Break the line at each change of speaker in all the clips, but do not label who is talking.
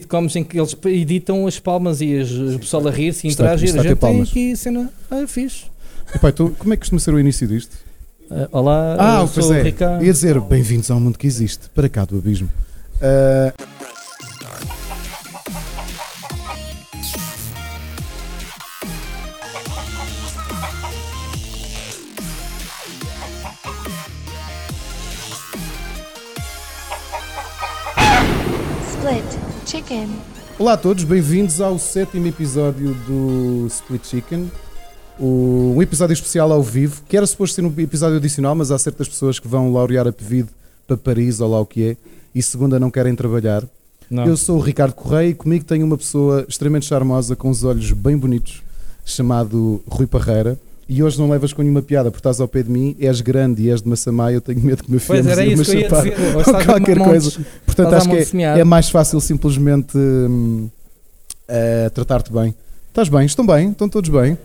sitcoms em que eles editam as palmas e as, o pessoal a rir-se e
Está-
interagir.
está
A gente tem aqui cena. Ah, fixe.
Epá, então, como é que costuma ser o início disto?
Ah, olá,
Ah,
eu sou o
é.
Ricardo.
Ia dizer, bem-vindos ao mundo que existe, para cá do abismo. Ah, olá a todos, bem-vindos ao sétimo episódio do Split Chicken. Um episódio especial ao vivo, que era suposto ser um episódio adicional, mas há certas pessoas que vão laurear a pedido para Paris, ou lá o que é, e segunda não querem trabalhar.
Não.
Eu sou o Ricardo Correia e comigo tenho uma pessoa extremamente charmosa, com os olhos bem bonitos, chamado Rui Parreira. E hoje não levas com nenhuma piada porque estás ao pé de mim, és grande e és de Massamá, eu tenho medo que me
Pois
afiemos
era
e me
isso que eu ia
chapar.
dizer. Ou
qualquer
montes-
coisa. Portanto, acho que é, é mais fácil simplesmente hum, eh, tratar-te bem. Estás bem? Estão bem? Estão todos bem?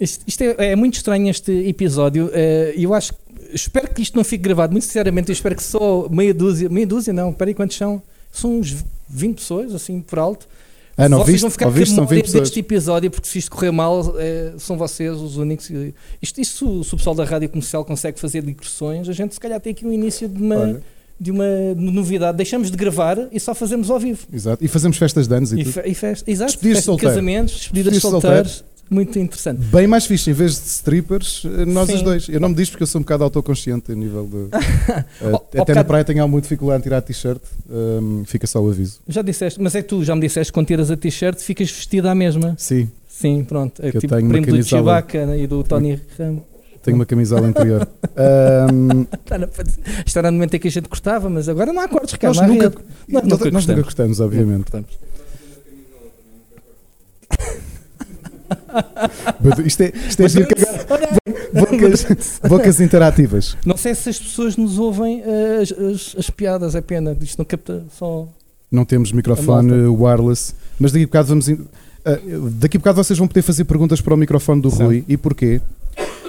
Isto, isto é, é muito estranho este episódio e eu acho espero que isto não fique gravado, muito sinceramente, eu espero que só meia dúzia, meia dúzia não, peraí, quantos são? São uns 20 pessoas, assim, por alto.
Ah, não
vocês
viste?
vão ficar
Ouviste?
com a memória
20 pessoas.
deste episódio, porque se isto correr mal, eh, são vocês os únicos. Isto, isto, se o pessoal da rádio comercial consegue fazer digressões, a gente se calhar tem aqui um início de uma,
Olha,
de uma novidade. Deixamos de gravar e só fazemos ao vivo.
exato. E fazemos festas de anos e,
E, fe, e festa, exato,
Despedidas de
casamentos, despedidas de
Despedidas de
solteiros. Muito interessante.
Bem mais fixe, em vez de strippers, eh, nós
Sim.
os dois. Eu não me diz porque eu sou um bocado autoconsciente a nível de.
ao
até na
bocado-
praia tenho alguma dificuldade em tirar a t-shirt, hum, fica só o aviso.
Já disseste, mas é que tu já me disseste que quando tiras a t-shirt ficas vestida à mesma.
Sim,
Sim, pronto. É
Que eu
tipo primo do
camisola.
Chewbacca né, e do Tony Ramos.
tenho uma camisola interior. Hum,
Tá, não, ser. Isto era no momento em que a gente cortava, mas agora não há cortes, Ricardo.
nós
não
nós,
nunca
nós nunca
gostamos,
obviamente. But Isto é, isto é giro.
Olha,
Bocas, bocas interativas.
Não sei se as pessoas nos ouvem eh, as, as- as piadas, é pena. Isto não capta só.
Não temos microfone wireless, mas daqui a bocado vamos. in- ah, daqui a bocado vocês vão poder fazer perguntas para o microfone do
Certo.
Rui. E porquê?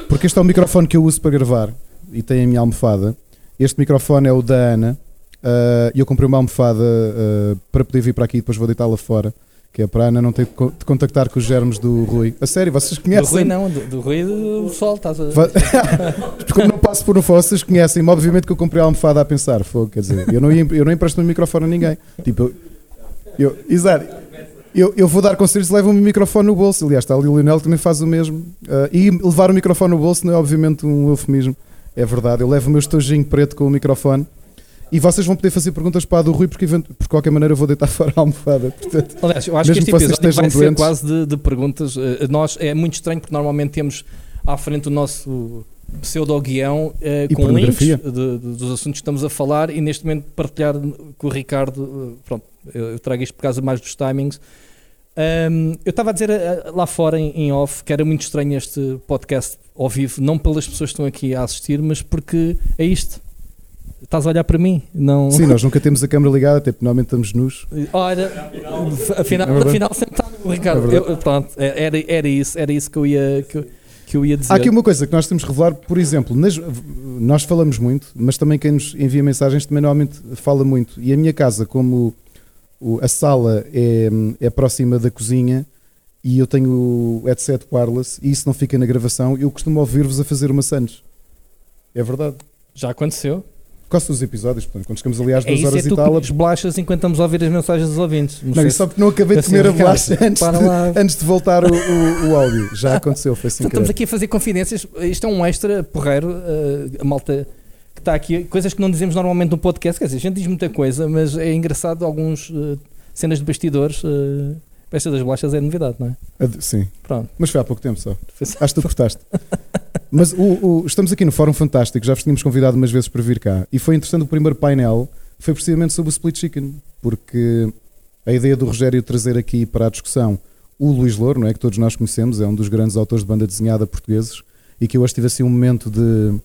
Porque este é o microfone que eu uso para gravar e tem a minha almofada. Este microfone é o da Ana. ah, E eu comprei uma almofada ah, para poder vir para aqui e depois vou deitá-la fora. Que é para a Ana não ter de co- de contactar com os germes do Rui. A sério, vocês
Do
conhecem?
Rui não, do, do Rui do Sol. Estás a...
Porque como não passo por um fóssil, vocês conhecem-me. Obviamente que eu comprei a almofada a pensar. Fogo, quer dizer, eu não, ia, eu não empresto o microfone a ninguém. Tipo, eu, eu, exato. Eu, eu vou dar conselhos e levo o meu microfone no bolso. Aliás, está ali o Lionel também faz o mesmo. Ah, e levar o microfone no bolso não é obviamente um eufemismo. É verdade. Eu levo o meu estojinho preto com o microfone. E vocês vão poder fazer perguntas para a do Rui, porque por qualquer maneira eu vou deitar fora a almofada. Portanto,
Aliás, eu acho que
que
este
vocês
episódio vai ser
doentes.
quase de, de perguntas. Eh, Nós, é muito estranho porque normalmente temos à frente o nosso pseudo-guião
E
com links de- de- dos assuntos que estamos a falar e neste momento partilhar com o Ricardo. eh, Pronto, eu, eu trago isto por causa mais dos timings. Ahm, eu estava a dizer eh, lá fora em, em off que era muito estranho este podcast ao vivo, não pelas pessoas que estão aqui a assistir, mas porque é isto. Estás a olhar para mim? Não.
sim, nós nunca temos a câmera ligada, até porque normalmente estamos nus.
Olha, afinal,
É
afinal sentado, Ricardo.
É.
Eu- pronto, era, era isso, era isso que eu ia, que, eu- que eu ia dizer.
Há aqui uma coisa que nós temos que revelar, por exemplo, nas- nós falamos muito, mas também quem nos envia mensagens também normalmente fala muito. E a minha casa, como o- a sala é, é próxima da cozinha e eu tenho o headset wireless e isso não fica na gravação, eu costumo ouvir-vos a fazer maçãs. É verdade.
Já aconteceu.
Quase dos episódios, portanto, quando chegamos ali às
É
duas
isso, é
horas
tu
e tal.
comes bolachas enquanto estamos a ouvir as mensagens dos ouvintes. Não,
Não, só porque não acabei de
Assim,
comer a bolacha antes, antes de voltar o, o- o áudio. Já aconteceu, foi sem
Portanto, estamos aqui a fazer confidências. Isto é um extra porreiro. eh, a malta que está aqui, coisas que não dizemos normalmente no podcast. Quer dizer, a gente diz muita coisa, mas é engraçado alguns eh, cenas de bastidores. Uh, esta das bolachas é novidade, não é?
Sim,
Pronto.
mas foi há pouco tempo só- Acho que tu cortaste. Mas o- o- estamos aqui no Fórum Fantástico, já vos tínhamos convidado umas vezes para vir cá. E foi interessante o primeiro painel, foi precisamente sobre o Split Chicken, porque a ideia do Rogério trazer aqui para a discussão o Luís Louro, não é? que todos nós conhecemos, é um dos grandes autores de banda desenhada portugueses, e que eu hoje tive assim um momento de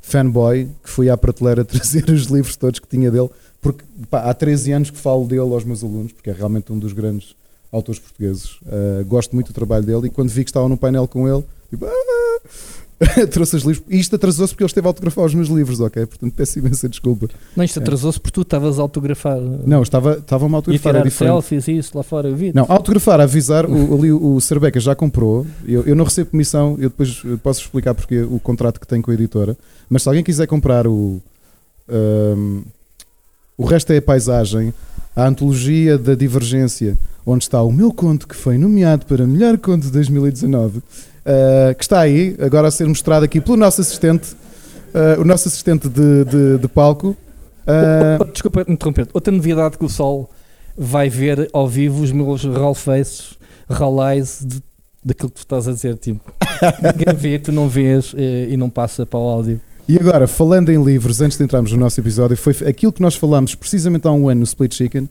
fanboy, que fui à prateleira trazer os livros todos que tinha dele, porque pá, há 13 anos que falo dele aos meus alunos, porque é realmente um dos grandes autores portugueses. Uh, gosto muito do trabalho dele e quando vi que estava no painel com ele, tipo, "Ah!" trouxe os livros. E isto atrasou-se porque ele esteve a autografar os meus livros, ok? Portanto, peço imensa desculpa.
Não, isto atrasou-se porque tu estavas a autografar.
Não, estava, estava-me a
e
autografar, é
tirar
diferente.
selfies e isso lá fora, eu vi.
Não, autografar, avisar, o, ali o, Cerbeca já comprou. Eu, eu não recebo comissão, eu depois posso explicar porque o contrato que tenho com a editora. Mas se alguém quiser comprar o. ahm, o resto é a paisagem, a antologia da divergência, onde está o meu conto que foi nomeado para melhor conto de 2019, ah, que está aí, agora a ser mostrado aqui pelo nosso assistente, ah, o nosso assistente de, de- de palco. Ah,
Oh, Desculpa interromper. Outra novidade que o Sol vai ver ao vivo os meus roll faces, roll eyes de, daquilo que tu estás a dizer, tipo. Ninguém vê, tu não vês e não passa para o áudio.
E agora, falando em livros, antes de entrarmos no nosso episódio, foi aquilo que nós falámos precisamente há um ano no Split Chicken,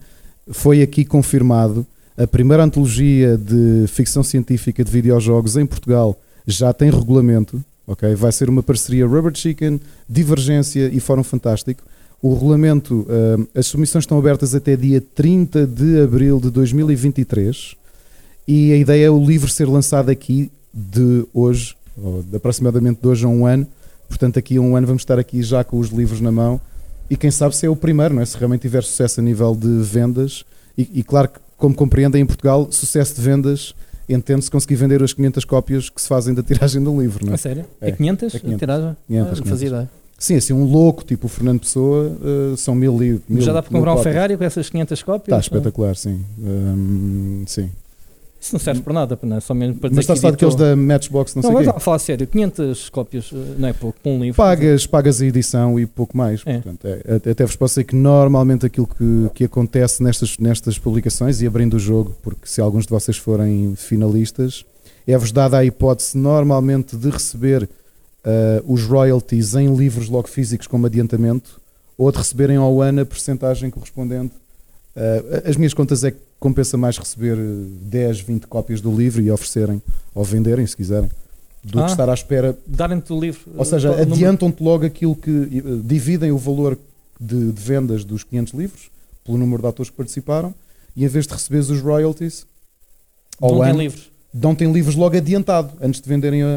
foi aqui confirmado. A primeira antologia de ficção científica de videojogos em Portugal já tem regulamento, ok? Vai ser uma parceria Rubber Chicken, Divergência e Fórum Fantástico. O regulamento, ah, as submissões estão abertas até dia 30 de abril de 2023 e a ideia é o livro ser lançado aqui de hoje, ou de aproximadamente de hoje a um ano. Portanto, aqui a um ano vamos estar aqui já com os livros na mão e quem sabe se é o primeiro, não é? Se realmente tiver sucesso a nível de vendas e, e claro que, como compreendem, em Portugal, sucesso de vendas entende-se conseguir vender as 500 cópias que se fazem da tiragem de um livro, não
A
é?
sério?
É.
É, 500?
É 500.
A tiragem?
500,
Ah, não
500.
fazia ideia.
Sim, assim, um louco, tipo o Fernando Pessoa, eh, são mil livros.
Já dá para comprar um Ferrari com essas 500 cópias?
Está espetacular, sim. Hum, sim.
Isso não serve para nada, não é? Só mesmo para dizer
Mas está
que
a falar daqueles da Matchbox, não,
Não,
sei o
mas
quê.
falar sério, 500 cópias eh, não é pouco para um livro.
Pagas, pagas a edição e pouco mais.
É.
Portanto, é, até- até vos posso dizer que normalmente aquilo que, que acontece nestas, nestas publicações, e abrindo o jogo, porque se alguns de vocês forem finalistas, é-vos dada a hipótese normalmente de receber ah, os royalties em livros logo físicos como adiantamento, ou de receberem ao ano a percentagem correspondente. Ah, as minhas contas é que compensa mais receber eh, 10, 20 cópias do livro e oferecerem, ou venderem, se quiserem, do
Ah.
que estar à espera
Darem-te o livro.
ou seja,
eh,
adiantam-te logo aquilo que. eh, dividem o valor de, de vendas dos 500 livros pelo número de autores que participaram e em vez de receberes os royalties ano,
livros.
dão-te livros logo adiantado antes de venderem a,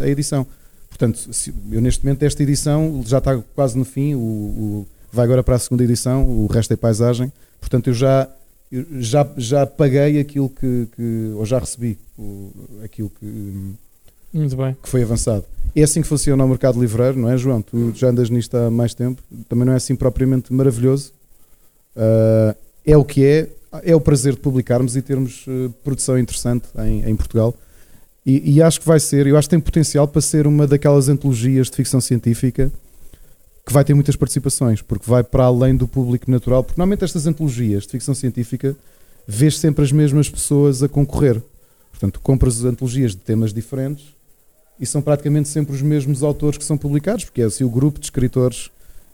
a- a edição. Portanto, se- eu neste momento, esta edição já está quase no fim, o, o- vai agora para a segunda edição, o resto é paisagem. Portanto, eu já. eu já, já paguei aquilo que, que- ou já recebi o- aquilo que, que foi avançado. É assim que funciona o mercado livreiro, não é, João? Tu já andas nisto há mais tempo, também não é assim propriamente maravilhoso. Ah, é o que é, é o prazer de publicarmos e termos eh, produção interessante em, em Portugal. E, e acho que vai ser, eu acho que tem potencial para ser uma daquelas antologias de ficção científica que vai ter muitas participações, porque vai para além do público natural. Porque normalmente estas antologias de ficção científica vês sempre as mesmas pessoas a concorrer. Portanto, compras antologias de temas diferentes e são praticamente sempre os mesmos autores que são publicados, porque é assim o grupo de escritores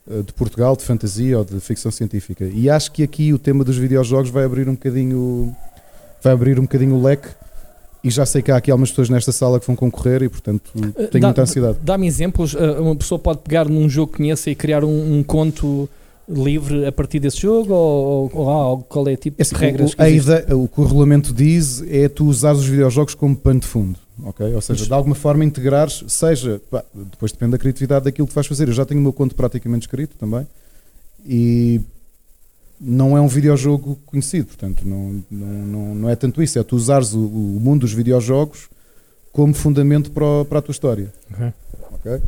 eh, de Portugal, de fantasia ou de ficção científica. E acho que aqui o tema dos videojogos vai abrir um bocadinho vai abrir um bocadinho o leque e já sei que há aqui algumas pessoas nesta sala que vão concorrer e portanto
Eh,
tenho
dá-
muita ansiedade.
Dá-me exemplos. eh, Uma pessoa pode pegar num jogo que conheça e criar um, um conto livre a partir desse jogo? Ou, ou, ou qual é o tipo
É assim,
de regras
o,
que existe?
o que o regulamento diz é tu usares os videojogos como pano de fundo, ok? Ou seja,
Mas-
de alguma forma integrares, seja, pá, depois depende da criatividade daquilo que vais fazer. Eu já tenho o meu conto praticamente escrito também e não é um videojogo conhecido, portanto, não, não, não, não é tanto isso, é tu usares o, o mundo dos videojogos como fundamento para, o- para a tua história.
Ok.
ok?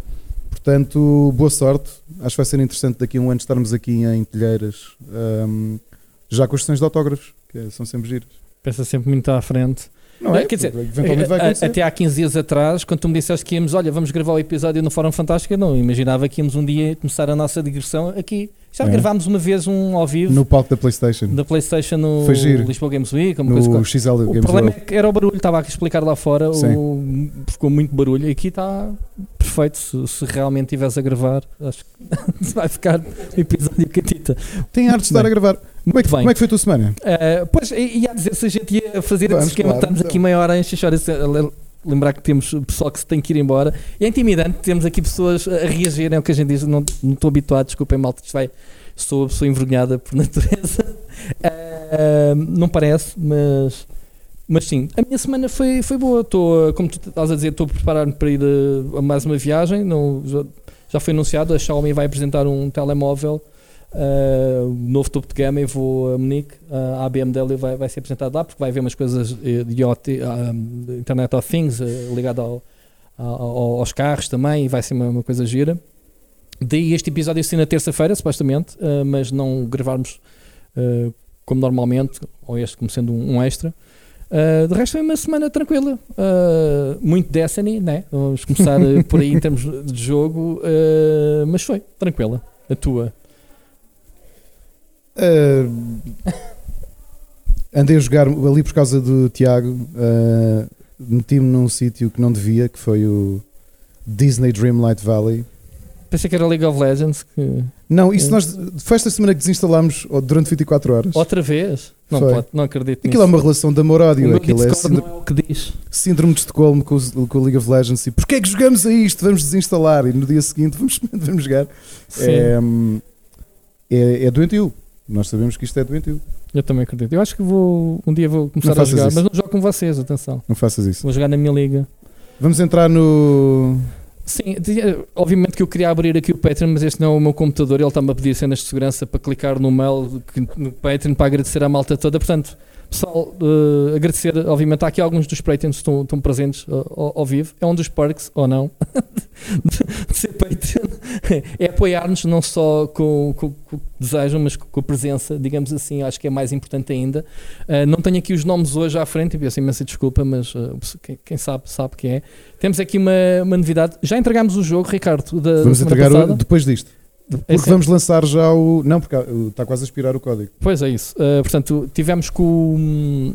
Portanto, boa sorte. Acho que vai ser interessante daqui a um ano estarmos aqui em Telheiras hum, já com as sessões de autógrafos, que são sempre giras.
Pensa sempre muito à frente.
Não é?
Quer dizer,
eventualmente vai
A-
acontecer.
Até há 15 dias atrás, quando tu me disseste que íamos, olha, vamos gravar o episódio no Fórum Fantástico, eu não imaginava que íamos um dia começar a nossa digressão aqui. Já
É.
gravámos uma vez um ao vivo
No palco da PlayStation,
da PlayStation no
Foi giro.
Lisboa Games Week, uma coisa
no
qualquer.
XL
O
Games
problema
World.
é que era o barulho, estava a explicar lá fora, o, ficou muito barulho. E aqui está perfeito. Se, se realmente estivesse a gravar, acho que vai ficar um episódio catita.
Tem arte de estar a gravar. Como é, que, como é que foi a tua semana?
Uh, pois, ia dizer, se a gente ia fazer
Vamos,
esse esquema,
claro,
estamos
então.
aqui meia hora a encher lembrar que temos pessoal que se tem que ir embora. E é intimidante, temos aqui pessoas a reagirem, é o que a gente diz, não, não estou habituado, desculpem malta, isto vai, sou a pessoa envergonhada por natureza. Uh, não parece, mas Mas sim, a minha semana foi, foi boa. Estou, a- como tu estás a dizer, estou a preparar-me para ir eh, a, mais uma viagem. Não, já, já foi anunciado, a Xiaomi vai apresentar um telemóvel eh, novo topo de gama. Eu vou a Munique, eh, a BMW vai, vai ser apresentado lá porque vai haver umas coisas de, ah, Internet of Things eh, ligado ao, ao- aos carros também e vai ser uma, uma coisa gira. Daí este episódio ser na terça-feira, supostamente, eh, mas não gravarmos eh, como normalmente, ou este como sendo um, um extra. Uh, de resto foi uma semana tranquila, Uh, muito Destiny, né? Vamos começar uh, por aí em termos de jogo, uh, mas foi tranquila. A tua,
Ah, andei a jogar ali por causa do Tiago. ah, Meti-me num sítio que não devia, que foi o Disney Dreamlight Valley.
pensei que era League of Legends. Que...
Não, isso
É.
nós foi esta semana que desinstalámos durante 24 horas.
Outra vez? Não, pode, não acredito.
Aquilo é
nisso.
uma relação de
O
amor-ódio. Aquilo é síndrome,
não é o que diz.
síndrome de Estocolmo com, os- com o League of Legends. E porquê é que jogamos a isto? Vamos desinstalar. E no dia seguinte vamos, vamos jogar.
Sim,
É, é, é doentio. Nós sabemos que isto é doentio.
eu também acredito. Eu acho que vou um dia vou começar
Não
a jogar,
isso.
mas não jogo com vocês, atenção.
Não faças isso.
Vou jogar na minha liga.
Vamos entrar no.
Sim, obviamente que eu queria abrir aqui o Patreon, mas este não é o meu computador, ele está-me a pedir cenas de segurança para clicar no mail no Patreon para agradecer à malta toda. Portanto, pessoal, eh, agradecer, obviamente, há aqui alguns dos Patreons que estão, estão presentes eh, ao, ao vivo. É um dos perks, ou não, de, de ser Patreon. É apoiar-nos não só com, com- com o que desejam, mas com, a presença, digamos assim, acho que é mais importante ainda. Eh, não tenho aqui os nomes hoje à frente, e peço imensa desculpa, mas quem, quem sabe, sabe que é. Temos aqui uma, uma novidade. Já entregámos o jogo, Ricardo, da,
Vamos entregar o- depois disto.
É
Porque
sério?
vamos lançar já o. Não, porque está quase a expirar o código.
Pois é isso. Uh, portanto, tivemos com o,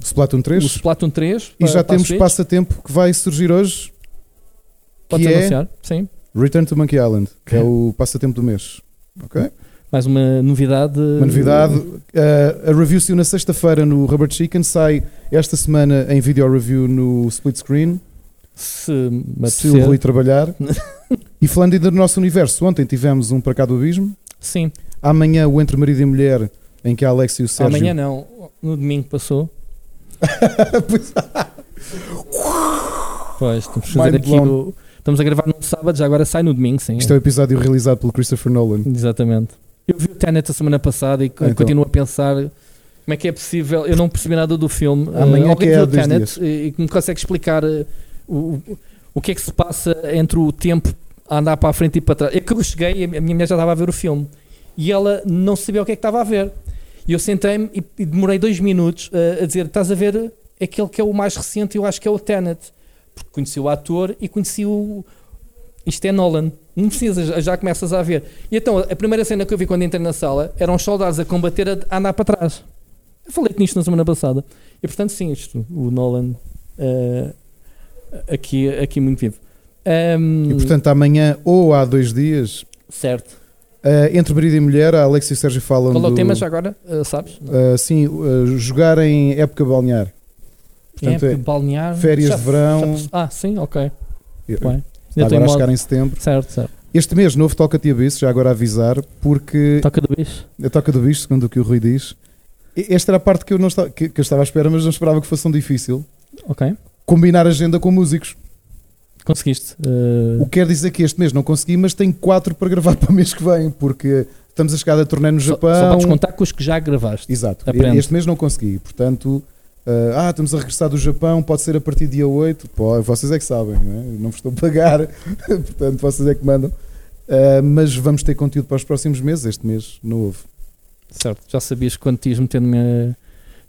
Splatoon
o
3.
Splatoon 3.
E já temos passatempo que vai surgir hoje.
Podes
que é
anunciar? Sim.
Return to Monkey Island, que é
Ok.
o passatempo do mês. Ok?
Mais uma novidade.
Uma novidade. Uh, a review saiu na sexta-feira no Rubber Chicken, sai esta semana em video review no split screen.
Se me
Se o. Rui trabalhar. e falando ainda do nosso universo, ontem tivemos um para cá do abismo.
Sim.
Amanhã o Entre Marido e Mulher, em que a Alex e o Sérgio.
Amanhã não. No domingo passou.
Pois-
Pois, estamos a, fazer aqui
blown.
o- estamos a gravar no sábado, já agora sai no domingo, sim.
Isto é o episódio realizado pelo Christopher Nolan.
Exatamente. Eu vi o Tenet a semana passada e
então.
continuo a pensar como é que é possível. Eu não percebi nada do filme.
Amanhã
Eh, alguém
é
viu o Tenet
dias.
e, e que me consegue explicar eh, o, o, que é que se passa entre o tempo a andar para a frente e para trás. É que eu cheguei a minha mulher já estava a ver o filme e ela não sabia o que é que estava a ver. E eu sentei-me e, e demorei dois minutos eh, a dizer: Estás a ver aquele que é o mais recente? Eu acho que é o Tenet. Porque conheci o ator e conheci o. Isto é Nolan. Não precisas, já- começas a ver. E então, a primeira cena que eu vi quando entrei na sala eram os soldados a combater a, andar para trás. Eu falei nisto na semana passada. E portanto, sim, isto, o Nolan eh, aqui, aqui muito vivo. Ahm,
E portanto, amanhã ou há dois dias,
certo.
uh, entre marido e mulher, a Alex e o Sérgio falam
Qual é o tema já agora? Eh, sabes?
uh, sim, uh, jogar em época balnear. Portanto,
é,
é
balnear.
férias
já-
de verão.
já- ah, sim, ok.
É,
Bem.
está agora a
modo-
chegar em setembro.
Certo, certo.
Este mês, novo Toca de Abisso, já agora a avisar, porque
Toca do bicho.
a Toca do Bicho, segundo o que o Rui diz, esta era a parte que eu, não estava, que, que eu estava à espera, mas não esperava que fosse tão difícil.
Ok.
Combinar agenda com músicos.
Conseguiste. eh,
O que quer dizer que este mês não consegui, mas tenho quatro para gravar para o mês que vem, porque estamos a chegar a turnê no Japão.
só podes contar com os que já gravaste.
Exato.
Aprende.
Este mês não consegui. Portanto, ah, ah, estamos a regressar do Japão, pode ser a partir do dia 8. Pô, vocês é que sabem, não, é? Não vos estou a pagar. Portanto, vocês é que mandam. Ah, mas vamos ter conteúdo para os próximos meses. Este mês não houve.
Certo. Já sabias que quando meter-me eh,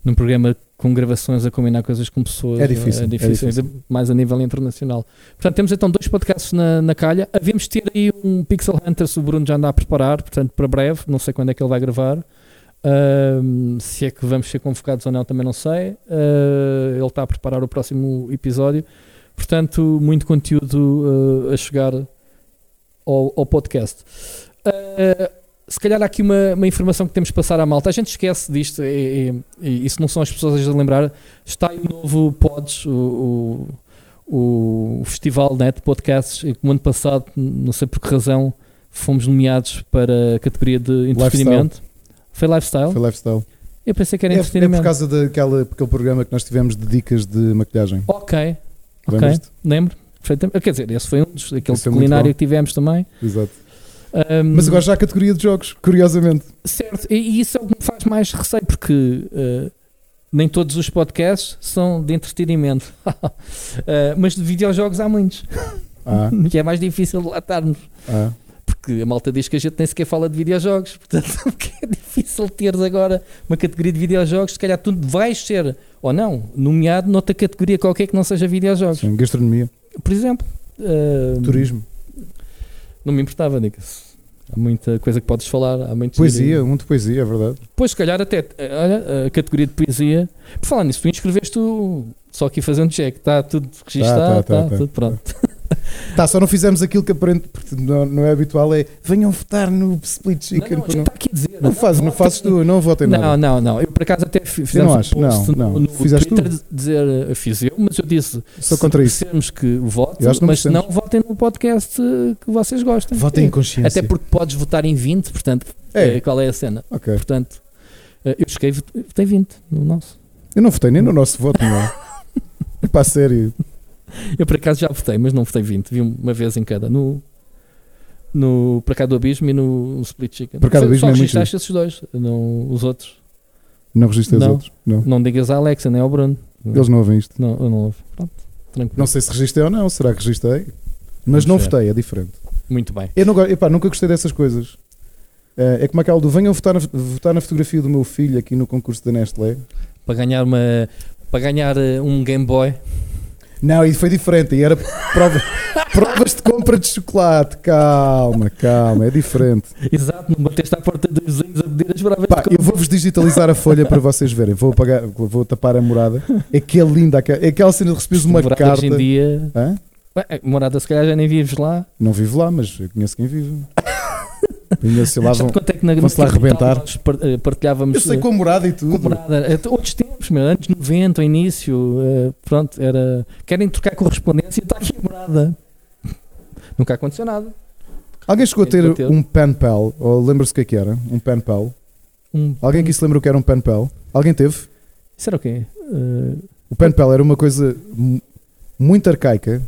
num programa com gravações a combinar coisas com pessoas.
É difícil,
É
é
difícil,
difícil.
ainda mais a nível internacional. Portanto, temos então dois podcasts na, na calha. Havíamos ter aí um Pixel Hunter, o Bruno já anda a preparar, portanto, para breve. Não sei quando é que ele vai gravar. Ahm, se é que vamos ser convocados ou não, também não sei. Ah, ele está a preparar o próximo episódio. Portanto, muito conteúdo ah, a chegar ao, ao podcast. Ah, se calhar há aqui uma, uma informação que temos que passar à malta. A gente esquece disto, e, e, e isso não são as pessoas a lembrar. Está aí o novo Pods, o, o, o festival né, de podcasts. E como ano passado, não sei por que razão, fomos nomeados para a categoria de entretenimento. Foi lifestyle.
Foi lifestyle.
Eu pensei que era
É, é por
entretenimento.
causa daquela, aquele programa que nós tivemos de dicas de maquilhagem.
Ok, ok. Lembro. Quer dizer, esse foi um dos aquele
é
culinário que tivemos também.
Exato.
Ahm,
Mas agora já há a categoria de jogos, curiosamente.
Certo, e, isso é o que me faz mais receio, porque eh, nem todos os podcasts são de entretenimento. Eh, mas de videojogos há muitos.
Ah,
E é mais difícil de lá estarmos.
ah.
Porque a malta diz que a gente nem sequer fala de videojogos. Portanto, é difícil teres agora uma categoria de videojogos. Se calhar tu vais ser, ou não, nomeado noutra categoria qualquer que não seja videojogos.
Sim, gastronomia,
Por exemplo, eh,
turismo,
não me importava, diga-se. Há muita coisa que podes falar. Há muito
poesia, muito poesia, é verdade.
Pois, se calhar até, olha, a categoria de poesia. Por falar nisso, tu inscreveste o. Só aqui fazendo check, está tudo registado,
Tá,
está
tá, tá, tá.
tudo pronto.
Tá, só não fizemos aquilo que aparente, porque não, não é habitual, é venham votar no Split
Não,
Chicken.
não,
não,
está aqui a dizer.
não, fazes, não fazes tu, não votem
Não,
nada.
não, não. Eu por acaso até fi-
Eu
fizemos
não acho, não,
no,
não.
no
Fizeste
Twitter dizer eh, fiz eu, mas eu disse
Sou contra isso.
precisamos que votem,
não
mas não votem no podcast eh, que vocês gostem.
Votem em consciência.
Até porque podes votar em 20, portanto,
É.
eh, qual é a cena?
Ok.
Portanto, eu cheguei, votei 20 no nosso.
Eu não votei nem no nosso voto, não é? Pá, sério.
Eu por acaso já votei, mas não votei 20, vi uma vez em cada. No, no Para cá do Abismo e no Split Chicken.
Para cá do Abismo
Só
é muito
esses dois, não os outros.
Não registrei os outros. Não.
Não digas à Alexa, nem ao Bruno.
Eles não ouvem isto.
Não, eu não ouvi. Pronto, tranquilo.
Não sei se registrei ou não. Será que registrei? Mas
Vamos
não
ver.
votei, é diferente.
Muito bem.
Eu não, epá, nunca gostei dessas coisas. É, é como aquela do venham votar na, votar na fotografia do meu filho aqui no concurso da Nestlé.
Para ganhar uma. Para ganhar eh, um Game Boy.
Não, e foi diferente. E era prova- provas de compra de chocolate. Calma, calma, é diferente.
Exato, não bateste à porta dos vizinhos a pedir as bravas
Pá, eu vou-vos digitalizar a folha para vocês verem. Vou, apagar, vou tapar a morada. É que é linda. aquela- É aquela cena de receberes uma
Morada
carta.
Hoje em dia.
Hã?
Morada, se calhar já nem vives lá.
Não vivo lá, mas eu conheço quem vive. Ainda se lá vão.
Quanto é que na,
vão-se lá
capital
arrebentar?
nós eh, partilhávamos.
Eu sei
eh,
com a morada e
com
tudo.
morada. Eh, Outros tempos, meu, anos 90, ao início. eh, pronto, era. Querem trocar correspondência está aqui a morada. Nunca aconteceu nada.
Alguém chegou a ter
que ter.
um pen pal? Ou lembra-se o que é que era? Um pen pal?
Um,
Alguém aqui se lembra o que era um pen pal? Alguém teve?
Isso era o quê? Eh,
O pen pal era uma coisa mu- muito arcaica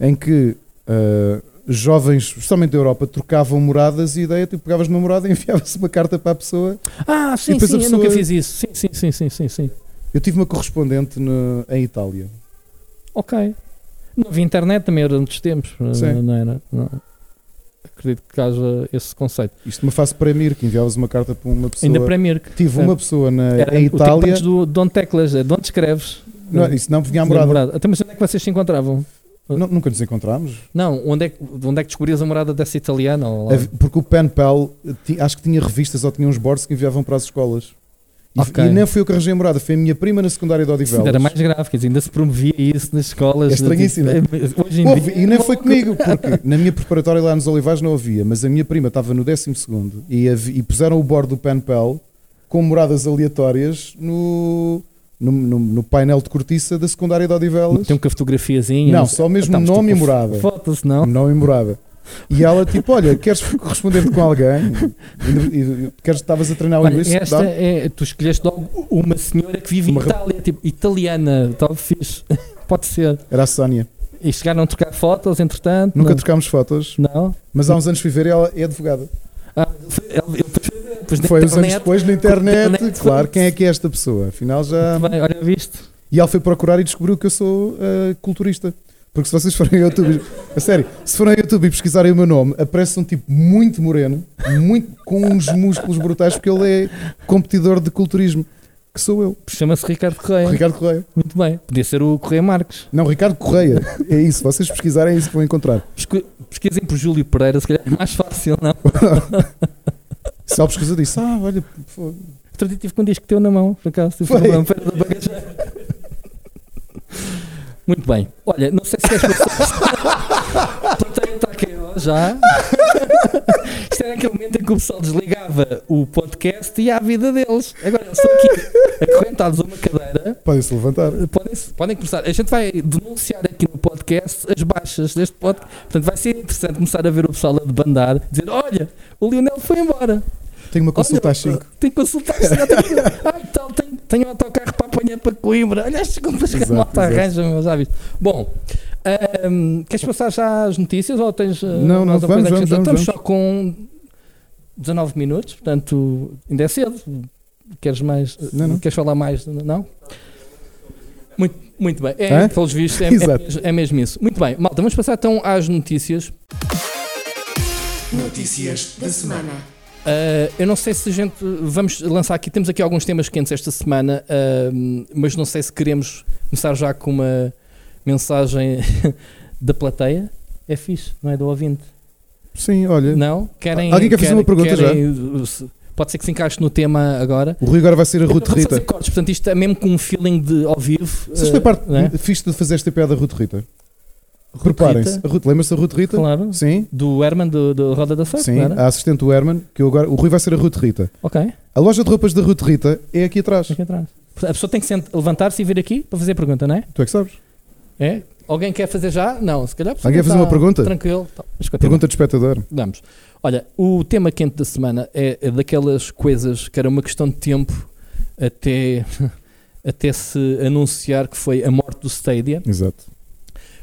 em que ah, jovens, especialmente da Europa, trocavam moradas e a ideia, tu pegavas numa morada e enviavas uma carta para a pessoa.
Ah, sim, sim,
a
eu nunca
pessoa-
fiz isso. Sim, sim, sim, sim, sim, sim.
Eu tive uma correspondente no- em Itália.
Ok. Não havia internet também era dos tempos.
Sim.
Não era. Não. Acredito que haja esse conceito.
Isto numa fase Premier, que enviavas uma carta para uma pessoa.
Ainda Premier.
Tive uma pessoa na,
Era
em
o
Itália.
antes do de onde teclas, é de onde escreves.
Não, isso não vinha à
Da
morada.
morada. Até mas onde é que vocês se encontravam?
Não, nunca nos encontramos.
Não, onde é, onde é que descobrias a morada dessa italiana?
Hav- Porque o pen pal acho que tinha revistas ou tinha uns boards que enviavam para as escolas. E,
Ok.
e nem fui eu que arranjei a morada, foi a minha prima na secundária de Odivelas.
era mais grave, quer dizer, ainda se promovia isso nas escolas.
É estranhíssimo.
Tipo, Hoje em
Houve,
dia.
e nem foi comigo, porque na minha preparatória lá nos Olivais não havia, mas a minha prima estava no 12 e, e puseram o board do pen pal com moradas aleatórias no, no, no- no painel de cortiça da secundária de Odivelas.
Tem uma fotografiazinha.
Não, só mesmo
Tá,
nome e
tipo,
morada.
Foto-se, não?
Nome e morada. E ela tipo, olha, queres corresponder com alguém? E, e, e, queres, estavas a treinar o
Olha,
inglês?
esta é, tu escolheste logo uma senhora que vive
Uma
em Itália, tipo, italiana, tal fixe. Pode ser.
Era a Sónia.
E chegaram a trocar fotos, entretanto.
Nunca
não.
trocámos fotos,
Não.
mas há uns anos fui ver e ela é advogada.
Ah, foi- ele- ele depois-
uns anos depois na internet,
internet,
claro, quem é que é esta pessoa? Afinal já.
Bem, olha, viste?
E ela foi procurar e descobriu que eu sou ah, culturista. Porque se vocês forem ao YouTube, a sério, se forem ao YouTube e pesquisarem o meu nome, aparece um tipo muito moreno, muito, com uns músculos brutais, porque ele é competidor de culturismo, que sou eu,
Chama-se Ricardo Correia.
Ricardo Correia.
Muito bem. Podia ser o Correia Marques.
Não, Ricardo Correia, é isso, vocês pesquisarem é isso que vão encontrar.
Pesqu- Pesquisem por Júlio Pereira, se calhar é mais fácil, não?
Se ela pesquisa disse, ah, olha, pô,
Outro dia tive com um disco teu na mão, por acaso.
Foi.
bagageira. Muito bem. Olha, não sei se queres passar. Plateia está aqui, já. Isto era aquele momento em que o pessoal desligava o podcast e à vida deles. Agora eles estão aqui acorrentados a uma cadeira.
podem-se levantar.
Podem, podem começar. A gente vai denunciar aqui no podcast as baixas deste podcast. Portanto, vai ser interessante começar a ver o pessoal a debandar, dizer: Olha, o Lionel foi embora.
Tenho uma consulta
Olha,
às 5.
Tem que consultar. ah, então, tenho, tenho um autocarro para apanhar para Coimbra. Olha estas compras que a
Exato,
malta arranja, meus hábitos. Bom, ahm, queres passar já às notícias ou tens. ah,
Não, não, vamos,
coisa a acrescentar?
vamos,
Estamos só com 19 minutos, portanto, ainda é cedo. Queres mais?
Não, não.
Queres falar mais? Não? Muito, muito bem. É,
Hã?
pelos vistos, é, é, é mesmo isso. Muito bem, malta, vamos passar então às notícias.
Notícias da semana.
Uh, eu não sei se a gente. Vamos lançar aqui. Temos aqui alguns temas quentes esta semana, uh, mas não sei se queremos começar já com uma mensagem da plateia. É fixe, não é do ouvinte?
Sim, olha.
Não? Querem.
Alguém quer fazer uma pergunta
querem- se- Pode ser que se encaixe no tema agora.
O Rui agora vai ser a Ruth Rita.
cortes, portanto, isto é mesmo com um feeling de ao vivo.
Vocês
uh,
foi parte
não é?
fixe de fazer esta piada da Ruth Rita? Preparem-se. Lembra-se da Ruth Rita?
Claro.
Sim,
Do Herman do, do Roda da Sorte,
sim. A assistente do Herman, que eu agora. O Rui vai ser a Ruth Rita.
Ok,
A loja de roupas da Ruth Rita é aqui atrás.
aqui atrás. A pessoa tem que levantar-se e vir aqui para fazer a pergunta, não é?
Tu é que sabes?
É? Alguém quer fazer já? Não, se calhar.
Alguém quer fazer uma pergunta?
Tranquilo. Tá.
Pergunta de espectador.
Vamos. Olha, o tema quente da semana é, é daquelas coisas que era uma questão de tempo até, até se anunciar que foi a morte do Stadia.
Exato.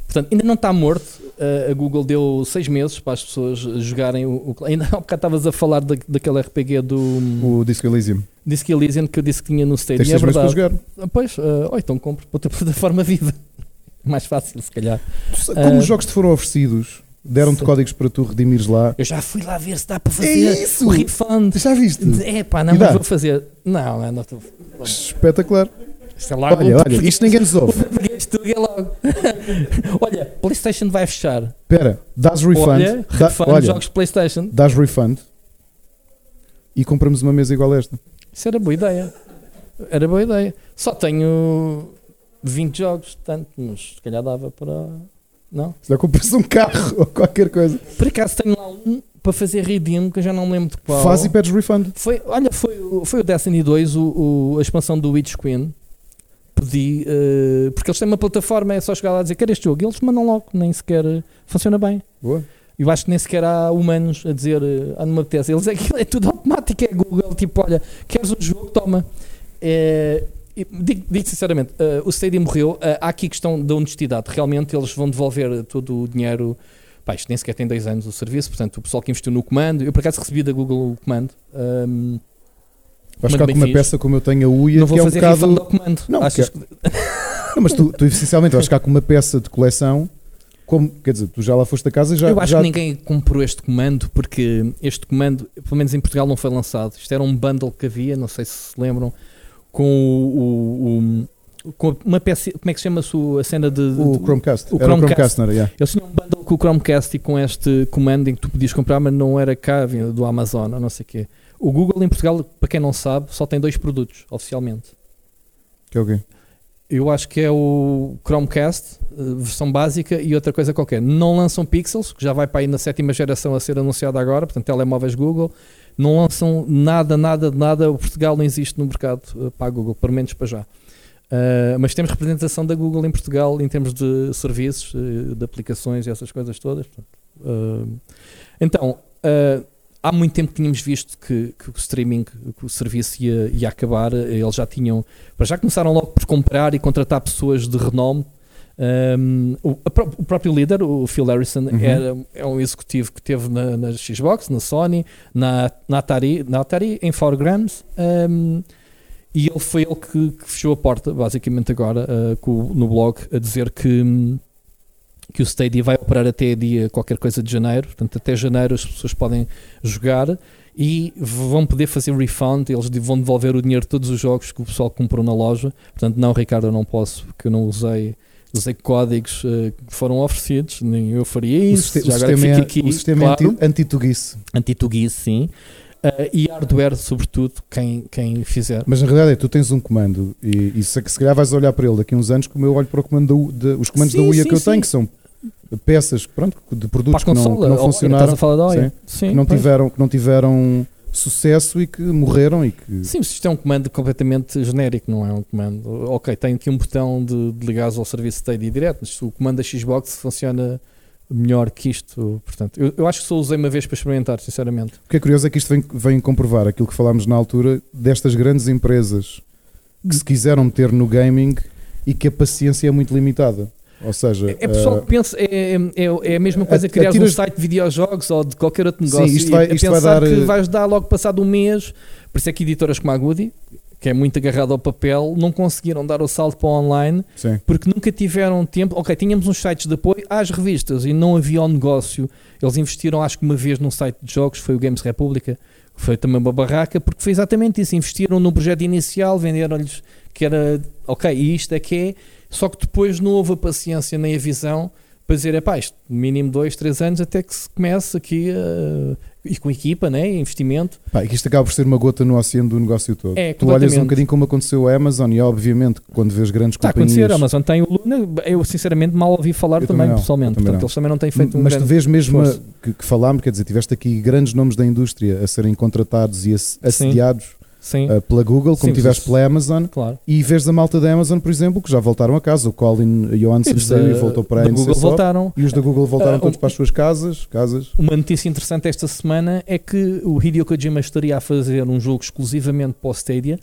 Portanto, ainda não está morto. A Google deu seis meses para as pessoas jogarem o. o ainda há bocado estavas a falar da, daquele RPG do
O Disco Elysium.
Disque Elysian que eu disse que tinha no Stadia.
Tens
É
meses para
verdade.
jogar.
Ah, Pois, uh, ou então compro para outra plataforma viva. Mais fácil, se calhar.
Como
Ah.
os jogos te foram oferecidos, deram-te códigos para tu redimires lá.
Eu já fui lá ver se dá para
É
fazer
isso!
o refund.
Já viste?
É pá, não, mas vou fazer. Não, não, não estou.
Espetacular.
Isto é logo
Olha, olha, isto ninguém nos ouve.
é logo. olha, PlayStation vai fechar.
Espera, dás refund.
Olha,
dá-
refund
olha,
jogos PlayStation.
dás refund e compramos uma mesa igual a esta.
Isso era boa ideia. Era boa ideia. Só tenho 20 jogos, tanto, mas se calhar dava para. Não?
Se não compras um carro ou qualquer coisa,
Por acaso tenho lá um para fazer redeem, que eu já não me lembro de qual.
faz e pedes refund.
Foi, olha, foi, o- foi o Destiny 2, o, o- a expansão do Witch Queen. Pedi, eh, porque eles têm uma plataforma, é só chegar lá e dizer quero este jogo. E eles mandam logo, nem sequer funciona bem.
Boa.
Eu acho que nem sequer há humanos a dizer, ah, não me apetece. Eles aquilo é tudo automático, é Google, tipo, olha, queres um jogo, toma. É, digo, digo sinceramente, eh, o Stadia morreu, eh, há aqui questão da honestidade. Realmente eles vão devolver todo o dinheiro. Pá, isto nem sequer tem dois anos o serviço, portanto, o pessoal que investiu no comando, eu por acaso recebi da Google o comando. ahm,
Vais
Mas
ficar com uma
fixe.
peça como eu tenho a UIA,
não vou
é um
fazer
bocado.
refund ao comando.
Não,
Achas
que... Não, mas tu, tu essencialmente vais ficar com uma peça de coleção. Como, quer dizer, tu já lá foste a casa e já.
eu acho
já
que ninguém comprou este comando porque este comando, pelo menos em Portugal, não foi lançado. Isto era um bundle que havia, não sei se se lembram, com o. o- o- com uma peça. Como é que se chama a cena de.
O
de-
Chromecast.
o
Era o
Chromecast.
Chromecast, não era? Yeah.
Eles tinham um bundle com o Chromecast e com este comando em que tu podias comprar, mas não era cá, vinha do Amazon ou não sei o quê. O Google em Portugal, para quem não sabe, só tem dois produtos oficialmente.
Que é o quê?
Eu acho que é o Chromecast, eh, versão básica, e outra coisa qualquer. Não lançam Pixels, que já vai para aí na sétima geração a ser anunciada agora, portanto, telemóveis Google. Não lançam nada, nada, nada. O Portugal não existe no mercado eh, para a Google, pelo menos para já. Uh, mas temos representação da Google em Portugal em termos de serviços, eh, de aplicações e essas coisas todas. então, há muito tempo que tínhamos visto que, que o streaming, que o serviço ia, ia acabar. Eles já tinham, já começaram logo por comprar e contratar pessoas de renome. Um, o, o próprio líder, o Phil Harrison,
Uhum.
era, é um executivo que teve na, na Xbox, na Sony, na, na, Atari, na Atari, em 4Grams. Um, e ele foi ele que, que fechou a porta, basicamente agora, uh, com- no blog, a dizer que, que o Stadia vai operar até dia qualquer coisa de janeiro. Portanto, até janeiro as pessoas podem jogar e vão poder fazer refund. Eles vão devolver o dinheiro de todos os jogos que o pessoal comprou na loja. Portanto, não, Ricardo, eu não posso, porque eu não usei. Usei códigos uh, que foram oferecidos, nem eu faria
O,
isso.
o
Já agora
sistema, é,
aqui,
o sistema
claro.
é anti- anti-tuguice.
Anti-tuguice, sim. Uh, e hardware, sobretudo, quem, quem fizer.
Mas na realidade é, tu tens um comando e, e se, se calhar vais olhar para ele daqui a uns anos como eu olho para o comando da, de- os comandos
Sim,
da UIA
sim,
que eu
sim.
tenho, que são peças pronto, de produtos que não, que não funcionaram,
Oia? Sim,
que, não
pois.
tiveram, que não tiveram sucesso e que morreram e que
Sim, mas isto é um comando completamente genérico, não é um comando. Ok, tem aqui um botão de, de ligares ao serviço Stadia direto, mas o comando da Xbox funciona melhor que isto. Portanto, eu, eu acho que só usei uma vez para experimentar, sinceramente.
O que é curioso é que isto vem, vem comprovar aquilo que falámos na altura destas grandes empresas que se quiseram meter no gaming e que a paciência é muito limitada. Ou seja,
É pessoal
eh,
que pensa, é, é, é a mesma coisa que criar um
atiras-
site de videojogos ou de qualquer outro negócio.
isto vai-
a
isto vai dar,
que
eh,
vais dar logo passado um mês. Por isso é que editoras como a Goody, que é muito agarrado ao papel, não conseguiram dar o salto para o online
sim.
porque nunca tiveram tempo. Ok, tínhamos uns sites de apoio às revistas e não havia o negócio. Eles investiram, acho que uma vez num site de jogos, foi o Games República, foi também uma barraca, porque foi exatamente isso. Investiram no projeto inicial, venderam-lhes que era ok, e isto é que é. Só que depois não houve a paciência nem a visão para dizer, é pá, isto mínimo dois, três anos até que se comece aqui a- e com equipa, né? investimento.
Pá, e que isto acaba por ser uma gota no oceano do negócio todo.
É,
tu olhas um bocadinho como aconteceu a Amazon e obviamente quando vês grandes
Está a
companhias
acontecer, a Amazon tem o Luna, eu sinceramente mal ouvi falar também,
também não,
pessoalmente.
também
Portanto,
não.
eles também não têm feito um
mas tu vês mesmo a- que, que falámos, quer dizer, tiveste aqui grandes nomes da indústria a serem contratados e ass- assediados
Sim,
uh, pela Google, como
Sim,
pela Amazon,
claro.
e vês a malta da Amazon, por exemplo, que já voltaram a casa. O Colin Johansson saiu e voltou para a
Google voltaram.
E os da Google voltaram
Ah,
todos
um-
para as suas casas. casas.
Uma notícia interessante esta semana é que o Hideo Kojima estaria a fazer um jogo exclusivamente para o Stadia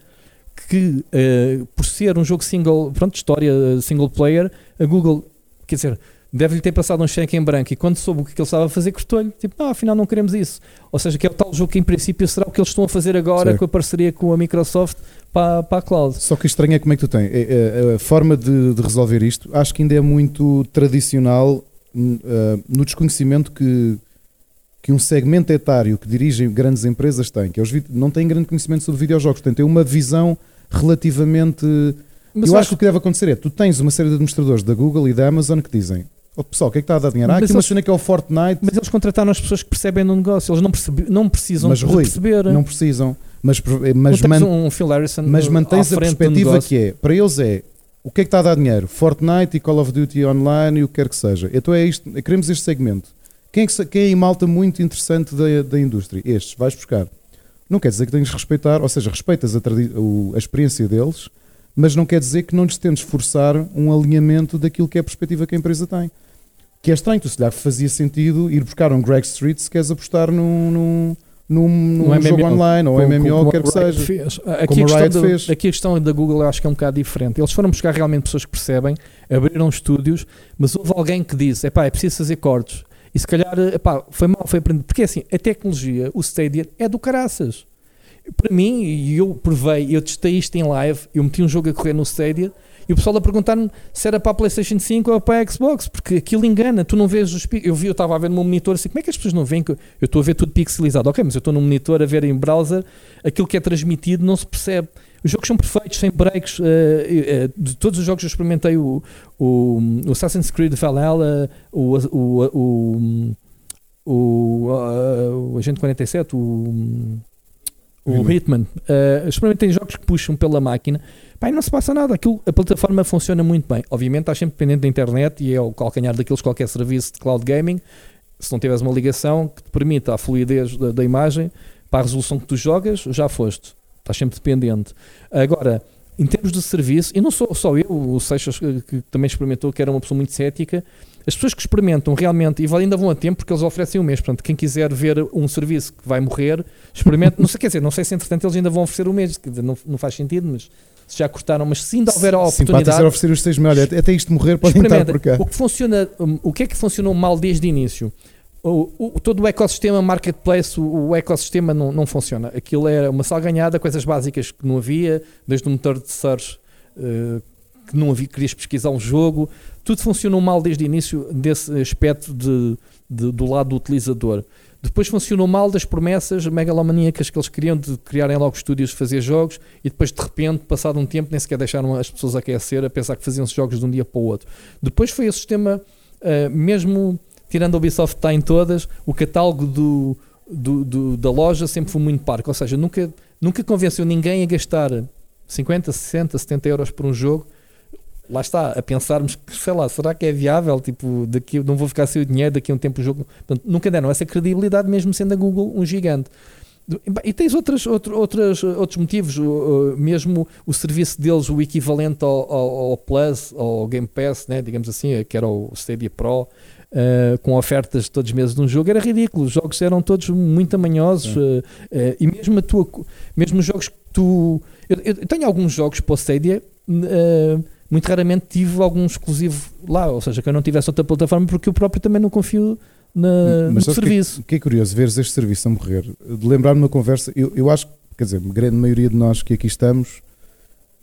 que, eh, por ser um jogo single, pronto, história single player, a Google, quer dizer, deve-lhe ter passado um cheque em branco e quando soube o que ele estava a fazer, cortou-lhe. Tipo, não, afinal não queremos isso. Ou seja, que é o tal jogo que em princípio será o que eles estão a fazer agora
Sim.
com a parceria com a Microsoft para, para a cloud.
Só que estranho é como é que tu tens. É- é- A forma de, de resolver isto acho que ainda é muito tradicional n- ah, no desconhecimento que, que um segmento etário que dirige grandes empresas tem, que é os não têm grande conhecimento sobre videojogos, portanto, tem uma visão relativamente.
Mas
eu acho que o que deve acontecer é tu tens uma série de administradores da Google e da Amazon que dizem. Oh, pessoal, o que é que está a dar dinheiro?
Mas
aqui uma
eles-
cena que é o Fortnite,
Mas eles contrataram as pessoas que percebem no negócio, eles não, percebi- não precisam
Mas, Rui,
perceber.
não precisam, mas, mas,
Não tens
man-
um Phil Harrison
Mas mantens
à
a perspectiva que é, para eles é o que é que está a dar dinheiro? Fortnite e Call of Duty Online e o que quer que seja. Então é isto, queremos este segmento. Quem é, que, quem é em malta muito interessante da, da indústria? Estes, vais buscar. Não quer dizer que tens de respeitar, ou seja, respeitas a, o- a experiência deles, mas não quer dizer que não lhes tentes forçar um alinhamento daquilo que é a perspectiva que a empresa tem. Que é estranho, tu se calhar fazia sentido ir buscar um Greg Street se queres apostar num, num, num, num
Um
jogo
MMO,
online ou
como-
MMO,
como
quer que seja.
fez. Aqui,
Como
a
a
da,
fez.
aqui a questão da Google eu acho que é um bocado diferente. Eles foram buscar realmente pessoas que percebem, abriram estúdios, mas houve alguém que disse: epá, é preciso fazer cortes. E se calhar, epá, foi mal, foi aprendido. Porque assim, a tecnologia, o Stadia, é do caraças. Para mim, e eu provei, eu testei isto em live, eu meti um jogo a correr no Stadia e o pessoal a perguntar-me se era para a PlayStation 5 ou para a Xbox, porque aquilo engana, tu não vês os Eu vi, eu estava a ver no meu monitor assim, como é que as pessoas não veem que eu estou a ver tudo pixelizado? Ok, mas eu estou no monitor a ver em browser, aquilo que é transmitido não se percebe. Os jogos são perfeitos, sem breaks. eh, eh, de todos os jogos eu experimentei o, o, o Assassin's Creed Valhalla, o, o, o, o, o Agente 47, o, o
Hitman.
Eh, experimentei jogos que puxam pela máquina. Pá, não se passa nada. Aquilo, a plataforma funciona muito bem. Obviamente estás sempre dependente da internet e é o calcanhar daqueles qualquer serviço de cloud gaming. Se não tiveres uma ligação que te permita a fluidez da, da imagem para a resolução que tu jogas, já foste. Estás sempre dependente. Agora, em termos de serviço, e não sou só eu, o Seixas que, também experimentou, que era uma pessoa muito cética, as pessoas que experimentam realmente, e ainda vão a tempo porque eles oferecem um mês, portanto, quem quiser ver um serviço que vai morrer, experimente, não sei, quer dizer, não sei se entretanto eles ainda vão oferecer um mês, não, não faz sentido, mas se já cortaram, mas se ainda houver a
Simpático
oportunidade,
ser oferecer os seis. Olha, até isto morrer, estar
Experimenta.
por cá.
O que funciona, um, o que é que funcionou mal desde o início? O, o- todo o ecossistema marketplace, o, o ecossistema não, não funciona. Aquilo era uma salganhada, coisas básicas que não havia, desde um motor de search eh, que não havia, querias pesquisar um jogo, tudo funcionou mal desde o início desse aspecto de, de- do lado do utilizador. Depois funcionou mal das promessas megalomaníacas que eles queriam de criarem logo estúdios de fazer jogos e depois de repente, passado um tempo, nem sequer deixaram as pessoas aquecer a pensar que faziam jogos de um dia para o outro. Depois foi o sistema, uh, mesmo tirando a Ubisoft está em todas, o catálogo do, do- do- da loja sempre foi muito parco, ou seja, nunca, nunca convenceu ninguém a gastar 50, 60, 70 euros por um jogo. Lá está, a pensarmos que, sei lá, será que é viável? Tipo, daqui não vou ficar sem o dinheiro, daqui a um tempo o jogo. Portanto, nunca deram essa credibilidade, mesmo sendo a Google um gigante. E tens outras, outro, outras, outros motivos, mesmo o serviço deles, o equivalente ao, ao- ao Plus, ao Game Pass, né, digamos assim, que era o Stadia Pro, uh, com ofertas todos os meses de um jogo, era ridículo. Os jogos eram todos muito amanhosos uh, uh, e mesmo a tua, mesmo os jogos que tu. Eu, eu tenho alguns jogos para o Stadia. Muito raramente tive algum exclusivo lá, ou seja, que eu não tivesse outra plataforma porque eu próprio também não confio na,
Mas
no
sabes
serviço.
O que, é- que é curioso, veres este serviço a morrer, de lembrar-me uma conversa, eu, eu acho, quer dizer, a grande maioria de nós que aqui estamos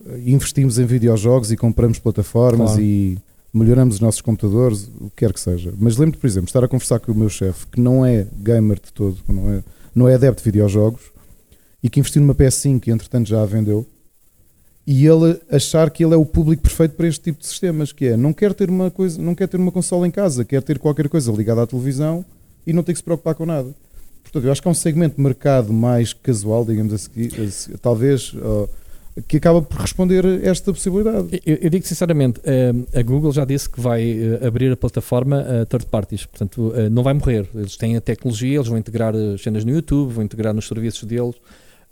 eh, investimos em videojogos e compramos plataformas
Claro.
e melhoramos os nossos computadores, o que quer que seja. Mas lembro-te, por exemplo, estar a conversar com o meu chefe, que não é gamer de todo, não é, não é adepto de videojogos, e que investiu numa PS5 e entretanto já a vendeu, e ele achar que ele é o público perfeito para este tipo de sistemas, que é, não quer ter uma coisa, não quer ter uma consola em casa, quer ter qualquer coisa ligada à televisão e não ter que se preocupar com nada. Portanto, eu acho que há um segmento de mercado mais casual, digamos assim, talvez, que acaba por responder a esta possibilidade.
Eu, eu digo sinceramente, eh, a Google já disse que vai eh, abrir a plataforma a third parties, portanto eh, não vai morrer. Eles têm a tecnologia, eles vão integrar as cenas no YouTube, vão integrar nos serviços deles,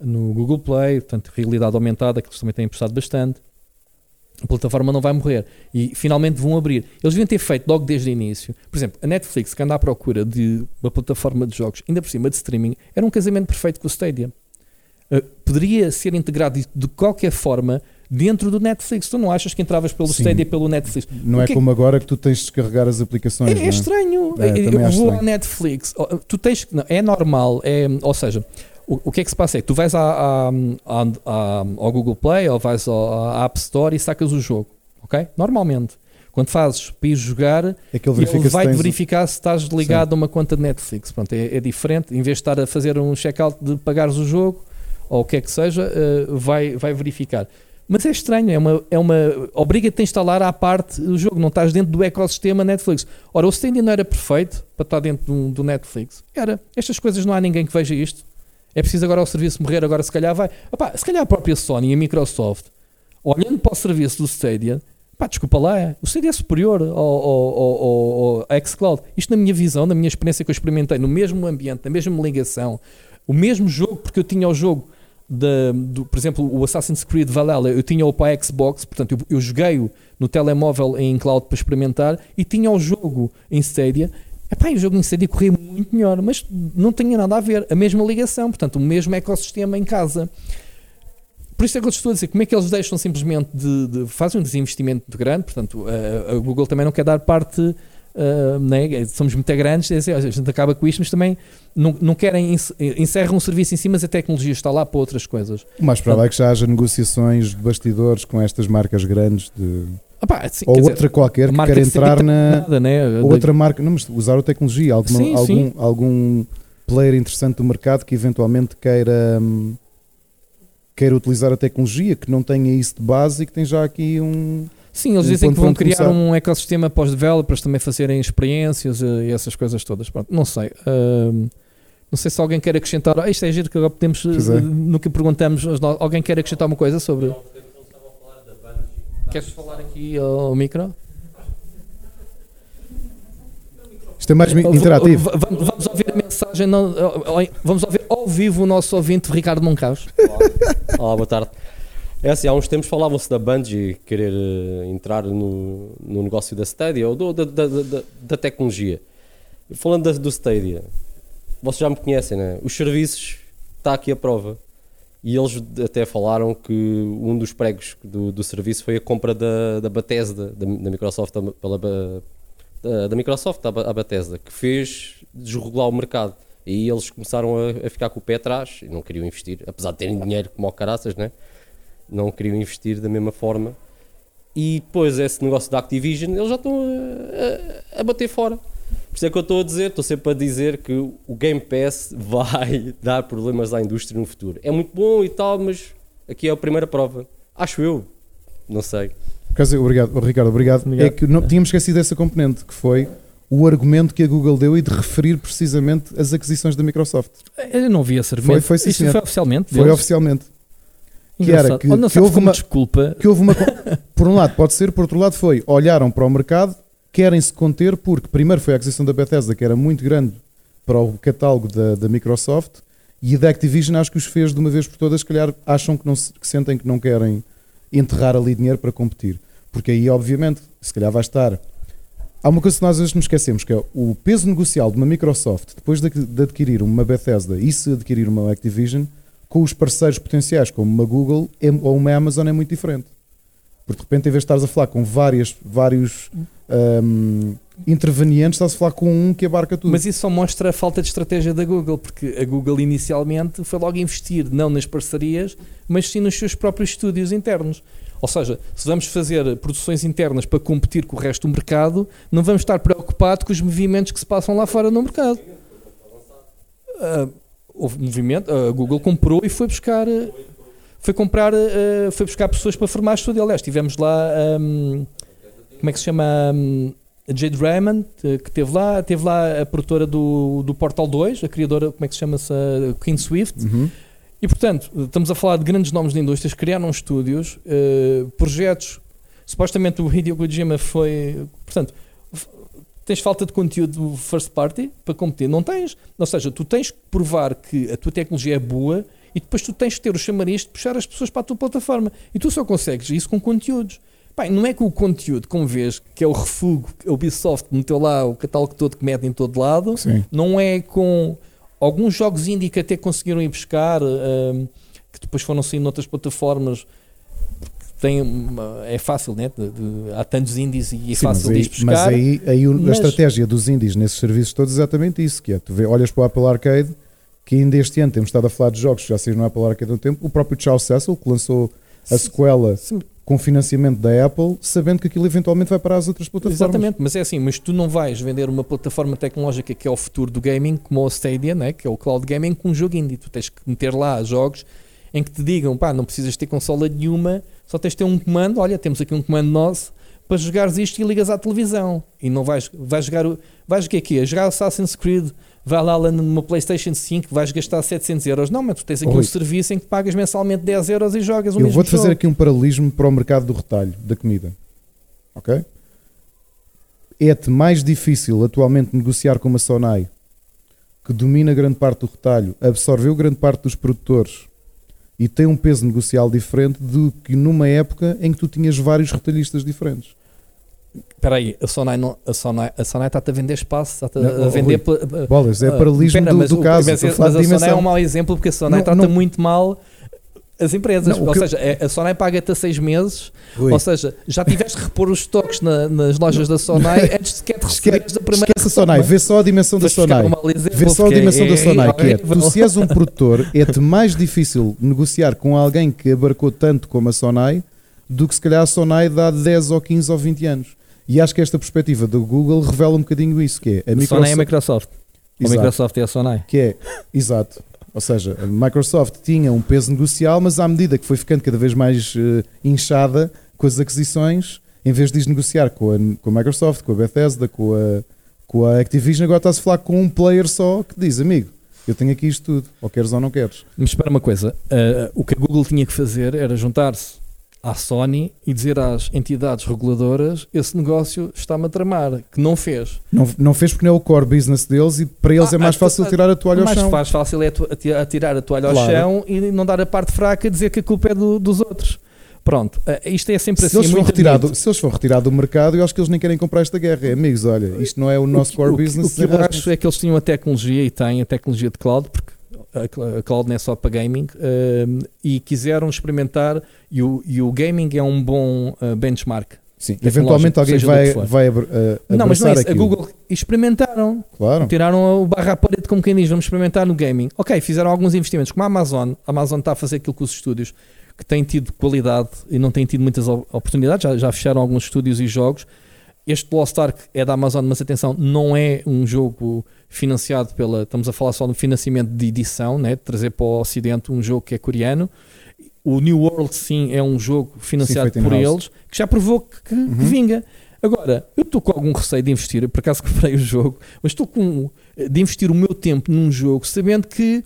no Google Play, portanto realidade aumentada, que eles também têm apostado bastante. A plataforma não vai morrer e finalmente vão abrir. Eles deviam ter feito logo desde o início. Por exemplo, a Netflix, que anda à procura de uma plataforma de jogos, ainda por cima de streaming, era um casamento perfeito com o Stadia. Uh, poderia ser integrado de- qualquer forma dentro do Netflix. Tu não achas que entravas pelo
Sim.
Stadia pelo Netflix?
Não é
é
como agora que tu tens de descarregar as aplicações.
É,
não
é estranho.
É,
Eu vou
estranho.
à Netflix. Tu tens não, é normal. É, ou seja, o, o que é que se passa é que tu vais à, à- à- à- ao Google Play ou vais ao- à App Store e sacas o jogo. Ok? Normalmente. Quando fazes para ir jogar,
É ele
vai
tens-
verificar se estás ligado a uma conta de Netflix. Pronto, é, é diferente. Em vez de estar a fazer um check-out de pagares o jogo ou o que é que seja, eh, vai, vai verificar. Mas é estranho, é uma, é uma obriga-te a instalar à parte o jogo, não estás dentro do ecossistema Netflix. Ora, o Stadia não era perfeito para estar dentro do, do Netflix. Era. Estas coisas não há ninguém que veja isto. É preciso agora o serviço morrer, agora se calhar vai. Opá, se calhar a própria Sony e a Microsoft, olhando para o serviço do Stadia, pá, desculpa lá, o Stadia é superior ao, ao, ao, ao, ao xCloud. Isto na minha visão, na minha experiência que eu experimentei, no mesmo ambiente, na mesma ligação, o mesmo jogo, porque eu tinha o jogo do, por exemplo, o Assassin's Creed Valhalla, eu tinha-o para a Xbox, portanto, eu, eu joguei-o no telemóvel em cloud para experimentar e tinha o jogo em Stadia. Epá, o jogo em Stadia corria muito melhor, mas não tinha nada a ver, a mesma ligação, portanto, o mesmo ecossistema em casa. Por isso é que eu estou a dizer, como é que eles deixam simplesmente de, de fazem um desinvestimento grande, portanto, a, a Google também não quer dar parte, ah, né? somos muito grandes, é assim, a gente acaba com isto, mas também não, não querem, ence- encerram um serviço em si, mas a tecnologia está lá para outras coisas.
O mais provável é que já haja negociações de bastidores com estas marcas grandes de...
Pá, assim,
ou
quer dizer,
outra qualquer que quer entrar na
nada, né?
ou outra marca, não, mas usar a tecnologia, alguma-
Sim,
algum,
sim.
algum player interessante do mercado que eventualmente queira hum, queira utilizar a tecnologia, que não tenha isso de base e que tem já aqui um
Sim, eles
um
dizem que vão criar
começar.
um ecossistema para os developers também fazerem experiências eh, e essas coisas todas. Pronto, não sei. Ahm, não sei se alguém quer acrescentar. Ah, isto é giro que agora podemos. eh,
é.
No que perguntamos, alguém quer acrescentar uma coisa sobre. Queres falar aqui ao micro?
isto é mais
V-
interativo.
Vamos ouvir a mensagem. não- vamos ouvir ao vivo o nosso ouvinte Ricardo Moncaus.
Olá, boa tarde. É assim, há uns tempos falavam-se da Bungie querer eh, entrar no, no negócio da Stadia ou do- da, da, da, da tecnologia. Falando da- do Stadia, vocês já me conhecem, né? Os serviços, está aqui a prova. E eles até falaram que um dos pregos do, do serviço foi a compra da, da Bethesda, da, da Microsoft, a- pela, da, da Microsoft à Bethesda, que fez desregular o mercado. E eles começaram a, a ficar com o pé atrás e não queriam investir, apesar de terem dinheiro como o caraças, né? não queriam investir da mesma forma. E depois esse negócio da Activision, eles já estão a, a- a bater fora. Por isso é que eu estou a dizer, estou sempre a dizer que o Game Pass vai dar problemas à indústria no futuro. É muito bom e tal, mas aqui é a primeira prova. Acho eu. Não sei.
Obrigado, oh, Ricardo, obrigado.
Obrigado.
É que não, tínhamos esquecido dessa componente, que foi o argumento que a Google deu e de referir precisamente as aquisições da Microsoft.
Eu não vi esse argumento.
Foi- foi sim,
foi oficialmente.
Foi oficialmente. que era que-
Oh, não
que houve uma-
desculpa.
Que houve uma. por um lado, pode ser, por outro lado, foi olharam para o mercado, querem se conter, porque primeiro foi a aquisição da Bethesda, que era muito grande para o catálogo da, da Microsoft, e da Activision acho que os fez de uma vez por todas, se calhar acham que, não se- que sentem que não querem enterrar ali dinheiro para competir. Porque aí, obviamente, se calhar vai estar Há uma coisa que nós às vezes nos esquecemos, que é o peso negocial de uma Microsoft depois de, de adquirir uma Bethesda e se adquirir uma Activision, com os parceiros potenciais como uma Google ou uma Amazon é muito diferente. Porque de repente, em vez de estares a falar com várias, vários hum, intervenientes, estás a falar com um que abarca tudo.
Mas isso só mostra a falta de estratégia da Google, porque a Google inicialmente foi logo investir não nas parcerias, mas sim nos seus próprios estúdios internos. Ou seja, se vamos fazer produções internas para competir com o resto do mercado, não vamos estar preocupados com os movimentos que se passam lá fora no mercado. Ah, houve movimento, a Google comprou e foi buscar, eh, foi comprar, eh, foi buscar pessoas para formar estúdio. Aliás, tivemos lá, hum, como é que se chama? Hum, a Jade Raymond, eh, que teve lá, teve lá a produtora do, do Portal 2, a criadora, como é que se chama-se? Queen Swift.
Uhum.
E portanto, estamos a falar de grandes nomes de indústrias, criaram estúdios, eh, projetos. Supostamente o Hideo Kojima foi. Portanto, tens falta de conteúdo first party para competir? Não tens. Ou seja, tu tens que provar que a tua tecnologia é boa e depois tu tens que ter o chamariz de puxar as pessoas para a tua plataforma. E tu só consegues isso com conteúdos. Pai, não é que o conteúdo, como vês, que é o refúgio, que a Ubisoft meteu lá o catálogo todo que mete em todo lado,
Sim.
não é com alguns jogos indie que até conseguiram ir buscar, hum, que depois foram saindo noutras plataformas. Tem é fácil, né? De- de- há tantos indies e é
Sim, mas
fácil de ir buscar.
mas aí, aí o- a
mas-
estratégia dos indies nesses serviços todos é exatamente isso, que é, tu vê, olhas para o Apple Arcade, que ainda este ano temos estado a falar de jogos que já saíram no Apple Arcade há um tempo, o próprio Charles Cecil, que lançou a sequela
Sim,
com financiamento da Apple, sabendo que aquilo eventualmente vai para as outras plataformas.
Exatamente, mas é assim, mas tu não vais vender uma plataforma tecnológica que é o futuro do gaming, como o Stadia, né, que é o cloud gaming, com um jogo indie. Tu tens que meter lá jogos em que te digam, pá, não precisas ter consola nenhuma, só tens de ter um comando, olha, temos aqui um comando nosso para jogares isto e ligas à televisão. E não vais, vais jogar, vais é que é? Jogar Assassin's Creed, vai lá, lá numa Playstation 5, vais gastar 700 euros. Não, mas tu tens aqui
Oi.
um serviço em que pagas mensalmente 10 euros e jogas o
Eu vou-te fazer aqui um paralelismo para o mercado do retalho, da comida. Ok? É-te mais difícil atualmente negociar com uma Sonai que domina grande parte do retalho, absorveu grande parte dos produtores e tem um peso negocial diferente do que numa época em que tu tinhas vários retalhistas diferentes.
Espera aí, a Sonai, não, a Sonai, a Sonai está-te a vender espaço, está-te a
oh,
vender...
Rui, Bolas, é
Ah,
paralelismo do, do
o-
caso.
Mas,
a
mas a
de
Sonai é um mau exemplo porque a Sonai trata muito mal as empresas.
Não,
ou
que
seja, é- a Sonai paga-te a seis meses,
Ui.
ou seja, já tiveste que repor os estoques na- nas lojas da Sonai antes sequer de receberes da primeira
Esquece a Sonai, vê só a dimensão da Sonai. Vê só a dimensão
é-
da Sonai, que é,
é-
tu se és um produtor, é-te mais difícil negociar com alguém que abarcou tanto como a Sonai do que se calhar a Sonai dá 10 ou 15 ou 20 anos. E acho que esta perspectiva do Google revela um bocadinho isso, que é a
A Sonai é a
Microsoft,
Microsoft. A
Exato.
Microsoft é a Sonai.
que é, exato, ou seja, a Microsoft tinha um peso negocial, mas à medida que foi ficando cada vez mais eh, inchada com as aquisições, em vez de negociar com a, com a Microsoft, com a Bethesda, com a, com a Activision, agora está-se a falar com um player só que diz, amigo, eu tenho aqui isto tudo, ou queres ou não queres.
Mas espera uma coisa, uh, o que a Google tinha que fazer era juntar-se à Sony e dizer às entidades reguladoras esse negócio está-me a tramar, que não fez.
Não, não fez porque não é o core business deles e para eles
Ah,
é mais
ah,
fácil
ah,
tirar a toalha
o
ao
mais
chão.
faz fácil é atirar a toalha ao
Claro.
chão e não dar a parte fraca e dizer que a culpa é do- dos outros. Pronto, uh, isto é sempre
Se
assim.
eles,
muito
retirado, se eles for retirado do mercado, eu acho que eles nem querem comprar esta guerra. É, amigos, olha, isto não é o nosso
que-
core
o que-
business.
O que eu
desenrasca-se.
acho é que eles tinham a tecnologia e têm a tecnologia de cloud, porque a cl- a cloud não é só para gaming, um, e quiseram experimentar. E o, e o gaming é um bom uh, benchmark.
Sim, eventualmente alguém vai, vai a-
não, mas não é isso. A. Google experimentaram.
Claro.
Tiraram o barra à parede, como quem diz, vamos experimentar no gaming. Ok, fizeram alguns investimentos, como a Amazon. A Amazon está a fazer aquilo com os estúdios que têm tido qualidade e não têm tido muitas op- oportunidades. Já, já fecharam alguns estúdios e jogos. Este Lost Ark é da Amazon, mas atenção, não é um jogo financiado pela. Estamos a falar só do financiamento de edição, né? de trazer para o Ocidente um jogo que é coreano. O New World, sim, é um jogo financiado
feito
por eles, que já provou que, que
Uhum.
vinga. Agora, eu estou com algum receio de investir, por acaso comprei o jogo, mas estou com de investir o meu tempo num jogo, sabendo que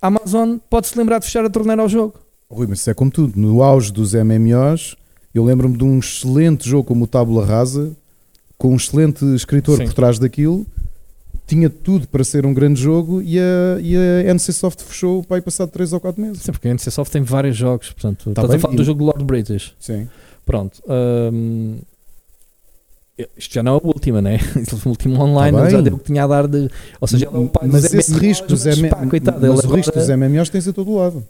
a Amazon pode se lembrar de fechar a torneira ao jogo.
Rui, mas isso é como tudo. No auge dos MMOs, eu lembro-me de um excelente jogo como o Tábula Rasa, com um excelente escritor
Sim.
por trás daquilo. Tinha tudo para ser um grande jogo e a, e a NC Soft fechou para aí passado 3 ou 4 meses.
Sim, porque a NC Soft tem vários jogos, portanto, estás
bem,
a falar
e-
do jogo do Lord British.
Sim.
Pronto. hum, Isto já não é a última, né? O último online
Tá
já deu o que tinha a dar de. Ou seja, ele é o pai dos
mas esse
MMOs,
risco dos,
mas,
M...
pá, coitado,
mas o risco dos MMOs tens a todo lado.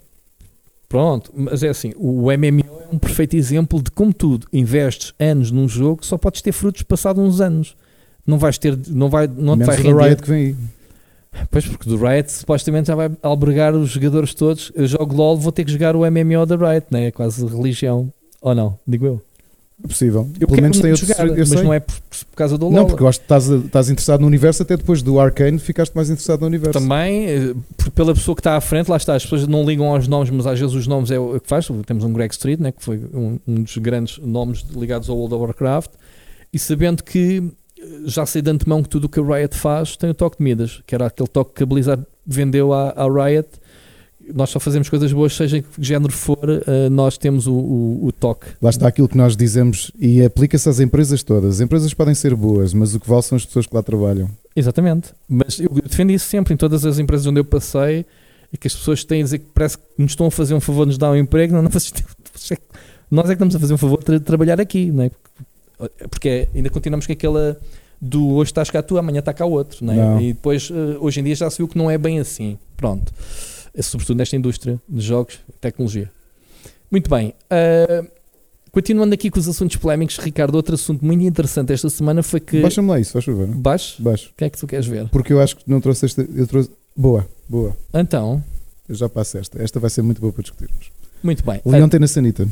Pronto, mas é assim, o MMO é um perfeito exemplo de como tudo, investes anos num jogo, só podes ter frutos passados uns anos. Não vais ter, não vai, não te
Menos
vai
da
render.
Riot que vem aí.
Pois, porque do Riot supostamente já vai albergar os jogadores todos. Eu jogo LOL, vou ter que jogar o MMO da Riot, né? É quase religião. Ou não? Digo eu.
Possível.
Eu
Pelo menos tem outro.
jogar,
eu
mas
sei.
não é por, por causa do LOL.
Não, porque eu acho que estás, estás interessado no universo, até depois do Arcane ficaste mais interessado no universo.
Também, eh, pela pessoa que está à frente, lá está, as pessoas não ligam aos nomes, mas às vezes os nomes é o que faz. Temos um Greg Street, né, que foi um, um dos grandes nomes ligados ao World of Warcraft, e sabendo que eh, já sei de antemão que tudo o que a Riot faz tem o toque de Midas, que era aquele toque que a Blizzard vendeu à, à Riot. Nós só fazemos coisas boas, seja em que género for, eh, nós temos o, o- o toque.
Lá está aquilo que nós dizemos e aplica-se às empresas todas. As empresas podem ser boas, mas o que vale são as pessoas que lá trabalham.
Exatamente. Mas eu defendo isso sempre em todas as empresas onde eu passei e que as pessoas têm a dizer que parece que nos estão a fazer um favor nos dar um emprego. Não, não, vocês é nós é que estamos a fazer um favor de tra- trabalhar aqui, não é? Porque, porque ainda continuamos com aquela do hoje estás cá tu, amanhã está cá outro, não é?
Não.
E depois, eh, hoje em dia já se viu que não é bem assim. Pronto. É sobretudo nesta indústria de jogos, tecnologia. Muito bem. ah, continuando aqui com os assuntos polémicos, Ricardo, outro assunto muito interessante esta semana foi que.
Baixa-me lá isso, faz favor.
Baixo?
Baixo.
O que é que tu queres ver?
Porque eu acho que não trouxe esta. Eu trouxe. Boa, boa.
Então,
Eu já passo esta. Esta vai ser muito boa para discutirmos.
muito bem.
Leão tem na sanita.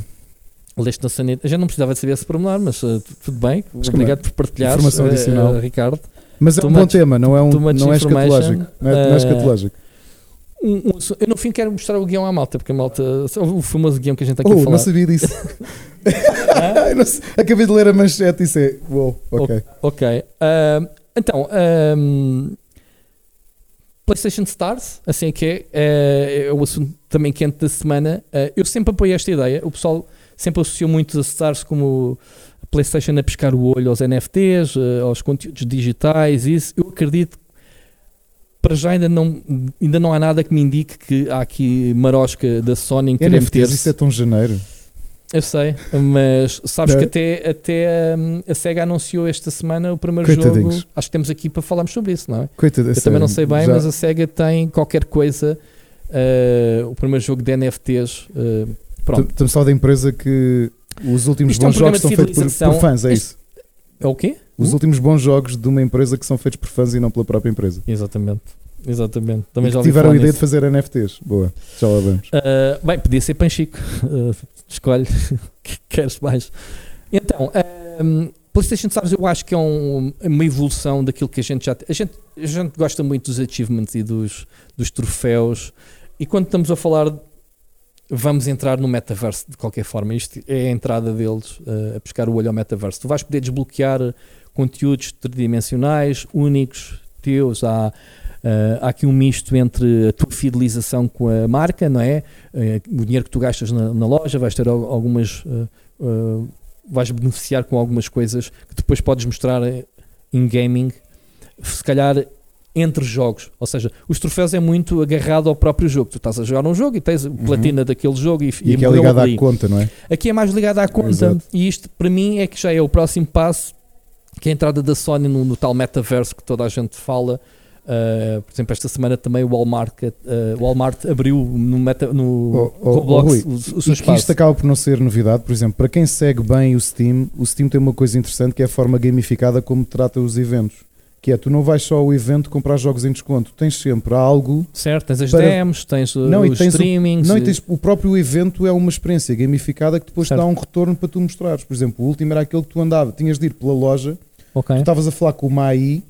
Leste na sanita. Gente não precisava de saber esse pormenor, mas tu- tudo bem.
Acho
Obrigado por partilhar.
Informação adicional.
Ricardo.
Mas é um bom
much-
tema, não é, um, não é escatológico. Não é, não é
Uh,
escatológico.
Um- um eu no fim quero mostrar o guião à malta, porque a malta. O famoso guião que a gente está aqui a
Oh,
falar.
não sabia disso. Não. Acabei de ler a manchete e é. Uou, ok.
Ok. Ahm, então, ahm, PlayStation Stars, assim é que é, é, é o assunto também quente da semana. Ah, eu sempre apoio esta ideia. O pessoal sempre associou muito a Stars como a PlayStation a pescar o olho aos NFTs, ah, aos conteúdos digitais. Isso eu acredito. Que Para já ainda não, ainda não há nada que me indique que há aqui marosca da Sony em querer
NFTs, isso é tão janeiro.
Eu sei, mas sabes
Não
que
é?
até, até hum, a SEGA anunciou esta semana o primeiro
Coitadinhos.
jogo. Acho que temos aqui para falarmos sobre isso, não é?
Coitado,
Eu também não sei bem, mas a SEGA tem qualquer coisa. uh, o primeiro jogo de NFTs. uh, pronto.
Estamos só da empresa que os últimos
Isto é um
bons jogos são feitos por, por fãs, é isso.
É o quê?
Os últimos bons jogos de uma empresa que são feitos por fãs e não pela própria empresa.
Exatamente. Exatamente. Também já
tiveram a ideia
nisso.
de fazer NFTs. Boa, já lá vamos.
Uh, bem, podia ser Panchico. Uh, escolhe o que queres mais. Então, um, PlayStation Stars eu acho que é um- uma evolução daquilo que a gente já. A gente, a gente gosta muito dos achievements e dos, dos troféus. E quando estamos a falar. Vamos entrar no metaverso de qualquer forma. Isto é a entrada deles uh, a pescar o olho ao metaverso. Tu vais poder desbloquear conteúdos tridimensionais, únicos, teus. Há, Uh, há aqui um misto entre a tua fidelização com a marca, não é? Uh, o dinheiro que tu gastas na, na loja, vais ter al- algumas. vais beneficiar com algumas coisas que depois podes mostrar eh, em gaming, se calhar entre jogos. Ou seja, os troféus é muito agarrado ao próprio jogo. Tu estás a jogar um jogo e tens a platina daquele jogo e,
E aqui é ligado
ali.
à conta, não é?
Aqui é mais ligado à conta.
Exato.
E isto, para mim, é que já é o próximo passo, que é a entrada da Sony no, no tal metaverso que toda a gente fala. Uh, por exemplo, esta semana também o Walmart, uh, Walmart abriu no, meta, no
Oh, oh,
Roblox
oh, Rui,
o, o
E
seu
que
espaço.
isto acaba por não ser novidade, por exemplo, para quem segue bem o Steam, o Steam tem uma coisa interessante que é a forma gamificada como trata os eventos. Que é, tu não vais só ao evento comprar jogos em desconto, tens sempre algo.
Certo, tens as
para-
demos, tens uh,
Não,
os
tens o-
streamings.
Não, e tens, o próprio evento é uma experiência gamificada que depois te
Certo.
dá um retorno para tu mostrares. Por exemplo, o último era aquele que tu andava, tinhas de ir pela loja,
Ok.
tu estavas a falar com uma AI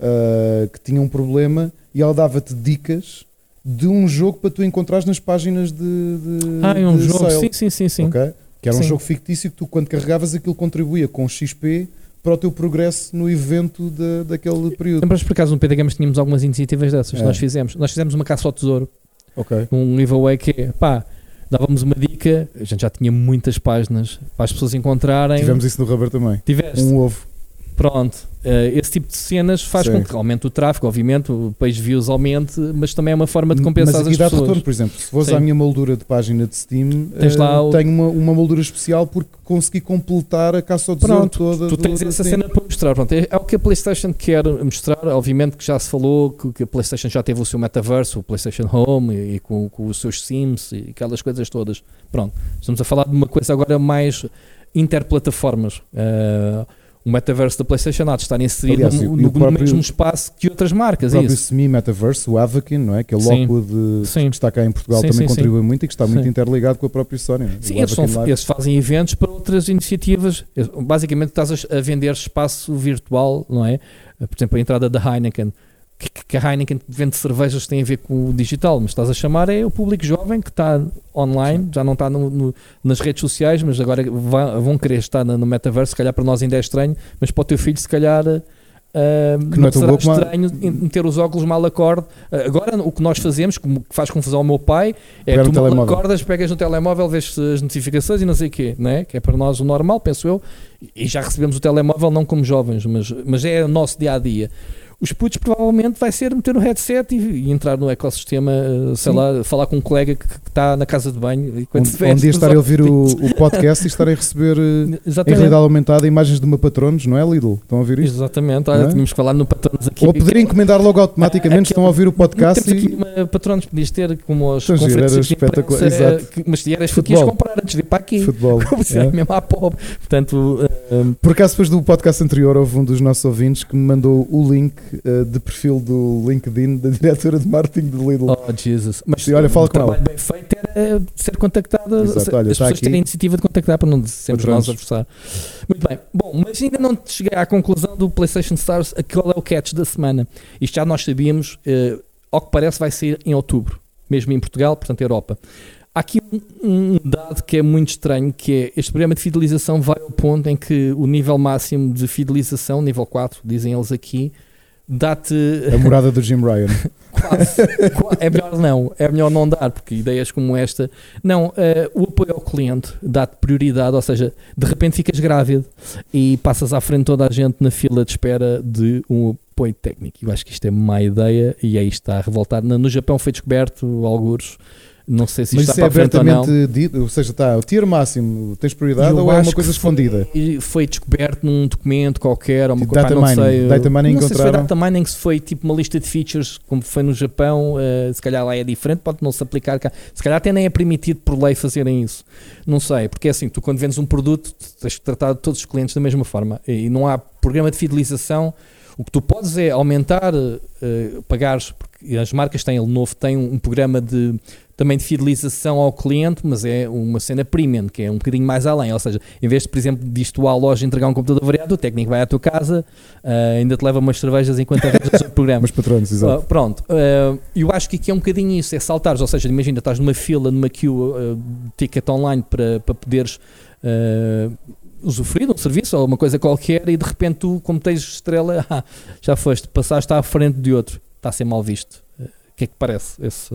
ah, que tinha um problema e ela dava-te dicas de um jogo para tu encontrares nas páginas de, de,
Ah, é um jogo.
sale.
Sim, sim, sim. sim.
ok? Que era um
Sim.
jogo fictício que tu, quando carregavas, aquilo contribuía com XP para o teu progresso no evento de- daquele período.
Lembras por acaso no PD Games tínhamos algumas iniciativas dessas
É.
nós fizemos? Nós fizemos uma caça ao tesouro, um giveaway que pá, dávamos uma dica, a gente já tinha muitas páginas para as pessoas encontrarem.
Tivemos isso no Rubber também.
Tiveste?
Um ovo.
Pronto, eh, esse tipo de cenas faz
Sim.
com que aumente o tráfego, obviamente, o page views aumente, mas também é uma forma de compensar
Mas
as pessoas.
retorno, por exemplo, se fores à minha moldura de página de Steam,
Tens
eh,
lá o-
tenho uma, uma moldura especial porque consegui completar a caça ao tesouro toda.
Tu tens essa
Steam.
cena para mostrar. Pronto, é, é o que a PlayStation quer mostrar. Obviamente que já se falou que, que a PlayStation já teve o seu metaverso, o PlayStation Home e, e com, com os seus Sims e aquelas coisas todas. Pronto, estamos a falar de uma coisa agora mais interplataformas. Uh, o metaverso da PlayStation há de estar inserido
Aliás,
no, no-
o
no
próprio-
mesmo espaço que outras
O
marcas. é
próprio semi-metaverse, o Avakin, não é? que é
Sim.
logo de,
Sim.
que está cá em Portugal,
Sim,
também
sim,
contribui muito e que está muito interligado com a própria Sony. não é?
Sim,
O
eles, são- eles fazem eventos para outras iniciativas. Basicamente, estás a vender espaço virtual, não é? Por exemplo, a entrada da Heineken. Que, que a Heineken vende cervejas tem a ver com o digital, mas estás a chamar é o público jovem que está online, já não está no- no- nas redes sociais, mas agora vão querer estar no, no metaverso. Se calhar para nós ainda é estranho, mas para o teu filho, se calhar. ah,
Que não é
será estranho em- meter os óculos mal acorde. Ah, agora, o que nós fazemos, como que faz confusão ao meu pai, é
Pegar
tu mal
telemóvel.
acordas, pegas no telemóvel, vês as notificações e não sei o quê, não é? que é para nós o normal, penso eu, e já recebemos o telemóvel não como jovens, mas, mas é o nosso dia a dia. Os putos provavelmente vai ser meter no headset e, e entrar no ecossistema, eh, sei
Sim.
lá, falar com um colega que, está na casa de banho e quando
Onde,
se veste
onde ia
nos
estar a ouvir o, o podcast e estar a receber eh, em
Exatamente.
realidade aumentada imagens de uma patronos, não é Lidl? Estão a ouvir isto?
Exatamente, olha,
é?
tínhamos que falar no patronos aqui.
Ou poder encomendar logo automaticamente,
Aquele-
estão a ouvir o podcast
Temos aqui
e
uma patronos, podias ter como os conferências de imprensa,
exato.
eh, que- mas
Futebol.
comprar antes de vir para aqui.
futebol.
Como se
É.
é mesmo à pobre. Portanto, eh,
Por acaso, depois do podcast anterior, houve um dos nossos ouvintes que me mandou o link eh, de perfil do LinkedIn da diretora de marketing do Lidl.
Oh, Jesus. Mas
Sim, olha, fala
o
com
trabalho bem feito era ser contactado,
Exato, olha,
as pessoas
aqui.
terem a iniciativa de contactar para não sermos nós a forçar. Muito bem. Bom, mas ainda não cheguei à conclusão do PlayStation Stars, a qual é o catch da semana. Isto já nós sabíamos, eh, ao que parece vai sair em outubro, mesmo em Portugal, portanto Europa. Há aqui um, um dado que é muito estranho, que é este programa de fidelização vai ao ponto em que o nível máximo de fidelização, nível 4, dizem eles aqui, dá-te
A morada do Jim Ryan.
Quase. Qua- é melhor não, é melhor não dar, porque ideias como esta. Não, eh, o apoio ao cliente dá-te prioridade, ou seja, de repente ficas grávido e passas à frente toda a gente na fila de espera de um apoio técnico. Eu acho que isto é má ideia e aí está a revoltar. No, Japão foi descoberto, algures. Não sei se
Mas
isto
isso é
está para frente ou não.
dito, ou seja, está, o tier máximo, tens prioridade ou é uma coisa
que foi-
escondida?
Foi descoberto num documento qualquer, ou uma coisa, pá,
data
não
mining.
sei.
Data mining
não sei se foi data mining, se foi tipo uma lista de features, como foi no Japão, eh, se calhar lá é diferente, pode não se aplicar cá. Se calhar até nem é permitido por lei fazerem isso. Não sei, porque é assim, tu quando vendes um produto, tens que tratar todos os clientes da mesma forma. E não há programa de fidelização. O que tu podes é aumentar, eh, pagares, porque as marcas têm, ele novo tem um, um programa de também de fidelização ao cliente, mas é uma cena premium, que é um bocadinho mais além. Ou seja, em vez de, por exemplo, de isto à loja entregar um computador variado, o técnico vai à tua casa, ah, ainda te leva umas cervejas enquanto arranjas o programa.
Mas patronos, exato.
Ah, pronto, Ah, eu acho que aqui é um bocadinho isso, é saltares, ou seja, imagina, estás numa fila, numa queue, ah, ticket online para, para poderes ah, usufruir de um serviço ou uma coisa qualquer e de repente tu, como tens estrela, ah, já foste, passaste à frente de outro, está a ser mal visto. O que é que parece esse...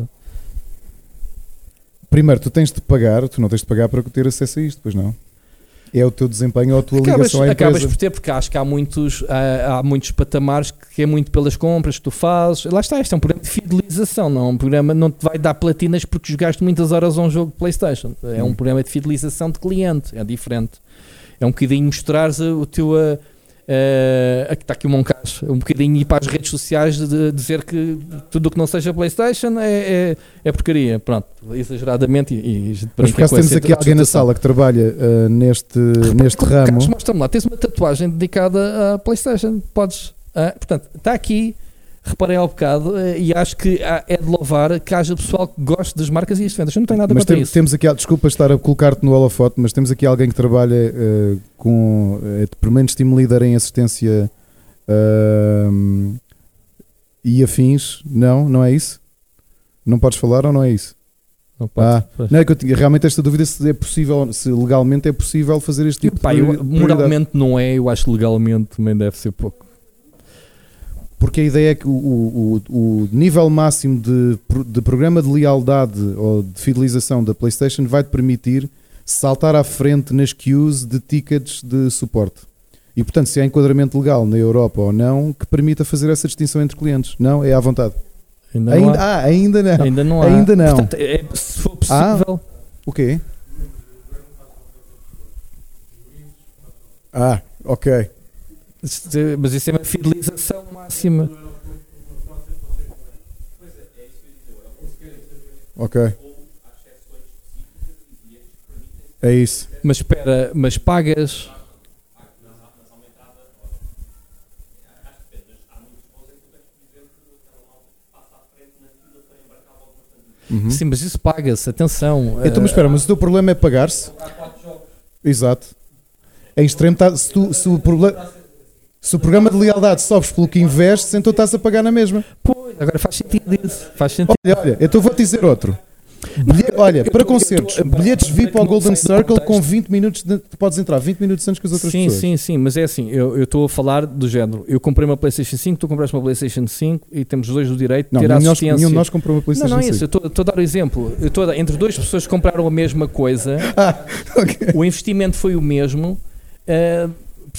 Primeiro, tu tens de pagar, tu não tens de pagar para ter acesso a isto, pois não? É o teu desempenho ou a tua
Acabas,
ligação à
acabas
empresa.
por ter, porque acho que há muitos, há, há muitos patamares que é muito pelas compras que tu fazes. Lá está, isto é um programa de fidelização, não é um programa não te vai dar platinas porque jogaste muitas horas a um jogo de Playstation. É um
Hum.
programa de fidelização de cliente, é diferente. É um bocadinho mostrares o teu. Uh, uh, aqui está aqui o Moncas, um bocadinho ir para as redes sociais de, dizer que tudo o que não seja Playstation é, é, é porcaria. Pronto, exageradamente. E, e
Mas por acaso temos aqui alguém na sala que trabalha ah, neste, neste ramo.
Mostra-me lá, tens uma tatuagem dedicada à PlayStation. Podes. ah, portanto, está aqui. Reparei ao bocado ah, e acho que é de louvar que haja pessoal que goste das marcas e as vendas. Eu não tenho nada
Mas
contra
tem-
isso.
temos aqui, desculpa estar a colocar-te no holofote, mas temos aqui alguém que trabalha eh, com, eh, pelo menos team leader em assistência ahm, e afins. Não, não é isso? Não podes falar ou não é isso?
Não pode.
Ah,
Pois.
não é que eu tinha realmente esta dúvida se é possível, se legalmente é possível fazer este tipo
Pá,
de
eu- moralmente não é, eu acho que legalmente também deve ser pouco.
Porque a ideia é que o, o, o- nível máximo de, de programa de lealdade ou de fidelização da PlayStation vai te permitir saltar à frente nas queues de tickets de suporte. E portanto, se há enquadramento legal na Europa ou não que permita fazer essa distinção entre clientes. Não, é à vontade.
Ainda, não
Ainda,
há.
ah, ainda não.
Ainda não há.
Ainda não.
Portanto, é- se for possível.
O quê? Ah, ok.
Mas isso é uma fidelização máxima.
Ok. É isso.
Mas espera, mas pagas.
Uhum.
Sim, mas isso paga-se, atenção.
Então, mas
eh,
espera, mas o teu problema é pagar-se? Exato. Em extremo, tá- se, tu, se, o proble- se o programa de lealdade sobes pelo que investes, então estás a pagar na mesma.
Pois, agora faz sentido isso. Faz sentido.
Olha, olha, então vou-te dizer outro. Bilhe- olha, para concertos, bilhetes VIP ao
não
Golden
do
Circle com
contexto.
20 minutos, de, podes entrar 20 minutos antes que as outras
sim,
pessoas.
sim, sim, mas é assim, eu estou a falar do género. Eu comprei uma PlayStation 5, tu compraste uma PlayStation 5 e temos os dois o direito de
Não,
ter
nós,
assistência.
nenhum de nós comprou uma
não,
PlayStation
não é isso,
5.
eu estou a dar o exemplo. Eu dar- entre duas pessoas que compraram a mesma coisa,
Ah, ok.
o investimento foi o mesmo. ah,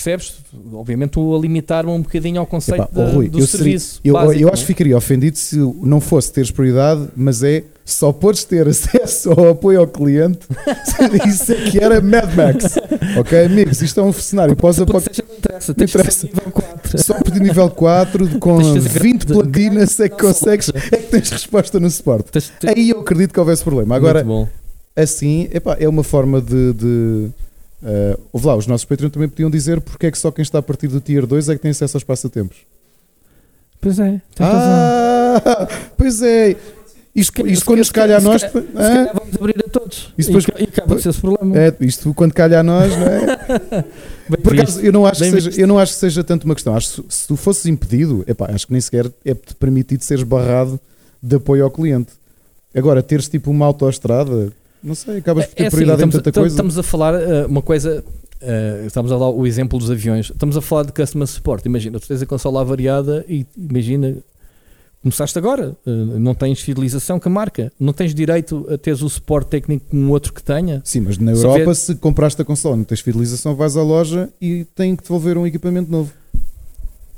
percebes? Obviamente estou a limitar-me um bocadinho ao conceito
Epá,
da-
Rui,
do
eu, seria-
serviço.
eu,
básico,
eu acho que ficaria ofendido se não fosse teres prioridade, mas é só podes ter acesso ao apoio ao cliente. Isso é que era Mad Max. Ok, amigos, isto é um cenário pós-apocalipse.
Interessa, tens
interessa.
nível 4.
Só por nível 4, com
Tens de fazer
20
grande-
platinas, é que consegues, é que tens resposta no suporte. Aí eu acredito que houvesse problema. Agora, assim, epá, é uma forma de. de uh, ouve lá, os nossos Patreon também podiam dizer porque é que só quem está a partir do Tier 2 é que tem acesso aos passatempos.
Pois é, tens razão.
Ah, pois é. Isto, isto quando nos calha a nós.
Se calhar
ah,
vamos abrir a todos.
Isso
E
depois-
E acaba de ser esse problema.
é, isto quando calha a nós, não é? Por acaso, eu não, acho que seja, eu não acho que seja tanto uma questão. Acho que se, tu fosses impedido, epá, acho que nem sequer é-te permitido seres barrado de apoio ao cliente. Agora, teres tipo uma autoestrada, não sei, acabas por ter
É assim,
prioridade em
estamos,
tanta coisa.
estamos a falar uh, uma coisa. uh, estamos a dar o exemplo dos aviões. Estamos a falar de customer support. Imagina, tu tens a consola avariada e imagina. Começaste agora, uh, não tens fidelização com a marca, não tens direito a teres o suporte técnico que um outro que tenha.
Sim, mas na
Se
Europa,
houver-
se compraste a consola, não tens fidelização, vais à loja e têm que devolver um equipamento novo.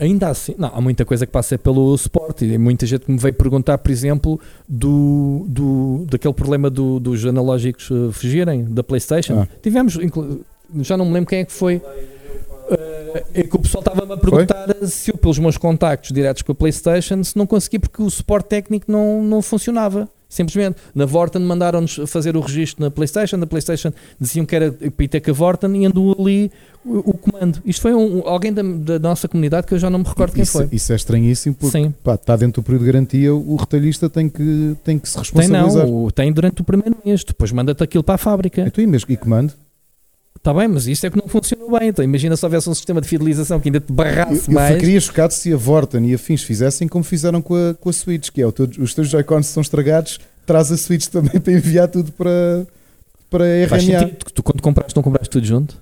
Ainda assim, não, há muita coisa que passa pelo suporte e muita gente me veio perguntar, por exemplo, do, do, daquele problema do- dos analógicos uh, fugirem da PlayStation.
Ah.
Tivemos, já não me lembro quem é que foi. uh, é que o pessoal estava-me a perguntar se eu, pelos meus contactos diretos com a PlayStation, se não consegui porque o suporte técnico não, não funcionava. Simplesmente. Na Vorten mandaram-nos fazer o registro na PlayStation, na PlayStation diziam que era para ir ter com a Vorten e andou ali o, o comando. Isto foi um- alguém da, da nossa comunidade que eu já não me recordo quem
isso,
foi.
isso é estranhíssimo porque pá, está dentro do período de garantia, o retalhista tem que, tem que se
Tem
responsabilizar.
não, o- tem durante o primeiro mês, depois manda-te aquilo para a fábrica.
Então, e mesmo e comando?
Está bem, mas isto é que não funcionou bem. Então, imagina se houvesse um sistema de fidelização que ainda te
Eu,
barrasse
eu
mais.
ficaria chocado se a Vorten e a Fins fizessem como fizeram com a, com a Switch, que é o teu- os teus Joy-Cons são estragados, traz a Switch também para enviar tudo para, para RMA.
sentido. Tu, quando compraste, não compraste tudo junto?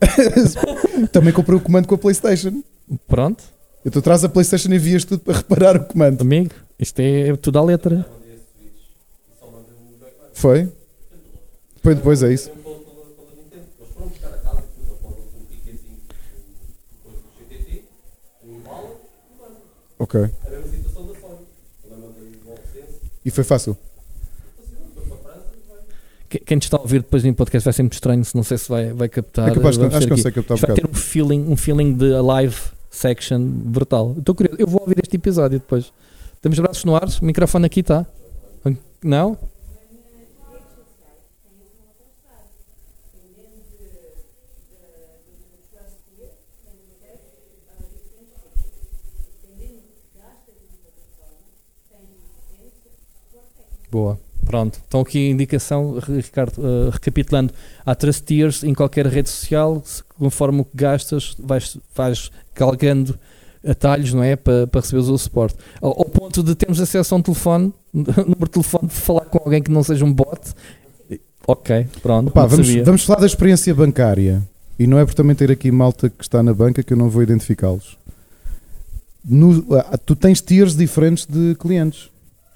também comprei o comando com a Playstation.
Pronto,
Então traz a Playstation e envias tudo para reparar o comando.
amigo, isto é tudo à letra.
Foi? Foi depois, é isso. Ok. E foi fácil.
Que- Quem te está a ouvir depois em podcast vai ser muito estranho, se não sei se vai, vai captar.
É capaz acho que
aqui.
consegue captar um
vai
bocado.
ter um feeling, um feeling de live section brutal. Estou curioso, eu vou ouvir este episódio depois. Temos braços no ar, o microfone aqui está. Não? Boa. Pronto. Então aqui a indicação, Ricardo, eh, recapitulando, há trust tiers em qualquer rede social, conforme o que gastas, vais, vais calcando atalhos, não é? Para, para receberes o suporte. Ao, ao ponto de termos acesso a um telefone, número de telefone, de falar com alguém que não seja um bot. Ok, pronto.
Opa, vamos,
sabia.
vamos falar da experiência bancária. E não é por também ter aqui malta que está na banca que eu não vou identificá-los. Tu tens tiers diferentes de clientes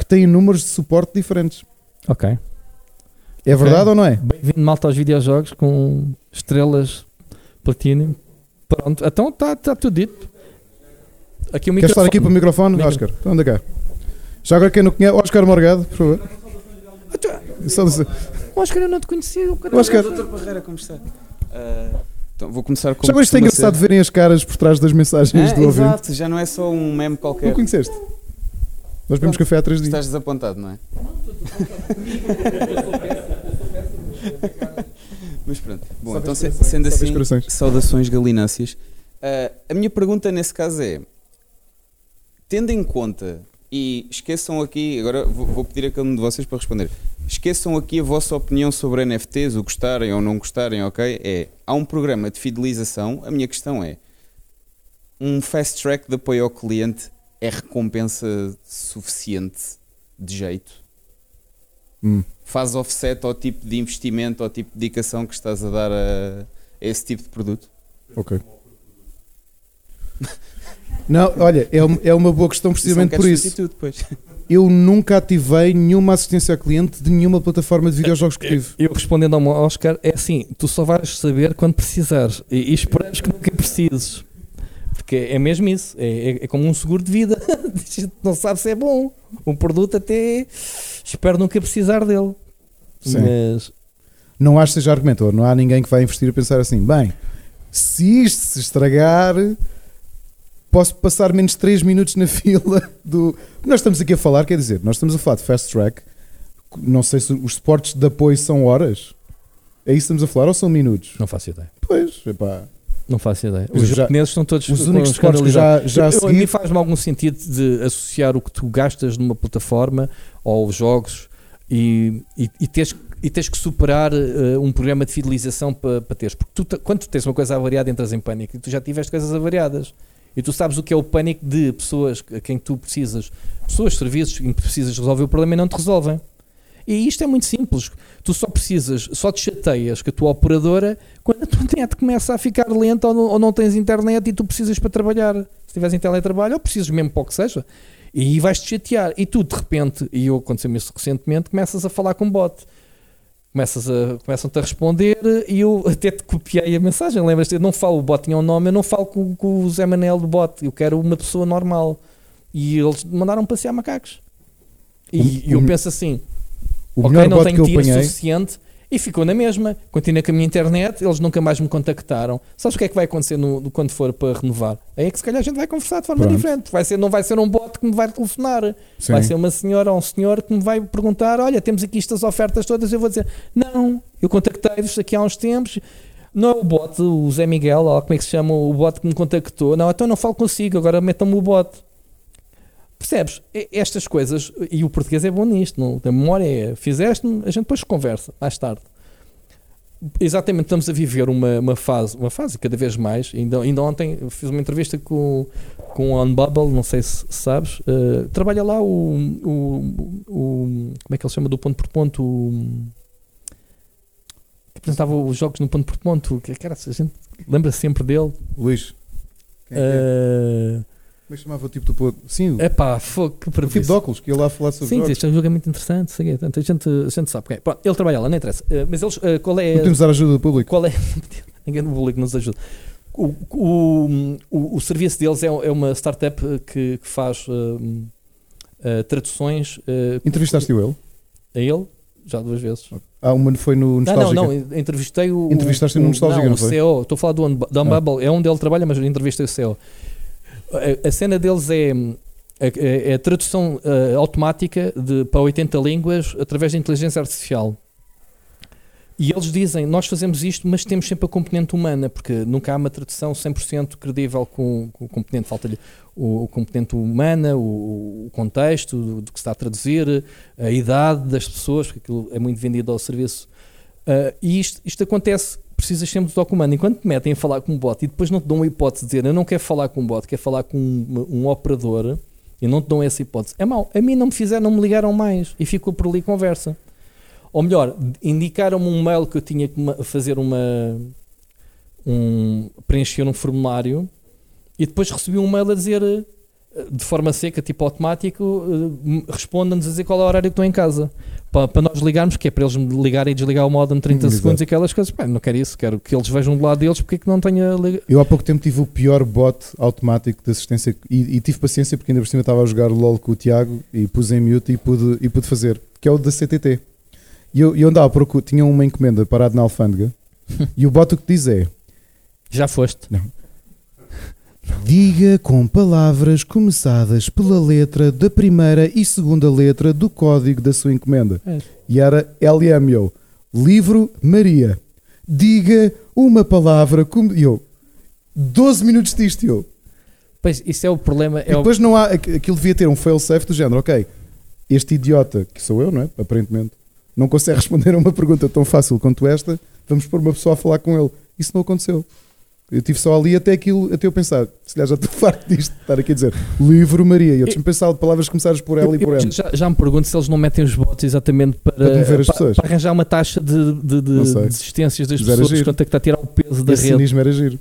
que têm números de suporte diferentes.
Ok.
É verdade ou não é?
Bem-vindo malta aos videojogos com estrelas Platinum. Pronto, então está tá tudo dito. Aqui o
Queres estar aqui para o microfone,
Micro-
Oscar? Então anda cá. Já agora quem não conhece, Oscar Morgado, por favor. Dizer-
Oscar, eu não te conhecia.
Oscar,
Doutor Parreira, como está? Ah, então, vou começar com
já agora isto é engraçado verem as caras por trás das mensagens
Ah,
do ouvinte.
exato, já não é só um meme
Não
qualquer.
conheceste? Nós bebemos café há três dias.
Estás desapontado, não é? Mas pronto. Bom, então sendo assim, saudações galináceas. Ah, a minha pergunta nesse caso é: tendo em conta, e esqueçam aqui, agora vou, vou pedir a cada um de vocês para responder. Esqueçam aqui a vossa opinião sobre NFTs, o gostarem ou não gostarem, ok? É, há um programa de fidelização. A minha questão é: um fast track de apoio ao cliente é recompensa suficiente de jeito?
Hum.
Faz offset ao tipo de investimento, ao tipo de dedicação que estás a dar a, a esse tipo de produto?
Ok. Não, olha, é, uma- é uma boa questão precisamente
Isso não
por isso. Eu nunca ativei nenhuma assistência ao cliente de nenhuma plataforma de videojogos que tive.
Eu respondendo ao Oscar, é assim: tu só vais saber quando precisares. E, e esperamos que nunca precises. Porque é mesmo isso. É, é- é como um seguro de vida. Não sabe se é bom. Um produto até espero nunca precisar dele.
Sim.
Mas
Não acho que seja argumento. Não há ninguém que vai investir a pensar assim: bem, se isto se estragar, posso passar menos 3 minutos na fila do. Nós estamos aqui a falar, quer dizer, nós estamos a falar de fast track. Não sei se os suportes de apoio são horas. É isso que estamos a falar ou são minutos?
não faço ideia.
Pois, epá.
Não faço ideia. Os japoneses estão todos
Os únicos que já, já a
Eu- a mim faz-me algum sentido de associar o que tu gastas numa plataforma ou os jogos e, e, e tens, e tens que superar eh, um programa de fidelização para para teres. Porque tu, quando tu tens uma coisa avariada, entras em pânico e tu já tiveste coisas avariadas. E tu sabes o que é o pânico de pessoas a quem tu precisas, pessoas, serviços em que precisas resolver o problema e não te resolvem. E isto é muito simples. Tu só precisas, só te chateias com a tua operadora quando a tua internet começa a ficar lenta ou não, ou não tens internet e tu precisas para trabalhar. Se estiveres em teletrabalho, ou precisas mesmo para o que seja. E vais-te chatear. E tu, de repente, e eu aconteceu-me isso recentemente, começas a falar com um bot. Começas a, começam-te a responder e eu até te copiei a mensagem. Lembras-te? Eu não falo, o bot tinha um nome, eu não falo com, com o Zé Manel do bot. Eu quero uma pessoa normal. E eles mandaram passear macacos. E, e eu
o-
penso assim:
O
ok,
melhor
não
bot que
tenho
eu
tiro
apanhei.
suficiente e ficou na mesma. Continuei com a minha internet, eles nunca mais me contactaram. Sabes o que é que vai acontecer no, quando for para renovar? É que se calhar a gente vai conversar de forma
Pronto.
diferente. Vai ser, não vai ser um bot que me vai telefonar.
Sim.
Vai ser uma senhora ou um senhor que me vai perguntar: Olha, temos aqui estas ofertas todas. Eu vou dizer: Não, eu contactei-vos aqui há uns tempos. Não é o bot, o Zé Miguel, ou como é que se chama, o bot que me contactou. Não, então eu não falo consigo, agora metam-me o bot. Percebes? Estas coisas, e o português é bom nisto, não? a memória é, fizeste a gente depois conversa, mais tarde. Exatamente, estamos a viver uma, uma fase, uma fase cada vez mais. Ainda, ainda ontem fiz uma entrevista com, com o Unbubble, não sei se sabes. eh, trabalha lá o, o, o- Como é que ele chama? Do ponto por ponto. O, que apresentava os jogos no ponto por ponto. Que, cara, a gente lembra sempre dele.
Luís. Quem é que é?
Eh,
Como é chamava o tipo do pod- Sim, o,
É pá, fogo, que
o tipo de óculos que ia lá falar sobre
Sim,
jogos.
este jogo é muito interessante. sei quê, Portanto, a, gente, a gente sabe quem é. Pronto, ele trabalha lá, não interessa. Eh, mas eles, eh, qual
Não
é.
temos de dar ajuda do público.
Qual é. Ninguém no público nos ajuda. O, o, o, o serviço deles é, é uma startup eh, que, que faz eh, traduções eh,
Entrevistaste o ele?
a ele, já duas vezes.
Ah, uma foi no
Não,
Nostálgica.
não, não, entrevistei o.
Entrevistaste
o,
no Nostálgica,
não,
não
o? CEO. Estou a falar do, Unbu- do Unbubble, é onde ele trabalha, mas entrevistei o CEO. A, cena deles é. É, é a tradução eh, automática de, para 80 línguas através da inteligência artificial. E eles dizem: Nós fazemos isto, mas temos sempre a componente humana, porque nunca há uma tradução 100% credível com, com o componente. Falta-lhe o, o componente humana, o, o contexto do, do que se está a traduzir, a idade das pessoas, porque aquilo é muito vendido ao serviço. Ah, e isto, isto acontece, precisas sempre do humano. Enquanto te metem a falar com um bot e depois não te dão a hipótese de dizer eu não quero falar com um bot, quero falar com um, um operador e não te dão essa hipótese, é mau. A mim não me fizeram, não me ligaram mais e ficou por ali conversa. Ou melhor, indicaram-me um mail que eu tinha que fazer uma. Um, preencher um formulário e depois recebi um mail a dizer de forma seca, tipo automático, eh, responda-nos a dizer qual é o horário que estão em casa. Para, para nós ligarmos, que é para eles me ligarem e desligar o modem 30
Hum,
segundos
exato.
e aquelas coisas. Pá, não quero isso, quero que eles vejam do lado deles porque é que não tenha.
Eu há pouco tempo tive o pior bot automático de assistência e, e tive paciência porque ainda por cima estava a jogar LOL com o Tiago e pus em mute e pude, e pude fazer, que é o da CTT. E eu, eu andava tinha uma encomenda parada na alfândega e o bot o que diz é
Já foste.
Diga com palavras começadas pela letra da primeira e segunda letra do código da sua encomenda.
É.
E era LM, eu. Livro Maria. Diga uma palavra como. E eu. 12 minutos disto, eu.
Pois, isso é o problema.
E
É o...
depois não há. aqu- Aquilo devia ter um fail-safe do género, ok. Este idiota, que sou eu, não é? Aparentemente, não consegue responder a uma pergunta tão fácil quanto esta. Vamos pôr uma pessoa a falar com ele. Isso não aconteceu. Eu estive só ali até aquilo, até eu pensar, se calhar já estou farto disto, estar aqui a dizer livro Maria. E eu tinha pensado de palavras começadas por ela e por M.
já, já me pergunto se eles não metem os bots exatamente para,
Para
para- para arranjar uma taxa de, de, de desistências das
Mas
pessoas quanto é que está a tirar o peso da
Esse
rede.
cinismo era giro.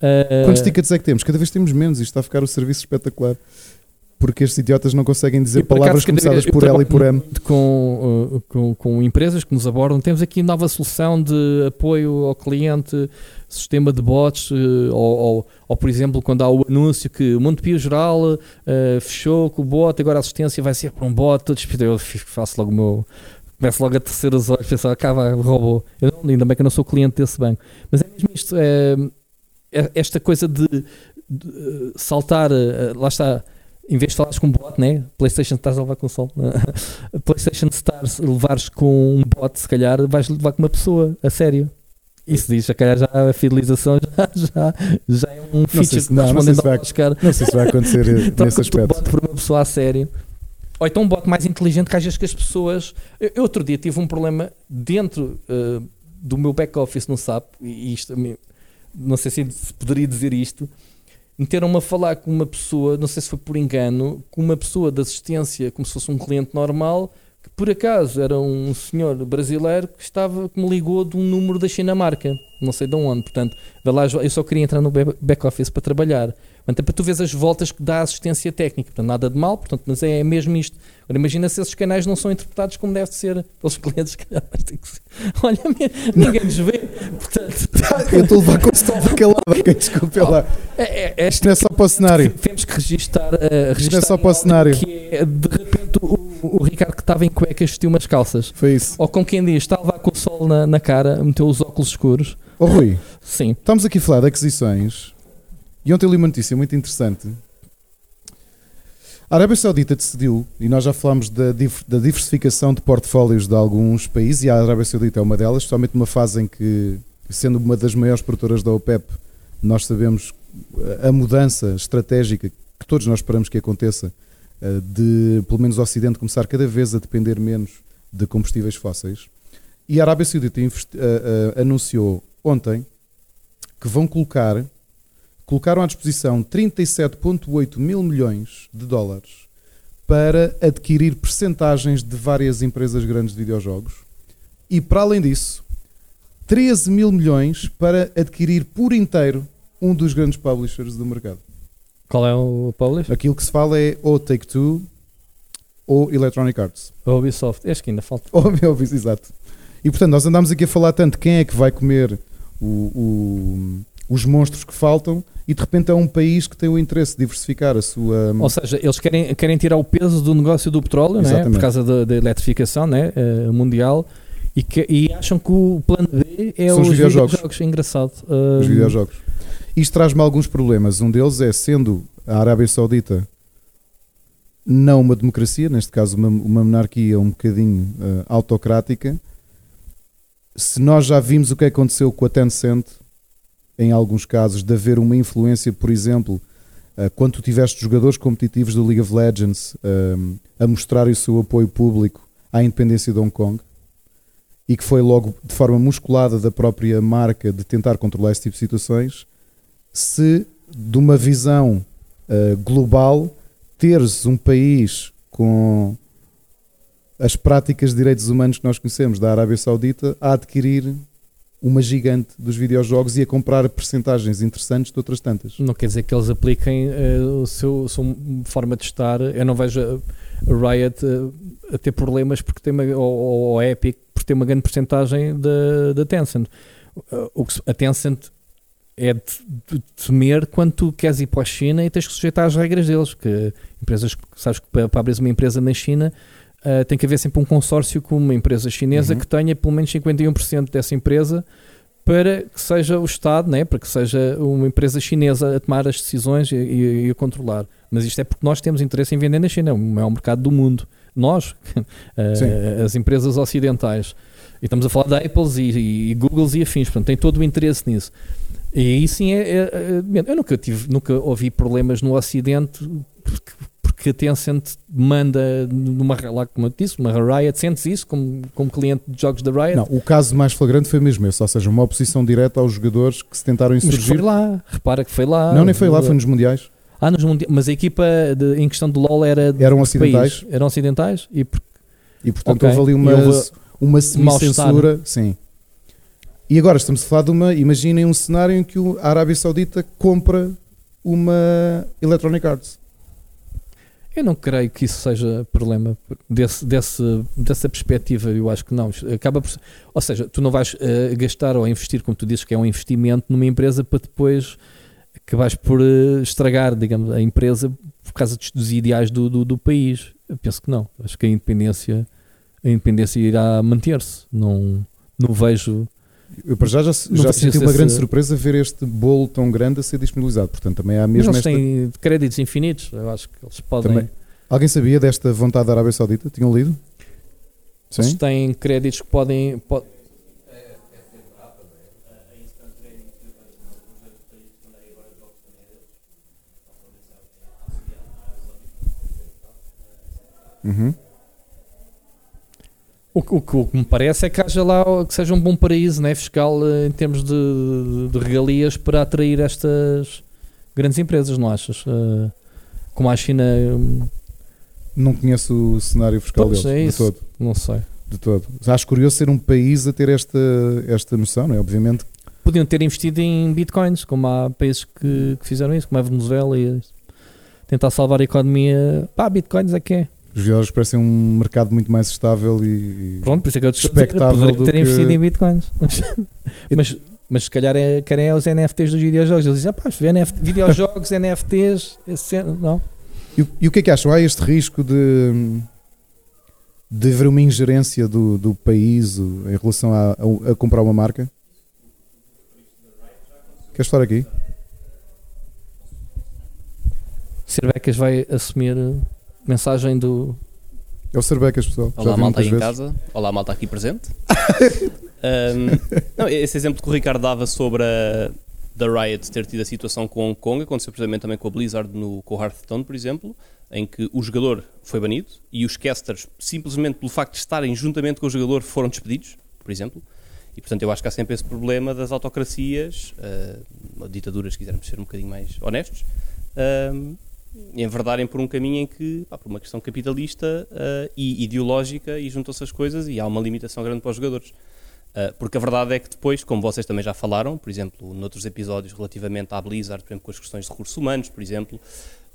Ah,
Quantos tickets é que temos? Cada vez temos menos. Isto está a ficar o serviço espetacular. Porque estes idiotas não conseguem dizer palavras
acaso,
começadas
eu
por L e por M.
Com, uh, com, com empresas que nos abordam. Temos aqui nova solução de apoio ao cliente, sistema de bots, uh, ou, ou, ou, por exemplo, quando há o anúncio que o Montepio Geral uh, fechou com o bot, agora a assistência vai ser para um bot. Eu faço logo o meu. Começo logo a terceiro os olhos, pensar, cá vai, robô. Eu não, ainda bem que eu não sou cliente desse banco. Mas é mesmo isto, é, é esta coisa de, de, uh, saltar, lá está, em vez de falares com um bot, né? PlayStation estás a levar com sol. PlayStation Stars, levares com um bot, se calhar vais levar com uma pessoa, a sério. Isso diz, se calhar já a fidelização já, já, já é um feature
se-
que
não, não sei se vai-
ao Oscar.
Não sei se vai acontecer nesse
o teu
aspecto.
bot por uma pessoa a sério. Ou então um bot mais inteligente que às vezes que as pessoas. Eu, outro dia tive um problema dentro uh, do meu back-office no SAP, e isto não sei se se poderia dizer isto. Meteram-me a falar com uma pessoa, não sei se foi por engano, com uma pessoa de assistência, como se fosse um cliente normal, que por acaso era um senhor brasileiro que estava que me ligou de um número da Chinamarca, não sei de onde. Portanto, lá, eu só queria entrar no ba- back-office para trabalhar. Portanto, é para tu veres as voltas que dá a assistência técnica. Portanto, nada de mal, portanto, mas é mesmo isto. Agora, imagina se esses canais não são interpretados como deve ser pelos clientes. Olha, ninguém nos vê. Portanto,
Eu estou a levar com o stop calado. Ok, desculpe lá.
é, é, é
Isto não é só para o cenário.
temos que registar, uh, registrar
é só para o cenário.
que é, de repente o, o Ricardo que estava em cuecas vestiu umas calças.
Foi isso.
Ou com quem diz, está a levar com o sol na, na cara, meteu os óculos escuros.
Ô Rui,
Sim.
estamos aqui a falar de aquisições e ontem li uma notícia muito interessante. A Arábia Saudita decidiu, e nós já falámos da, da diversificação de portfólios de alguns países, e a Arábia Saudita é uma delas, especialmente numa fase em que, sendo uma das maiores produtoras da OPEP, nós sabemos a mudança estratégica que todos nós esperamos que aconteça, eh, de pelo menos o Ocidente começar cada vez a depender menos de combustíveis fósseis. E a Arábia Saudita eh, eh, anunciou ontem que vão colocar, colocaram à disposição 37,8 mil milhões de dólares para adquirir percentagens de várias empresas grandes de videojogos e, para além disso, 13 mil milhões para adquirir por inteiro um dos grandes publishers do mercado.
Qual é o publish?
Aquilo que se fala é ou Take-Two ou Electronic Arts.
A Ubisoft. Acho que ainda falta.
Oh, meu, exato. E portanto, nós andamos aqui a falar tanto quem é que vai comer o- o- os monstros que faltam e de repente é um país que tem o interesse de diversificar a sua.
Ou seja, eles querem, querem tirar o peso do negócio do petróleo, né? Por causa da, da eletrificação né? eh, mundial e, que- e acham que o plano B é
São
os
os videojogos.
videojogos. Engraçado.
os videojogos. Isto traz-me alguns problemas. Um deles é sendo a Arábia Saudita não uma democracia, neste caso uma, uma monarquia um bocadinho eh, autocrática. Se nós já vimos o que aconteceu com a Tencent, em alguns casos, de haver uma influência, por exemplo, eh, quando tu tiveste jogadores competitivos do League of Legends eh, a mostrarem o seu apoio público à independência de Hong Kong, e que foi logo de forma musculada da própria marca de tentar controlar esse tipo de situações, se de uma visão eh, global teres um país com as práticas de direitos humanos que nós conhecemos da Arábia Saudita a adquirir uma gigante dos videojogos e a comprar percentagens interessantes de outras tantas.
Não quer dizer que eles apliquem eh, o seu, a sua forma de estar. Eu não vejo a a Riot eh, a ter problemas porque tem uma, ou, ou a Epic por ter uma grande porcentagem da, Tencent. Uh, a Tencent é de, de temer quando tu queres ir para a China e tens que sujeitar às regras deles. Que empresas, sabes que para, para abrir uma empresa na China uh, tem que haver sempre um consórcio com uma empresa chinesa
Uhum.
que tenha pelo menos 51% dessa empresa para que seja o Estado, né? para que seja uma empresa chinesa a tomar as decisões e, e- e a controlar. Mas isto é porque nós temos interesse em vender na China, é o maior mercado do mundo. Nós,
Sim.
as empresas ocidentais. E estamos a falar da Apples e, e Googles e afins, portanto, tem todo o interesse nisso. E aí sim é. é- é- eu nunca, tive, nunca ouvi problemas no Ocidente porque a Tencent manda numa, lá como eu disse, uma Riot, sentes isso como, como cliente de jogos da Riot?
Não, o caso mais flagrante foi mesmo esse, ou seja, uma oposição direta aos jogadores que se tentaram
Mas que foi
insurgir.
lá, repara que foi lá.
Não, nem foi lá, foi nos mundiais.
Ah, nos mundi- mas a equipa de- em questão de LoL era
Eram
que
ocidentais.
país? Eram ocidentais? E por-
E portanto
Ok.
houve ali uma,
houve
uma semi-censura. Sim. E agora estamos a falar de uma. Imaginem um cenário em que a Arábia Saudita compra uma Electronic Arts.
Eu não creio que isso seja problema desse, desse, dessa perspectiva. Eu acho que não. Acaba por, ou seja, tu não vais eh, gastar ou investir, como tu dizes, que é um investimento numa empresa para depois que vais por eh, estragar, digamos, a empresa por causa dos, dos ideais do, do, do país. Eu penso que não. Acho que a independência, a independência irá manter-se. Não, não vejo.
Eu para já já,
Não
já senti uma grande surpresa ver este bolo tão grande a ser disponibilizado. Portanto, também há
Mas
mesmo
eles
esta.
têm créditos infinitos. Eu acho que eles podem.
Também. Alguém sabia desta vontade da Arábia Saudita? Tinham lido?
Eles
Sim.
têm créditos que podem. po-
Uhum.
O, que- o o que me parece é que haja lá que seja um bom paraíso né, fiscal eh, em termos de, de regalias para atrair estas grandes empresas, não achas? Eh, como a China, hum,
Não conheço o cenário fiscal
Pois,
deles
é
de
isso.
todo.
não sei.
De todo. Acho curioso ser um país a ter esta, esta noção, não é? Obviamente
Podiam ter investido em bitcoins, como há países que, que fizeram isso, como a Venezuela, e tentar salvar a economia. Pá, bitcoins é que é.
Os videojogos parecem um mercado muito mais estável e.
Pronto, por isso é que eu
Expectável do
ter
que-
investido em bitcoins. mas, mas se calhar é, querem é os NFTs dos videojogos. Eles dizem, ah, pá, NFT, videojogos, NFTs, esse, não.
E, o- e o que é que acham? Há este risco de, de haver uma ingerência do, do país em relação a, a- a comprar uma marca? Queres falar aqui?
Cervecas vai assumir mensagem do.
É o Cerbecas, pessoal.
Olá, malta aí
muitas
em
vezes.
casa. Olá, malta aqui presente. Ahm, não, esse exemplo que o Ricardo dava sobre a da Riot ter tido a situação com Hong Kong aconteceu precisamente também com a Blizzard no, com o Hearthstone, por exemplo, em que o jogador foi banido e os casters, simplesmente pelo facto de estarem juntamente com o jogador, foram despedidos, por exemplo. E portanto eu acho que há sempre esse problema das autocracias, ah, ou ditaduras, se quisermos ser um bocadinho mais honestos, ahm, enverdarem por um caminho em que, pá, por uma questão capitalista ah, e ideológica, e juntam-se as coisas e há uma limitação grande para os jogadores. Ah, porque a verdade é que depois, como vocês também já falaram, por exemplo, noutros episódios relativamente à Blizzard, por exemplo, com as questões de recursos humanos, por exemplo,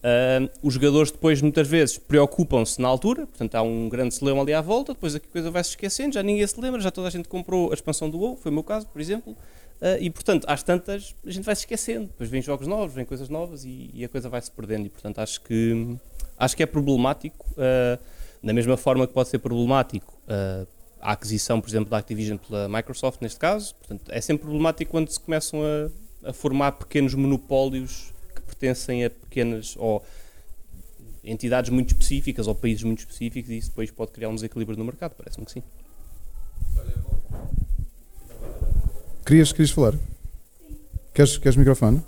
ah, os jogadores depois muitas vezes preocupam-se na altura, portanto há um grande celeuma ali à volta, depois a coisa vai se esquecendo, já ninguém se lembra, já toda a gente comprou a expansão do WoW, foi o meu caso, por exemplo, ah, e portanto às tantas a gente vai se esquecendo, depois vêm jogos novos, vêm coisas novas e, e a coisa vai se perdendo e portanto acho que acho que é problemático, ah, da mesma forma que pode ser problemático ah, a aquisição, por exemplo, da Activision pela Microsoft, neste caso. Portanto, é sempre problemático quando se começam a, a formar pequenos monopólios que pertencem a pequenas ou entidades muito específicas ou países muito específicos e isso depois pode criar um desequilíbrio no mercado, parece-me que sim.
Querias, querias falar? Queres, queres microfone?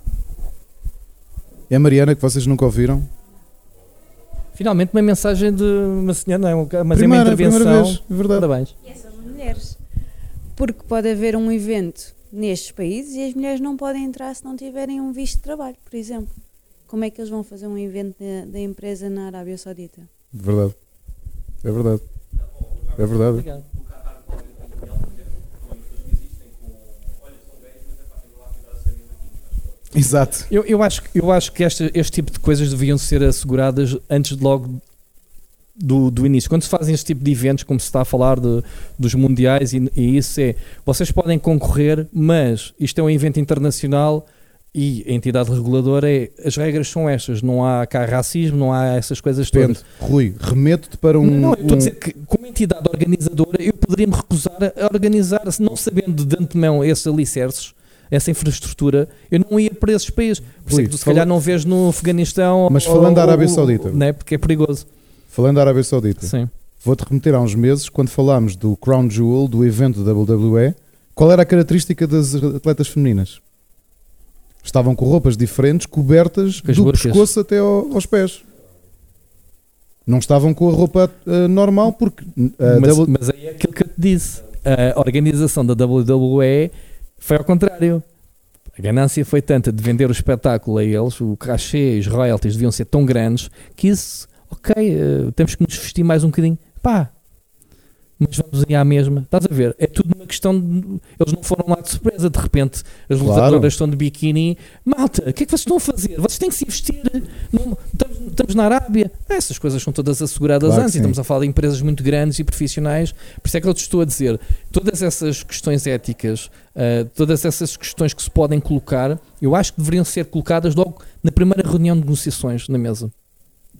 É a Mariana que vocês nunca ouviram?
Finalmente, uma mensagem de uma senhora, não é? Mas
primeira,
é uma intervenção.
primeira vez, é verdade.
Parabéns.
E é sobre mulheres. Porque pode haver um evento nestes países e as mulheres não podem entrar se não tiverem um visto de trabalho, por exemplo. Como é que eles vão fazer um evento da, da empresa na Arábia Saudita?
Verdade. É verdade. É verdade.
Obrigado.
Exato.
Eu, eu acho, eu acho que este, este tipo de coisas deviam ser asseguradas antes de logo do, do início. Quando se fazem este tipo de eventos, como se está a falar de, dos mundiais, e, e isso é, vocês podem concorrer, mas isto é um evento internacional e a entidade reguladora é, as regras são estas, não há cá racismo, não há essas coisas
Depende.
todas.
Rui, remeto-te para um.
não, eu estou a
um-
dizer que, como entidade organizadora, eu poderia me recusar a organizar, se não sabendo de antemão esses alicerces, essa infraestrutura, eu não ia para esses países. Por isso é que tu, se calhar, não vês no Afeganistão.
Mas
ou-
falando da Arábia
ou-
Saudita.
Né, porque é perigoso.
Falando da Arábia Saudita,
Sim.
vou-te remeter há uns meses, quando falámos do Crown Jewel, do evento da WWE, qual era a característica das atletas femininas? Estavam com roupas diferentes, cobertas
as
do
burcas.
pescoço até ao- aos pés. Não estavam com a roupa ah, normal porque a
mas,
W-
mas aí é aquilo que eu te disse. A organização da WWE foi ao contrário. A ganância foi tanta de vender o espetáculo a eles, o cachê, os royalties deviam ser tão grandes que isso, ok, eh, temos que nos vestir mais um bocadinho. Pá, mas vamos ir à mesma. Estás a ver? É tudo uma questão de. Eles não foram lá de surpresa. De repente, as
Claro.
lutadoras estão de biquíni. Malta, o que é que vocês estão a fazer? Vocês têm que se investir. Não- estamos, estamos na Arábia. Essas coisas são todas asseguradas
Claro
antes. E estamos a falar de empresas muito grandes e profissionais. Por isso é que eu te estou a dizer: todas essas questões éticas, ah, todas essas questões que se podem colocar, eu acho que deveriam ser colocadas logo na primeira reunião de negociações na mesa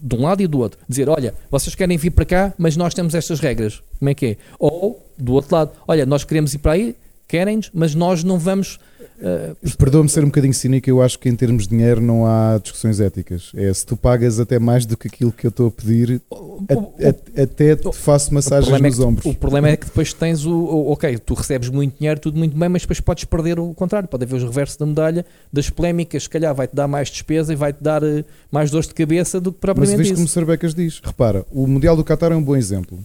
de um lado e do outro. Dizer, olha, vocês querem vir para cá, mas nós temos estas regras. Como é que é? Ou, do outro lado, olha, nós queremos ir para aí, querem-nos, mas nós não vamos. Eh,
Perdoa-me ser um bocadinho cínico, eu acho que em termos de dinheiro não há discussões éticas. É se tu pagas até mais do que aquilo que eu estou a pedir,
o-
a- a- até te faço massagens
é
nos
que-
ombros.
O problema é que depois tens o, o- Ok, tu recebes muito dinheiro, tudo muito bem, mas depois podes perder o contrário. Pode haver o reverso da medalha, das polémicas, se calhar vai-te dar mais despesa e vai-te dar eh, mais dores de cabeça do que
Mas
propriamente
viste como
isso.
o Sarbecas diz? Repara, o Mundial do Qatar é um bom exemplo.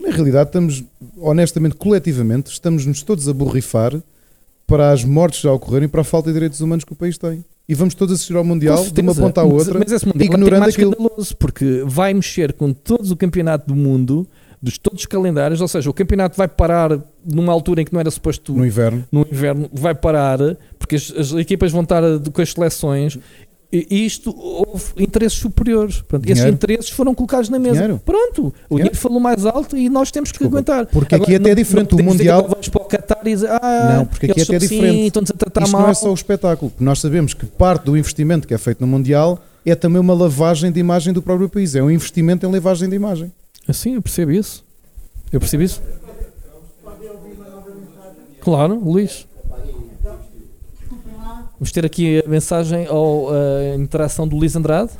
Na realidade, estamos, honestamente, coletivamente, estamos-nos todos a borrifar para as mortes já ocorrerem e para a falta de direitos humanos que o país tem. E vamos todos assistir ao Mundial de uma ponta à outra.
mas esse mundial
ignorando
é
aquilo.
porque vai mexer com todos o campeonato do mundo, dos todos os calendários, ou seja, o campeonato vai parar numa altura em que não era suposto
no inverno.
no inverno, vai parar, porque as, as equipas vão estar com as seleções. E isto houve interesses superiores. Pronto, esses interesses foram colocados na mesa.
Dinheiro.
Pronto, o
Dinheiro.
falou mais alto e nós temos que
Desculpa,
aguentar.
porque aqui até é diferente, o
podemos dizer
Mundial-
Vamos para o Qatar e dizer, ah,
Não, porque aqui
eles
até é diferente.
Assim, estão-nos a tratar
Isto
mal.
não é só o espetáculo. Nós sabemos que parte do investimento que é feito no Mundial é também uma lavagem de imagem do próprio país. É um investimento em lavagem de imagem.
Assim, eu percebo isso. Eu percebo isso. Claro, Luís. Vamos ter aqui a mensagem ou a interação do Luís Andrade.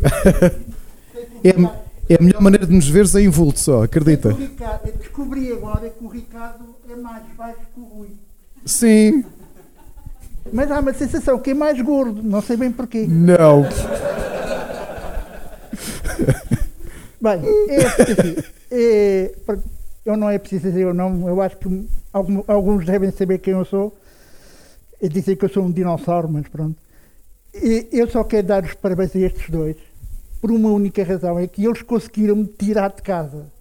É, é a melhor maneira de nos veres em vulto só, acredita.
O Ricardo, eu descobri agora que o Ricardo é mais baixo que o Rui.
Sim.
Mas há uma sensação que é mais gordo, não sei bem porquê.
Não.
Bem, é assim, é, eu não é preciso dizer o nome, eu acho que algum- alguns devem saber quem eu sou. E dizem que eu sou um dinossauro, mas pronto. Eu só quero dar os parabéns a estes dois, por uma única razão, é que eles conseguiram me tirar de casa.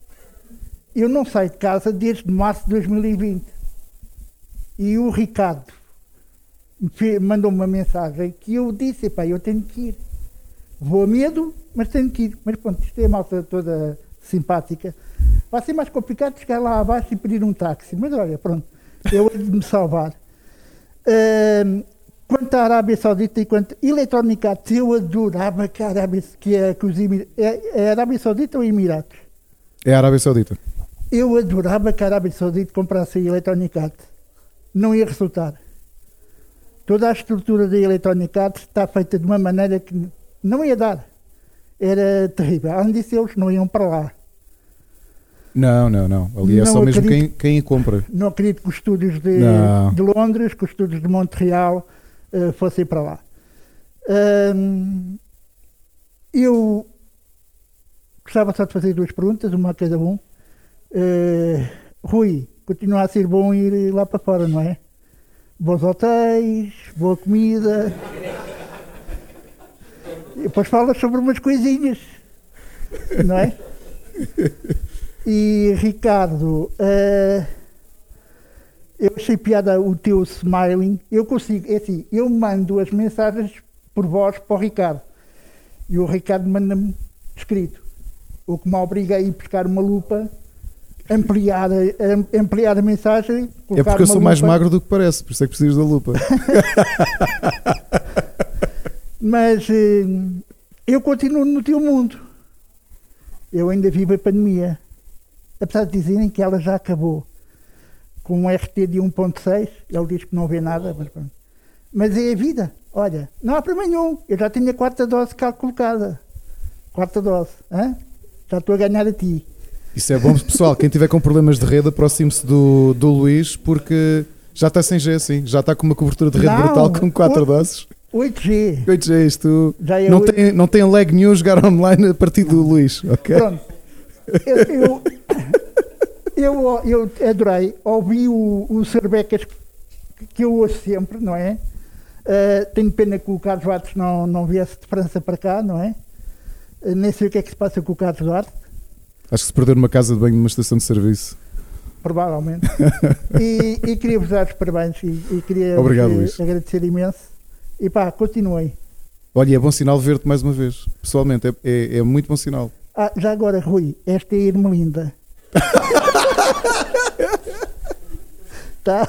Eu não saio de casa desde março de 2020. E o Ricardo mandou-me uma mensagem que eu disse, pá, eu tenho que ir. Vou a medo, mas tenho que ir. Mas pronto, isto é a malta toda simpática. Vai ser mais complicado chegar lá abaixo e pedir um táxi. Mas olha, pronto, eu hei de me salvar. Ahm, quanto à Arábia Saudita e quanto Arts, eu adorava que a Arábia, que é, que os Emir- é, é a Arábia Saudita ou Emirados?
É a Arábia Saudita.
Eu adorava que a Arábia Saudita comprasse a Electronic. Não ia resultar. Toda a estrutura da Electronic está feita de uma maneira que não ia dar. Era terrível. Além disso, eles não iam para lá.
Não, não, não. Ali é
Não
só mesmo quem,
acredito.
quem compra.
Não acredito que os estúdios de, de Londres, que os estúdios de Montreal eh, fossem para lá. Ahm, eu gostava só de fazer duas perguntas, uma a cada um. Eh, Rui, continua a ser bom ir lá para fora, não é? Bons hotéis, boa comida. E depois falas sobre umas coisinhas, não é? E Ricardo, eh, Eu achei piada o teu smiling. Eu consigo, é assim, eu mando as mensagens por voz para o Ricardo. E o Ricardo manda-me escrito. O que me obriga a ir buscar uma lupa, ampliar ampliar a mensagem.
É porque eu sou mais
lupa.
magro do que parece, por isso é que precisas da lupa.
Mas eh, eu continuo no teu mundo. Eu ainda vivo a pandemia. Apesar de dizerem que ela já acabou. Com um RT de 1.6, ele diz que não vê nada, mas pronto. Mas é a vida. Olha, não há problema nenhum. Eu já tenho a quarta dose cá colocada. Quarta dose. hã? Já estou a ganhar a ti.
Isso é bom, pessoal. Quem tiver com problemas de rede, aproxime-se do, do Luís, porque já está sem G, sim. Já está com uma cobertura de rede
Não,
brutal com 4
o-
doses.
8G.
8G, isto
é
não
oito-
tem, não tem lag nenhum jogar online a partir do Luís, ok?
Pronto. Eu, eu, eu, eu adorei. Ouvi o, o Cerbecas que- eu ouço sempre, não é? Uh, tenho pena que o Carlos Duarte não, não viesse de França para cá, não é? Uh, nem sei o que é que se passa com o Carlos Duarte,
Acho que se perder numa casa de banho numa estação de serviço.
provavelmente. e, e queria vos dar os parabéns e, e queria
Obrigado,
agradecer imenso. E pá, continuem.
Olha, é bom sinal ver-te mais uma vez. Pessoalmente, é, é, é muito bom sinal.
Ah, já agora, Rui, esta é a Irmelinda. tá?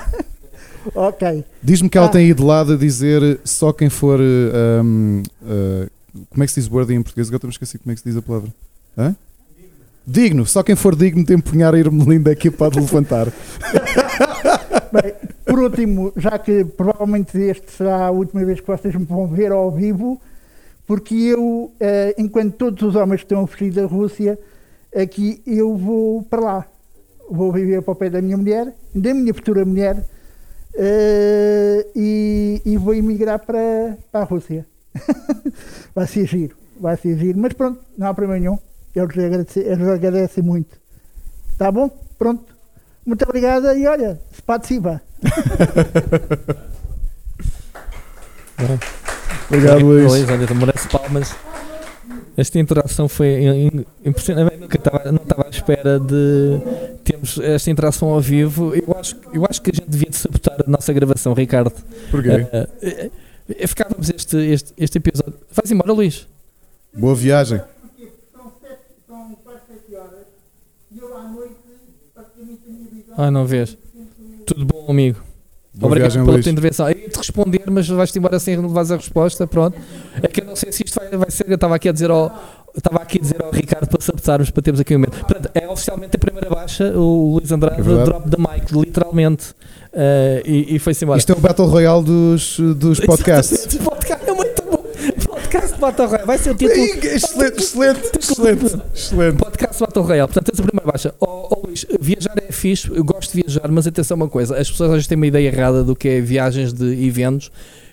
ok.
Diz-me que ela
Ah.
tem ido lá a dizer só quem for. um, uh, como é que se diz wording em português? Agora estou-me a esquecer como é que se diz a palavra. Hã? Digno, só quem for digno de empunhar a Irmelinda aqui pode levantar.
Bem, por último, já que provavelmente este será a última vez que vocês me vão ver ao vivo, porque eu, eh, enquanto todos os homens estão a fugir da Rússia, aqui eu vou para lá. Vou viver para o pé da minha mulher, da minha futura mulher, eh, e, e vou emigrar para, para a Rússia. vai ser giro, vai ser giro, mas pronto, não há problema nenhum. Eles agradecem, eles agradecem muito. Tá bom? Pronto. Muito obrigada e olha, Spatsiva.
Obrigado, Luís.
olha, merece palmas. Esta interação foi impressionante. Eu nunca estava, não estava à espera de termos esta interação ao vivo. Eu acho, eu acho que a gente devia de sabotar a nossa gravação, Ricardo.
Porquê?
Eh, ficávamos este, este, este episódio. Vais embora, Luís.
Boa viagem.
São quase 7 horas e eu à noite praticamente a minha vida.
Ah, não vês. Tudo bom, amigo.
Boa
Obrigado
viagem,
pela
Luís.
tua intervenção. Eu ia te responder, mas vais-te embora sem levares a resposta. Pronto. É que eu não sei se isto vai, vai ser. Eu estava aqui a dizer ao. Estava aqui a dizer ao Ricardo para sabotarmos, para termos aqui um momento. Portanto, é oficialmente a primeira baixa. O Luís Andrade
É
drop the mic, literalmente. Eh, e, e foi-se embora.
Isto é o Battle Royale dos, dos podcasts.
Exatamente, o Podcast Battle Royale. Vai ser o título.
excelente, excelente, excelente, excelente.
Podcast Battle Royale, portanto, essa primeira baixa. Ó ó, Luís, viajar é fixe, eu gosto de viajar, mas atenção a uma coisa: as pessoas às vezes têm uma ideia errada do que é viagens de eventos.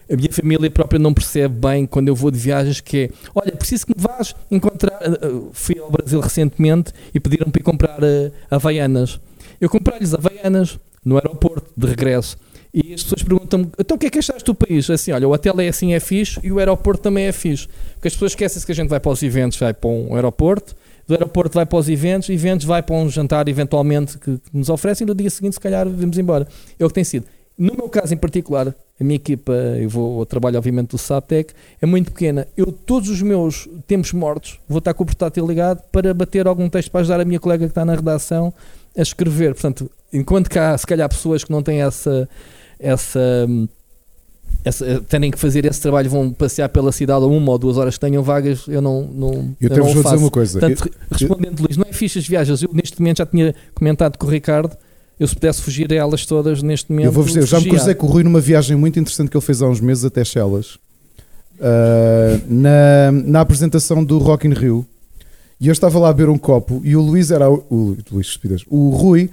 A minha família própria não percebe bem quando eu vou de viagens que é, olha, preciso que me vás encontrar. ah, ah, Fui ao Brasil recentemente e pediram para ir comprar ah, havaianas. Eu comprei-lhes havaianas no aeroporto de regresso. E as pessoas perguntam-me, então o que é que achaste do país? Assim, olha, o hotel é assim, é fixe e o aeroporto também é fixe. Porque as pessoas esquecem-se que a gente vai para os eventos, vai para um aeroporto, do aeroporto vai para os eventos, eventos vai para um jantar eventualmente que, que nos oferecem e no dia seguinte se calhar vamos embora. É o que tem sido. No meu caso em particular, a minha equipa, eu vou ao trabalho obviamente do SAPTEC, é muito pequena. Eu todos os meus tempos mortos vou estar com o portátil ligado para bater algum texto para ajudar a minha colega que está na redação a escrever. Portanto, enquanto há se calhar pessoas que não têm essa essa, hum, essa terem que fazer esse trabalho, vão passear pela cidade a uma ou duas horas que tenham vagas, eu não, não,
Eu
não
até vos
o
vou dizer
faço.
uma coisa.
Portanto, re- respondendo, Luís, não é fixe as viagens. Eu neste momento já tinha comentado com o Ricardo. Eu se pudesse fugir a elas todas neste momento.
Eu vou dizer, já me cruzei com o Rui numa viagem muito interessante que ele fez há uns meses até Chelas, ah, na, na apresentação do Rock in Rio. E eu estava lá a beber um copo e o Luís era o, o Luís, o Rui,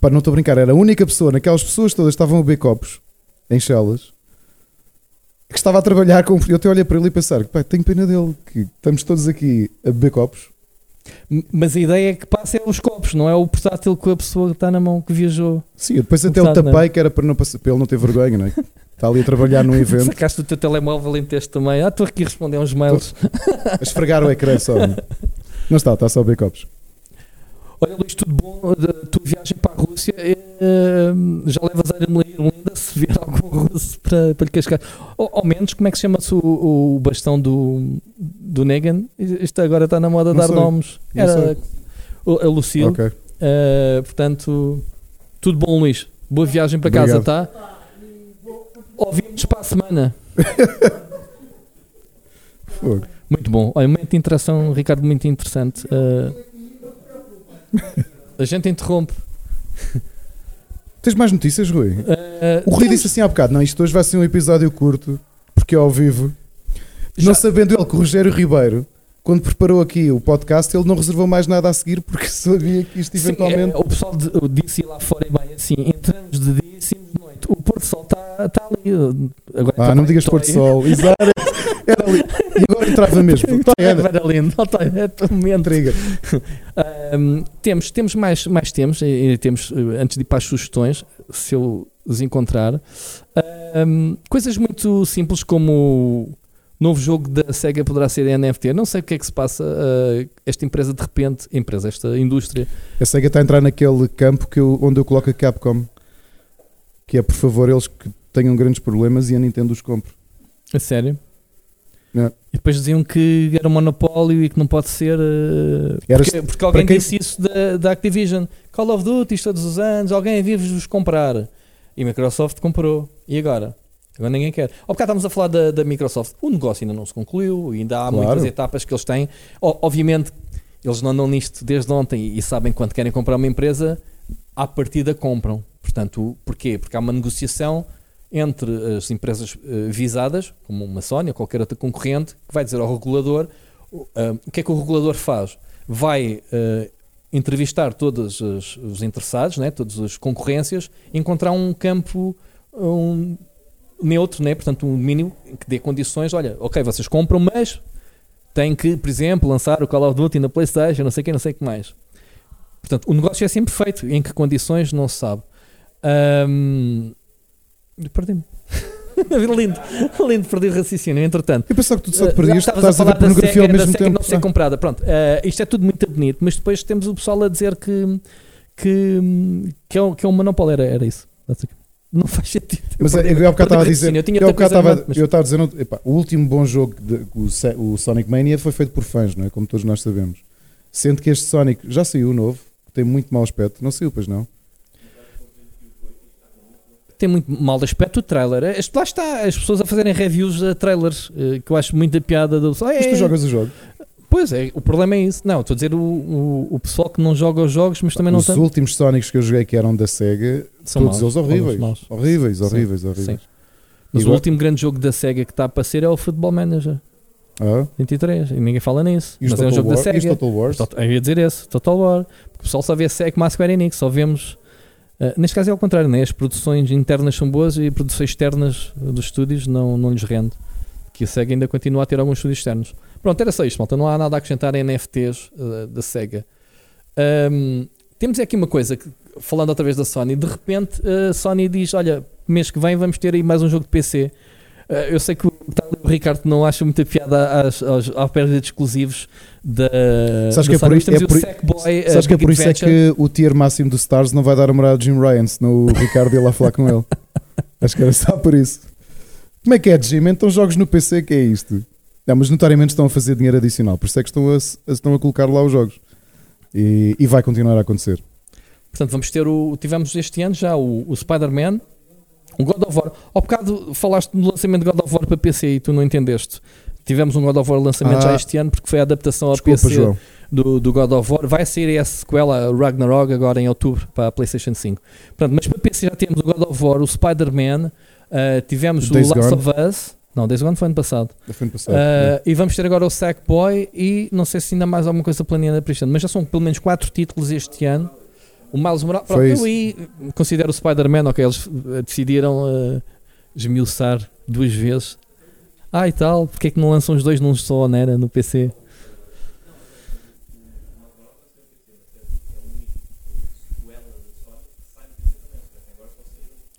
para não estou a brincar, era a única pessoa, naquelas pessoas todas que estavam a beber copos em Chelas, que estava a trabalhar com. Eu até olhei para ele e pensar, pá, tenho pena dele, que estamos todos aqui a beber copos.
Mas a ideia é que passa é os copos, não é o portátil que a pessoa está na mão que viajou.
Sim, depois até o
Portanto,
tapei, que era para, não passar, para ele não ter vergonha, não é? Está ali a trabalhar num evento,
Sacaste o teu telemóvel em texto também. Ah, estou aqui a responder uns mails.
a esfregar o ecrã só. Não está, está só a beber copos.
Olha, Luís, tudo bom? De- Tu viagem para a Rússia, eh, já levas a Irlanda se vier algum russo para, para lhe cascar. Ou, ao menos, como é que se chama-se o, o bastão do, do Negan? Isto agora está na moda dar nomes.
Não
Era
sei.
a Lucille.
Ok.
Uh, portanto, tudo bom, Luís. Boa viagem para casa,
Obrigado.
tá? Ouvimos para a semana. Muito bom. Olha, momento de interação, Ricardo, muito interessante. Uh, a gente interrompe.
Tens mais notícias, Rui?
Uh,
O Rui disse assim há bocado: não, isto hoje vai ser um episódio curto, porque é ao vivo.
Já-
Não sabendo ele que o Rogério Ribeiro, quando preparou aqui o podcast, ele não reservou mais nada a seguir porque sabia que isto
Sim,
eventualmente.
é, o pessoal de- disse lá fora e bem assim: entramos de dia e saímos de noite. O Porto Sol está tá ali. Agora
Ah, não me digas Porto. Sol. Exato. Era ali. E agora entrava mesmo. Tá, era.
Era lindo. Tá, tão momento.
Intriga.
Um, temos, temos mais, mais temas, e, temos, uh, antes de ir para as sugestões, se eu os encontrar, um, coisas muito simples como o novo jogo da SEGA poderá ser NFT. Não sei o que é que se passa, uh, esta empresa de repente, empresa, esta indústria,
A SEGA está a entrar naquele campo que eu- onde eu coloco a Capcom. Que é, por favor, eles que tenham grandes problemas e a Nintendo os compre.
a sério.
É.
E depois diziam que era um monopólio e que não pode ser. uh, porque, porque alguém
quem-
disse isso da, da Activision. Call of Duty todos os anos, alguém vive-vos comprar. E a Microsoft comprou. E agora? Agora ninguém quer. Ao bocado estávamos a falar da, da Microsoft. O negócio ainda não se concluiu, ainda há
Claro.
muitas etapas que eles têm. O- obviamente, eles não andam nisto desde ontem e sabem quando querem comprar uma empresa, à partida compram. Portanto, porquê? Porque há uma negociação entre as empresas eh, visadas, como uma Sony ou qualquer outra concorrente, que vai dizer ao regulador o- ah, que é que o regulador faz? Vai eh, entrevistar todos os, os interessados, né, todas as concorrências, encontrar um campo um, neutro, né, portanto, um mínimo que dê condições. Olha, ok, vocês compram, mas têm que, por exemplo, lançar o Call of Duty na PlayStation, não sei o que, não sei o que mais. Portanto, o negócio é sempre feito. Em que condições não se sabe. Ahm, Perdi-me. lindo, lindo, perdi o raciocínio. Entretanto,
Eu pensava que tu só te
Uh,
perdias,
estavas
estás a ver
falar da
pornografia ao mesmo tempo.
não ser
Ah.
comprada. Pronto, uh, isto é tudo muito bonito, mas depois temos o pessoal a dizer que, que, que, é, um, que é um monopólio. Era, era isso. Não faz sentido.
Mas
Eu
eu, bocado estava a dizer.
Eu tinha
Eu estava
mas-
eu estava a dizer. epá, o último bom jogo, de, o, o Sonic Mania, foi feito por fãs, não é? Como todos nós sabemos. Sendo que este Sonic já saiu novo, tem muito mau aspecto. Não saiu, pois não?
Tem muito mal aspecto o trailer. Este- Lá está, as pessoas a fazerem reviews a trailers, uh, que eu acho muita piada. Do, pessoal.
Mas
É,
tu jogas o jogo.
Pois é, o problema é isso. Não, estou a dizer o, o, o pessoal que não joga os jogos, mas também não
Os últimos Sonics que eu joguei que eram da SEGA,
São
todos
maus,
eles horríveis.
maus.
Horríveis,
Sim,
horríveis,
sim.
horríveis.
Mas
E
o último grande jogo da SEGA que está a aparecer é o Football Manager
Ah,
23 e ninguém fala nisso.
e
Mas é um
Total
jogo da
War? E os
SEGA.
Total Wars?
Eu ia dizer esse, Total War. Porque o pessoal só vê SEGA como a Square Enix, só vemos. Eh, neste caso é ao contrário, né? as produções internas são boas e produções externas eh, dos estúdios não, não lhes rende. Que a SEGA ainda continua a ter alguns estúdios externos. Pronto, era só isto, malta. Não há nada a acrescentar em NFTs eh, da SEGA. Ahm, temos aqui uma coisa, que, falando outra vez da Sony, de repente a Sony diz: Olha, mês que vem vamos ter aí mais um jogo de PC. Eh, eu sei que o, o Ricardo não acha muita piada às, aos, à perda de exclusivos da,
Sabes que é por isso- é por-
Sackboy, eh,
Sabes que é por isso é que o tier máximo do Stars não vai dar a morada de Jim Ryan, senão o Ricardo ia lá falar com ele. Acho que era só por isso. Como é que é, Jim? Então jogos no PC, que é isto? Não, mas notariamente estão a fazer dinheiro adicional, por isso é que estão a, a- estão a colocar lá os jogos. E, e vai continuar a acontecer.
Portanto, vamos ter o. Tivemos este ano já o, o Spider-Man, o God of War. Ao bocado falaste no lançamento de God of War para PC e tu não entendeste. Tivemos um God of War lançamento
Ah.
já este ano porque foi a adaptação ao
Desculpa,
PC
João.
do, do God of War. Vai sair a sequela Ragnarok agora em outubro para a PlayStation 5. Portanto, mas para PC já temos o God of War, o Spider-Man, ah, tivemos
Days
o Last
Gone.
of Us. Não, Days Gone foi ano passado.
Da ano passado.
Ah, e vamos ter agora o Sackboy e não sei se ainda mais alguma coisa planeada para este ano, mas já são pelo menos 4 títulos este ano. O Miles Morales, pronto, eu aí considero o Spider-Man, ok, eles eh, decidiram eh, esmiuçar duas vezes. Ah, e tal, porque é que não lançam os dois num só, né, no PC?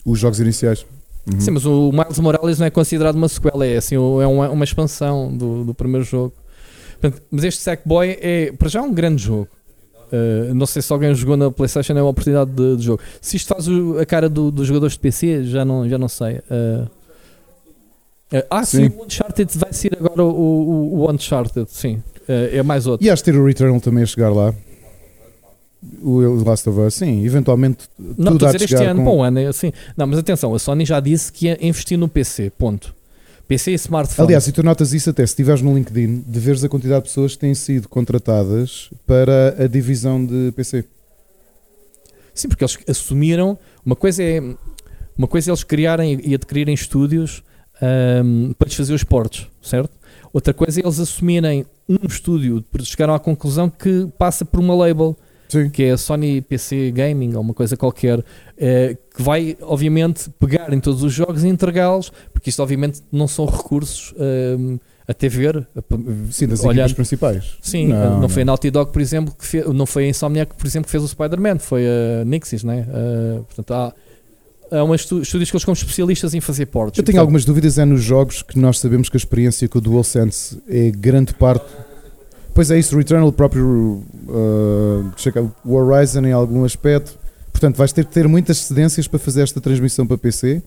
Os jogos iniciais. Uhum.
Sim, mas o Miles Morales não é considerado uma sequela, é assim, é uma, uma expansão do, do primeiro jogo. Portanto, mas este Sackboy é, para já, um grande jogo. Uh, não sei se alguém jogou na PlayStation, é uma oportunidade de, de jogo. Se isto faz o- a cara do- dos jogadores de PC, já não, já não sei. Uh, uh, ah, sim.
Sim.
o Uncharted vai ser agora o, o, o Uncharted, sim. É mais outro.
E acho ter o Returnal também a chegar lá. O Last of Us, sim, eventualmente
Não,
tudo
estou a dizer este ano,
com-
bom ano, é assim. Não, mas atenção, a Sony já disse que ia investir no PC, ponto. PC e smartphone.
Aliás, e tu notas isso até se estiveres no LinkedIn, de veres a quantidade de pessoas que têm sido contratadas para a divisão de PC.
Sim, porque eles assumiram. Uma coisa é, uma coisa é eles criarem e adquirirem estúdios ahm, para lhes fazer os portos, certo? Outra coisa é eles assumirem um estúdio, porque chegaram à conclusão que passa por uma label,
Sim.
que é a Sony PC Gaming ou uma coisa qualquer, eh, que vai, obviamente, pegar em todos os jogos e entregá-los, porque isto, obviamente, não são recursos ahm, até ver. a-
Sim, das
olhando-
principais.
Sim, não, foi a Naughty Dog, por exemplo, que fez, não foi a Insomniac, por exemplo, que fez o Spider-Man, foi a Nixis, né? Uh, portanto, há, há umas estúdios que eles como especialistas em fazer portos.
Eu tenho
Portanto,
algumas dúvidas é nos jogos que nós sabemos que a experiência com o DualSense é grande parte. Pois é isso, o Returnal, o próprio uh, o Horizon em algum aspecto. Portanto, vais ter que ter muitas cedências para fazer esta transmissão para PC.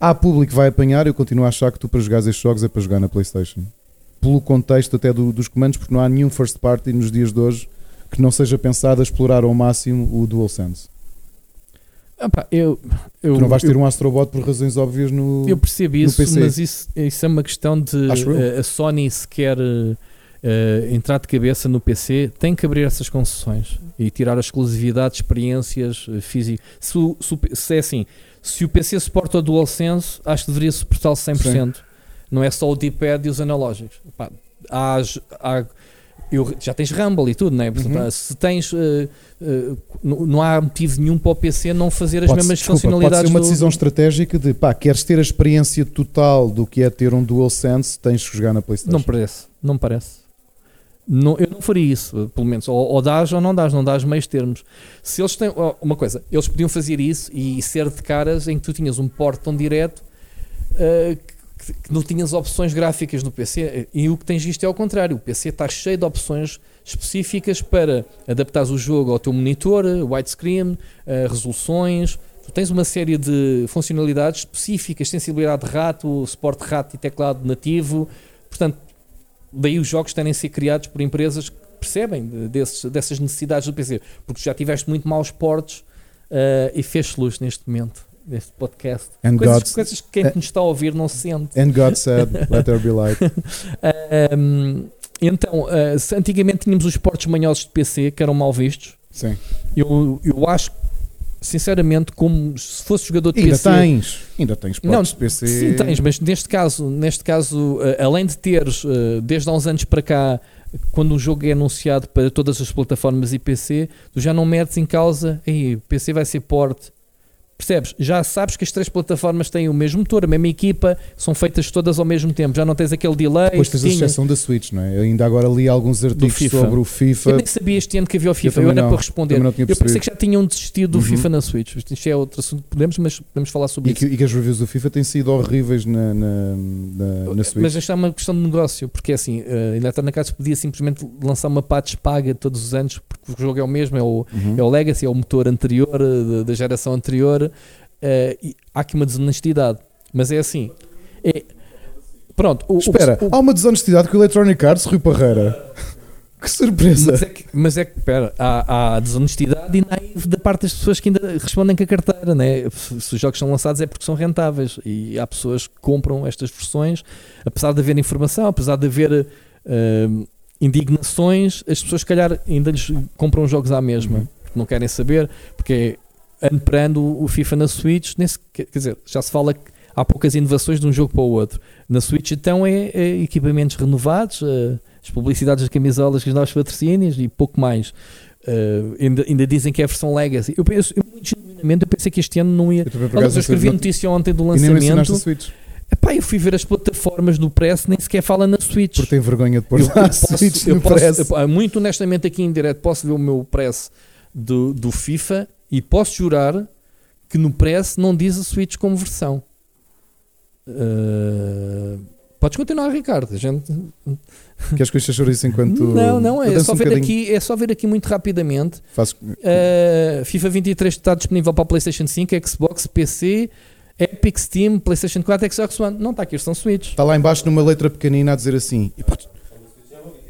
Há público que vai apanhar, eu continuo a achar que tu para jogar estes jogos é para jogar na Playstation. Pelo contexto até do- dos comandos, porque não há nenhum first party nos dias de hoje que não seja pensado a explorar ao máximo o DualSense.
epá, eu, eu,
Tu não vais
eu,
ter um Astrobot por razões óbvias no...
eu percebo isso, mas isso, isso é uma questão de
eu.
uh, a Sony se quer uh, uh, entrar de cabeça no PC, tem que abrir essas concessões e tirar a exclusividade, experiências uh, físicas. Se, se, é assim, se o PC suporta o DualSense, acho que deveria suportá-lo 100%. Não é só o D-pad e os analógicos. Pá, há, há- eu- já tens Rumble e tudo, não é?
Uhum.
Se tens. uh, uh, não, não há motivo nenhum para o PC não fazer as
Pode-
mesmas
desculpa,
funcionalidades.
Pode ser uma
do-
decisão estratégica de pá, queres ter a experiência total do que é ter um DualSense, tens que jogar na PlayStation.
Não parece, não parece. Não, eu não faria isso, pelo menos. Ou, ou dás ou não dás, não dás meios termos. Se eles têm. Uma coisa, eles podiam fazer isso e ser de caras em que tu tinhas um porte tão direto uh, que, que não tinhas opções gráficas no PC. E o que tens visto é ao contrário. O PC está cheio de opções específicas para adaptares o jogo ao teu monitor, widescreen, uh, resoluções. Tu tens uma série de funcionalidades específicas, sensibilidade de rato, suporte de rato e teclado nativo. Portanto, daí os jogos terem sido criados por empresas que percebem de- desses- dessas necessidades do PC, porque já tiveste muito maus portes eh, e fez luz neste momento, neste podcast.
And
Coisas,
God,
coisas que quem nos está a ouvir não sente.
and God said, let there be light.
Ahm, então, eh, se antigamente tínhamos os portes manhosos de PC que eram mal vistos.
Sim.
Eu, eu acho, sinceramente, como se fosse jogador de
Ainda
PC.
tens, ainda tens
Não,
de PC.
Sim, tens, mas neste caso, neste caso eh, além de teres, eh, desde há uns anos para cá, quando um jogo é anunciado para todas as plataformas e PC, tu já não metes em causa, aí, PC vai ser porte. Percebes? Já sabes que as três plataformas têm o mesmo motor, a mesma equipa, são feitas todas ao mesmo tempo, já não tens aquele delay.
Depois tens a exceção da Switch, não é? Eu ainda agora li alguns artigos sobre o
Eu
FIFA.
nem sabia este ano que havia o FIFA, eu, era
não,
para responder. Eu pensei que já tinham desistido do
Uhum.
FIFA na Switch. Isto é outro assunto que podemos, mas podemos falar sobre
E
isso.
que, e que as reviews do FIFA têm sido horríveis na, na, na, na Switch.
Mas esta é uma questão de negócio, porque assim, uh, a Electronic Arts podia simplesmente lançar uma patch paga todos os anos, porque o jogo é o mesmo, é o,
Uhum.
é o Legacy, é o motor anterior, da, da geração anterior, uh, e há aqui uma desonestidade. Mas é assim, é, pronto, o, o-
Espera,
o-
há uma desonestidade com o Electronic Arts, Rui Parreira. que surpresa!
mas é que, mas é que espera, há, há desonestidade e naive da parte das pessoas que ainda respondem com a carteira, né? se, os jogos são lançados é porque são rentáveis e há pessoas que compram estas versões, apesar de haver informação, apesar de haver uh, indignações, as pessoas, se calhar, ainda lhes compram os jogos à mesma,
Uhum.
porque não querem saber, porque é ano para ano o- FIFA na Switch, nem se- quer dizer, já se fala que há poucas inovações de um jogo para o outro. Na Switch, então, é, é equipamentos renovados, eh, as publicidades das camisolas, os novos patrocínios e pouco mais. Eh, ainda, ainda dizem que é a versão Legacy. Eu penso, eu, muito genuinamente, eu pensei que este ano não ia.
Eu acaso,
eu escrevi a notícia ontem do
E
lançamento. Epá, eu fui ver as plataformas do Press, nem sequer fala na Switch.
porque tem vergonha de pôr
Eu,
lá
posso-
Switch
eu posso-
press.
eu- muito honestamente, aqui em direto, posso ver o meu press do, do FIFA e posso jurar que no press não diz a Switch como versão. Uh, pode Podes continuar, Ricardo. A gente...
Queres que eu enche isso enquanto.
Não, não, é só,
um
ver
bocadinho.
aqui, é só ver aqui muito rapidamente.
Faço-
Uh, FIFA 23 está disponível para PlayStation 5, Xbox, PC, Epic, Steam, PlayStation 4, Xbox One. Não está aqui, são Switch.
Está lá embaixo numa letra pequenina a dizer assim. e podes-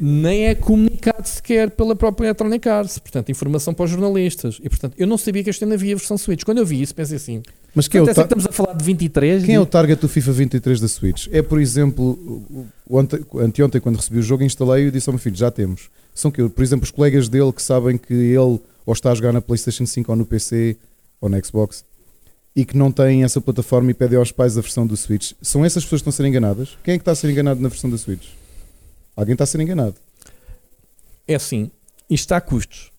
Nem é comunicado sequer pela própria Electronic Arts. Portanto, informação para os jornalistas. E portanto, eu não sabia que este ano havia versão Switch. Quando eu vi isso, pensei assim:
Mas quem é, o
acontece é
ta-
que estamos a falar de 23.
quem é
e-
o target do FIFA 23 da Switch? É, por exemplo, ante- anteontem, quando recebi o jogo, instalei e disse ao meu filho: já temos. São que, por exemplo, os colegas dele que sabem que ele ou está a jogar na PlayStation 5 ou no PC ou na Xbox e que não têm essa plataforma e pedem aos pais a versão do Switch. São essas pessoas que estão a ser enganadas? Quem é que está a ser enganado na versão da Switch? Alguém está a ser enganado.
É assim, isto está a custos.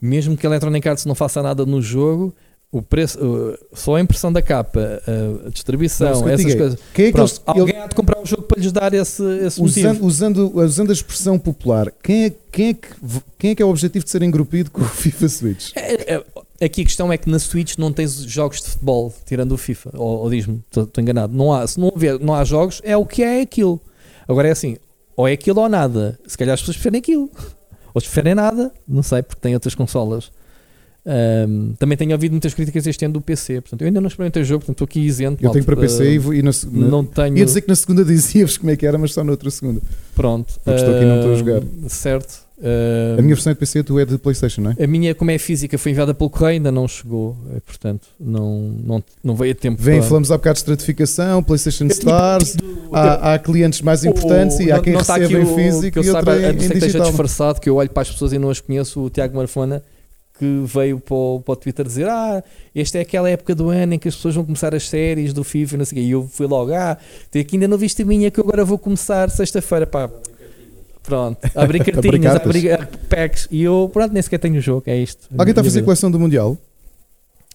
Mesmo que a Electronic Arts não faça nada no jogo, o preço, uh, só a impressão da capa, a distribuição,
Não,
essas
é,
coisas.
Quem é que
Pronto,
eles-
alguém há de comprar o jogo para lhes dar esse, esse
Usando,
motivo.
usando, usando a expressão popular, quem é, quem, é que, quem é que é o objetivo de ser engrupido com o FIFA Switch?
É, é, aqui a questão é que na Switch não tens jogos de futebol, tirando o FIFA. Ou, ou diz-me, estou enganado. Não há, se não, houver, não há jogos, é o que é aquilo. Agora é assim, ou é aquilo ou nada. Se calhar as pessoas preferem aquilo. Ou se preferem nada, não sei, porque têm outras consolas. Ahm, também tenho ouvido muitas críticas este ano do PC. Portanto, eu ainda não experimentei o jogo, portanto estou aqui isento.
Eu tenho
malta.
para PC e, vou- e na, na,
não tenho.
ia dizer que na segunda dizia-vos como é que era, mas só na outra segunda.
Pronto.
Porque estou aqui e não estou a jogar.
Certo. Ahm,
A minha versão de PC tu é de Playstation, não é?
A minha, como é física, foi enviada pelo correio, ainda não chegou, eh, portanto, não, não, não veio a tempo
Vem,
para-
falamos há bocado de estratificação, Playstation Stars,
pedido-
há, há clientes mais
o-
importantes e há quem
não está
recebe em
o-
físico
que eu
e
saiba,
outro
a
em,
não
em
ser que esteja
digital.
disfarçado, que eu olho para as pessoas e não as conheço, o Tiago Marfona, que veio para o, para o Twitter dizer: Ah, esta é aquela época do ano em que as pessoas vão começar as séries do FIFA e não sei o quê. E eu fui logo: Ah, tem aqui ainda não viste a minha que eu agora vou começar sexta-feira. Pá, pronto, a abrir
Abrir
cartinhas, a abrir eh, packs. E eu, pronto, nem sequer tenho o jogo, é isto.
Alguém está a fazer
vida.
coleção do Mundial?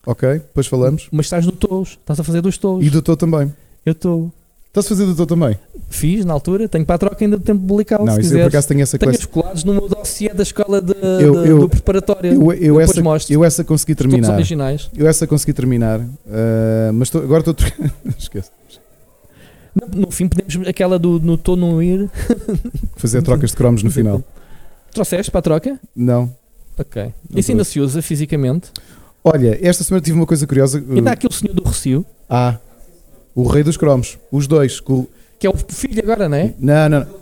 Ok, depois falamos.
Mas estás no Tous, estás a fazer dos Tous.
E do Tô também.
Eu estou.
Estás a fazer do Tô também?
Fiz na altura, tenho para a troca ainda do tempo publicado.
Não,
se
isso eu por acaso tenho essa
Tenho
coleção.
os colados no meu dossiê da escola de,
Eu-
de-
eu-
do preparatório.
Eu, eu,
Depois
essa,
mostro.
eu essa consegui terminar.
originais.
Eu essa consegui terminar. ah, mas tô- agora estou. Esquece.
No, no fim, podemos aquela do no tô no ir.
Fazer trocas de cromos no final.
Trouxeste para a troca?
Não.
Ok.
Não
Isso ainda se usa fisicamente.
Olha, esta semana tive uma coisa curiosa.
E dá aquele senhor do Rocio,
Ah, o rei dos cromos. Os dois. com-
que é o filho agora, não é?
Não, não, não.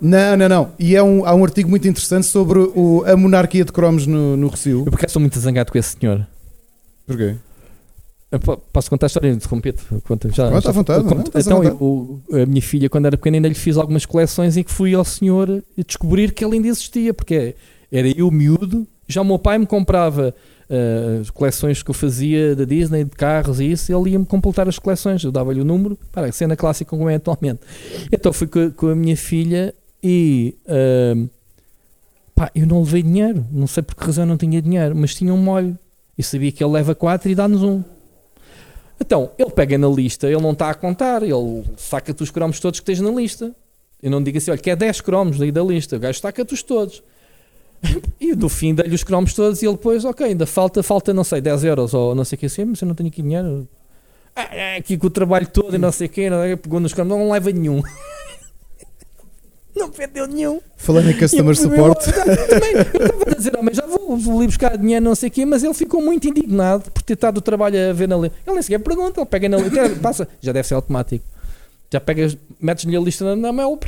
Não, não, não. E é um, há um artigo muito interessante sobre o- a monarquia de cromos no, no Recio.
Eu porque sou muito zangado com esse senhor.
Porquê?
Posso contar a história? Interromper-te? Conta. Já,
Conta
já-
à vontade,
conto.
não,
Então,
vontade.
eu- a minha filha, quando era pequena, ainda lhe fiz algumas coleções e que fui ao senhor descobrir que ele ainda existia, porque era eu miúdo, já o meu pai me comprava ah, as coleções que eu fazia da Disney, de carros e isso, ele ia-me completar as coleções, eu dava-lhe o número, para a cena clássica como é atualmente. Então fui com, a- com a minha filha e ah, pá, eu não levei dinheiro, não sei por que razão não tinha dinheiro, mas tinha um molho. E sabia que ele leva 4 e dá-nos um. Então, ele pega na lista, ele não está a contar, ele saca-te os cromos todos que tens na lista. Eu não digo assim, olha, quer 10 cromos daí da lista, o gajo saca-te os todos. E do fim dei-lhe os cromos todos e ele depois, ok, ainda falta, falta, não sei, 10 euros ou não sei o que assim, mas eu não tenho aqui dinheiro. Ah, é aqui com o trabalho todo e não sei o que, pegou nos cromos, não leva nenhum. Não vendeu nenhum.
Falando em customer support,
Eu, também, eu estava a dizer, homem, já vou, vou ali buscar dinheiro, não sei o quê, mas ele ficou muito indignado por ter estado o trabalho a ver na lista. Ele nem sequer pergunta, ele pega na lista, passa, já deve ser automático. Já pegas, metes-lhe a lista na mão,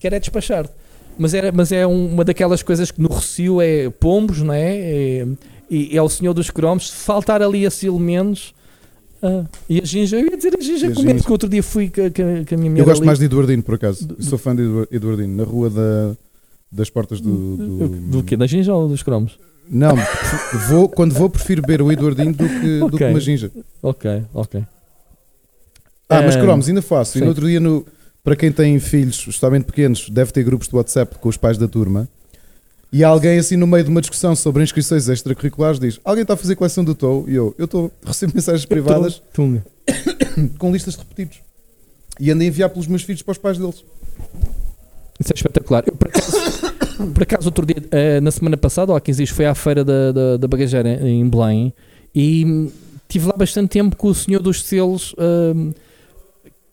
quer é despachar. Mas, era, mas é um- uma daquelas coisas que no Recio é pombos, não é? É- e é o senhor dos cromos. Se faltar ali esses elementos. Ah, e a Ginja, eu ia dizer a Ginja
E
comer,
Ginja.
que outro dia fui com, a- minha mulher.
eu gosto
ali.
mais de Eduardino, por acaso. Sou fã de Edu- Eduardino, na rua da- das portas do. Do,
Do quê? Da Ginja ou dos cromos?
Não, vou, quando vou, prefiro beber o Eduardino do que, do que uma ginja.
Ok, ok.
Ah, mas
Eh,
cromos, ainda faço. E
sim.
no outro dia, no, para quem tem filhos, justamente pequenos, deve ter grupos de WhatsApp com os pais da turma. E alguém, assim, no meio de uma discussão sobre inscrições extracurriculares, diz: Alguém está a fazer coleção do TOU? E eu, eu estou a receber mensagens privadas com listas de repetidos. E ando a enviar pelos meus filhos para os pais deles.
Isso é espetacular. Eu, por acaso, por acaso, outro dia, eh, na semana passada, ou há 15 dias, fui à feira da, da, da bagageira em Belém e tive lá bastante tempo com o senhor dos selos hum,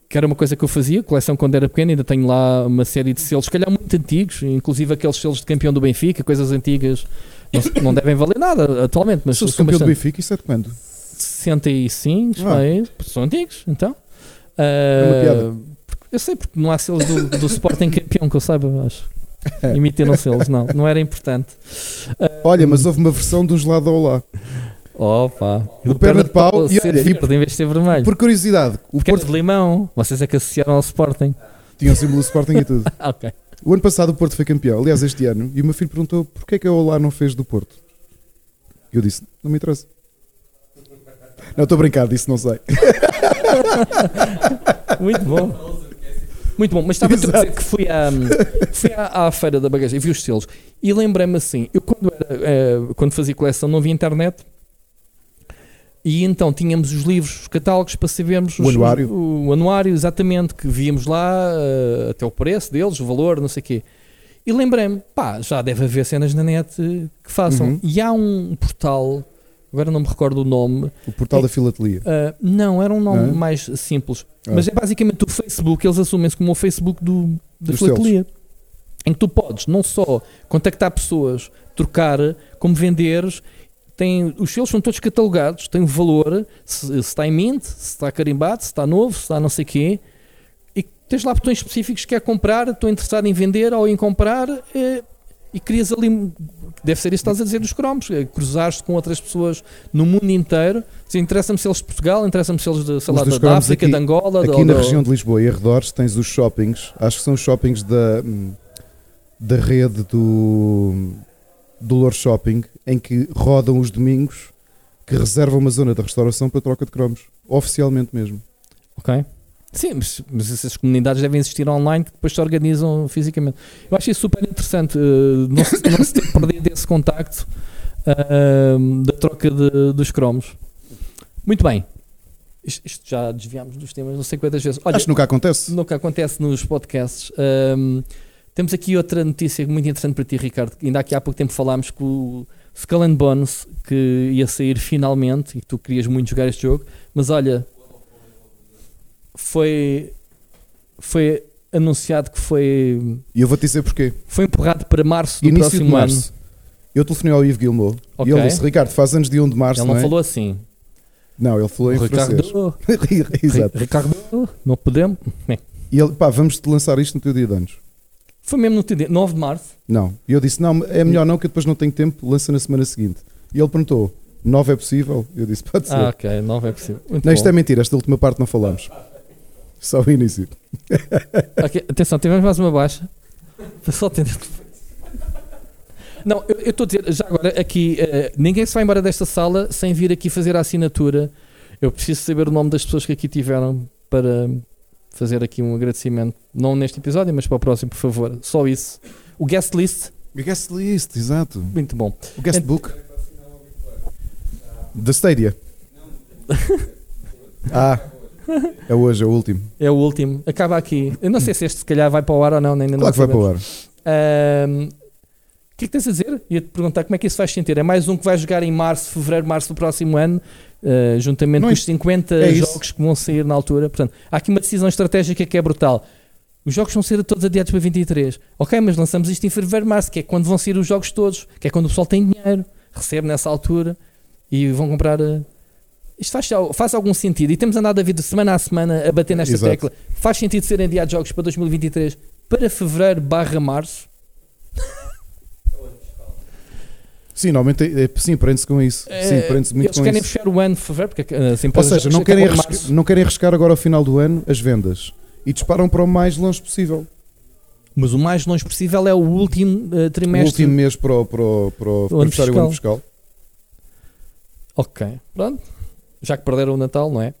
que era uma coisa que eu fazia, coleção quando era pequeno, ainda tenho lá uma série de selos, se calhar muito antigos, inclusive aqueles selos de campeão do Benfica, coisas antigas, não, não devem valer nada atualmente, mas
Sou campeão do
bastante.
Benfica, isso é de quando?
65,
Ah.
bem, são antigos, então.
uma
Ah,
piada.
porque- eu sei porque não há selos do, do Sporting campeão que eu saiba, acho. Imitaram selos, não, não era importante. Ah,
Olha, mas houve uma versão do gelado ao lá.
Opa,
O perna de pau e
ser
olha,
verde em vez de ser vermelho.
Por curiosidade, o
Porque
Porto
de limão, vocês é que associaram ao Sporting.
tinha o símbolo do Sporting e tudo.
Ok.
O ano passado o Porto foi campeão, aliás, este ano, e o meu filho perguntou porquê é que a Olá não fez do Porto. E eu disse: não me interessa. Não, estou a brincar, disse não sei.
Muito bom. Muito bom, mas estava a dizer que fui, à, fui à, à feira da bagagem e vi os selos e lembrei-me assim, eu quando, era, eh, quando fazia coleção não havia internet e então tínhamos os livros, os catálogos para sabermos
O
os-
anuário.
o, o anuário, exatamente, que víamos lá eh, até o preço deles, o valor, não sei o quê. E lembrei-me, pá, já deve haver cenas na net que façam.
Uhum.
E há um portal, agora não me recordo o nome,
O portal da filatelia.
Uh, não, era um nome
Não?
mais simples.
Ah.
Mas é basicamente o Facebook, eles assumem-se como o Facebook do, da
Dos
filatelia. Em que tu podes não só contactar pessoas, trocar, como venderes. Tem, os selos são todos catalogados, tem o valor, se, se está em mint, se está carimbado, se está novo, se está não sei quê. E tens lá botões específicos que quer comprar, estou interessado em vender ou em comprar. eh, e crias ali, deve ser isso que estás a dizer dos cromos, eh, cruzares-te com outras pessoas no mundo inteiro. Se interessa-me se eles de Portugal, interessa-me se eles de, sei lá, da, da África,
aqui-
de Angola,
Aqui
da,
na
da-
região de Lisboa e arredores tens os shoppings, acho que são os shoppings da, da rede do, do Lour Shopping, em que rodam os domingos, que reservam uma zona da restauração para troca de cromos. Oficialmente mesmo.
Ok. Sim, mas, mas essas comunidades devem existir online que depois se organizam fisicamente. Eu acho isso super interessante. eh, não, se, não se ter perdido esse contacto ah, da troca de- dos cromos. Muito bem. Isto, isto já desviámos dos temas não sei quantas vezes. Olha,
acho que nunca acontece.
que acontece nos podcasts. Ahm, temos aqui outra notícia muito interessante para ti, Ricardo. Ainda aqui há pouco tempo falámos que o Skull and Bones que ia sair finalmente e que tu querias muito jogar este jogo, mas olha, foi foi anunciado que foi
E eu vou-te dizer porquê.
foi empurrado para março do
Início de
próximo ano.
março. Eu telefonei ao Yves Gilmour
Ok.
e ele disse: Ricardo, faz anos de 1 de março,
Ele
não,
não
é?
falou assim.
Não, ele falou em francês.
Ricardo,
Exato.
Ricardo, não podemos.
E ele, pá, vamos te lançar isto no teu dia de anos.
Foi mesmo no dia, 9 de março.
Não. E eu disse: Não, é melhor não, que eu depois não tenho tempo, lança na semana seguinte. E ele perguntou: 9 é possível? Eu disse: Pode ser.
Ah, ok, 9 é possível. Muito
não, isto
bom.
é mentira, esta última parte não falamos. Só o início.
Atenção, tivemos mais uma baixa. Só atender. Não, eu estou a dizer, já agora aqui, eh, ninguém se vai embora desta sala sem vir aqui fazer a assinatura. Eu preciso saber o nome das pessoas que aqui tiveram para fazer aqui um agradecimento. Não neste episódio, mas para o próximo, por favor. Só isso. O guest list,
O guest list, exato.
muito bom.
O guest
Ent-
book. Da Stadia. ah, é hoje, é o último.
É o último. Acaba aqui. Eu não sei se este se calhar vai para o ar ou não, ainda
Claro que
não
vai para o ar.
O que é que tens a dizer? Ia-te perguntar como é que isso faz sentido. É mais um que vai jogar em março, fevereiro, março do próximo ano, ah, juntamente
Não
com os 50
é
jogos que vão sair na altura. Portanto, há aqui uma decisão estratégica que é brutal. Os jogos vão ser todos adiados para 23. Ok, mas lançamos isto em fevereiro, março, que é quando vão sair os jogos todos, que é quando o pessoal tem dinheiro, recebe nessa altura e vão comprar. ah, Isto faz, faz algum sentido e temos andado a vida semana a semana a bater nesta
Exato.
tecla. Faz sentido serem adiados jogos para 2023 para fevereiro barra março?
Sim, normalmente é, é- sim, prende-se com isso. sim, prende-se muito
Eles
com
querem
isso.
fechar o ano de fevereiro, porque as
Ou seja, não querem, arriscar, não querem arriscar agora ao final do ano as vendas e disparam para o mais longe possível.
Mas o mais longe possível é o último uh,
O
trimestre.
último mês para o, para o, para o, para
ano
fechar o ano fiscal.
Ok, pronto. Já que perderam o Natal, não é?
E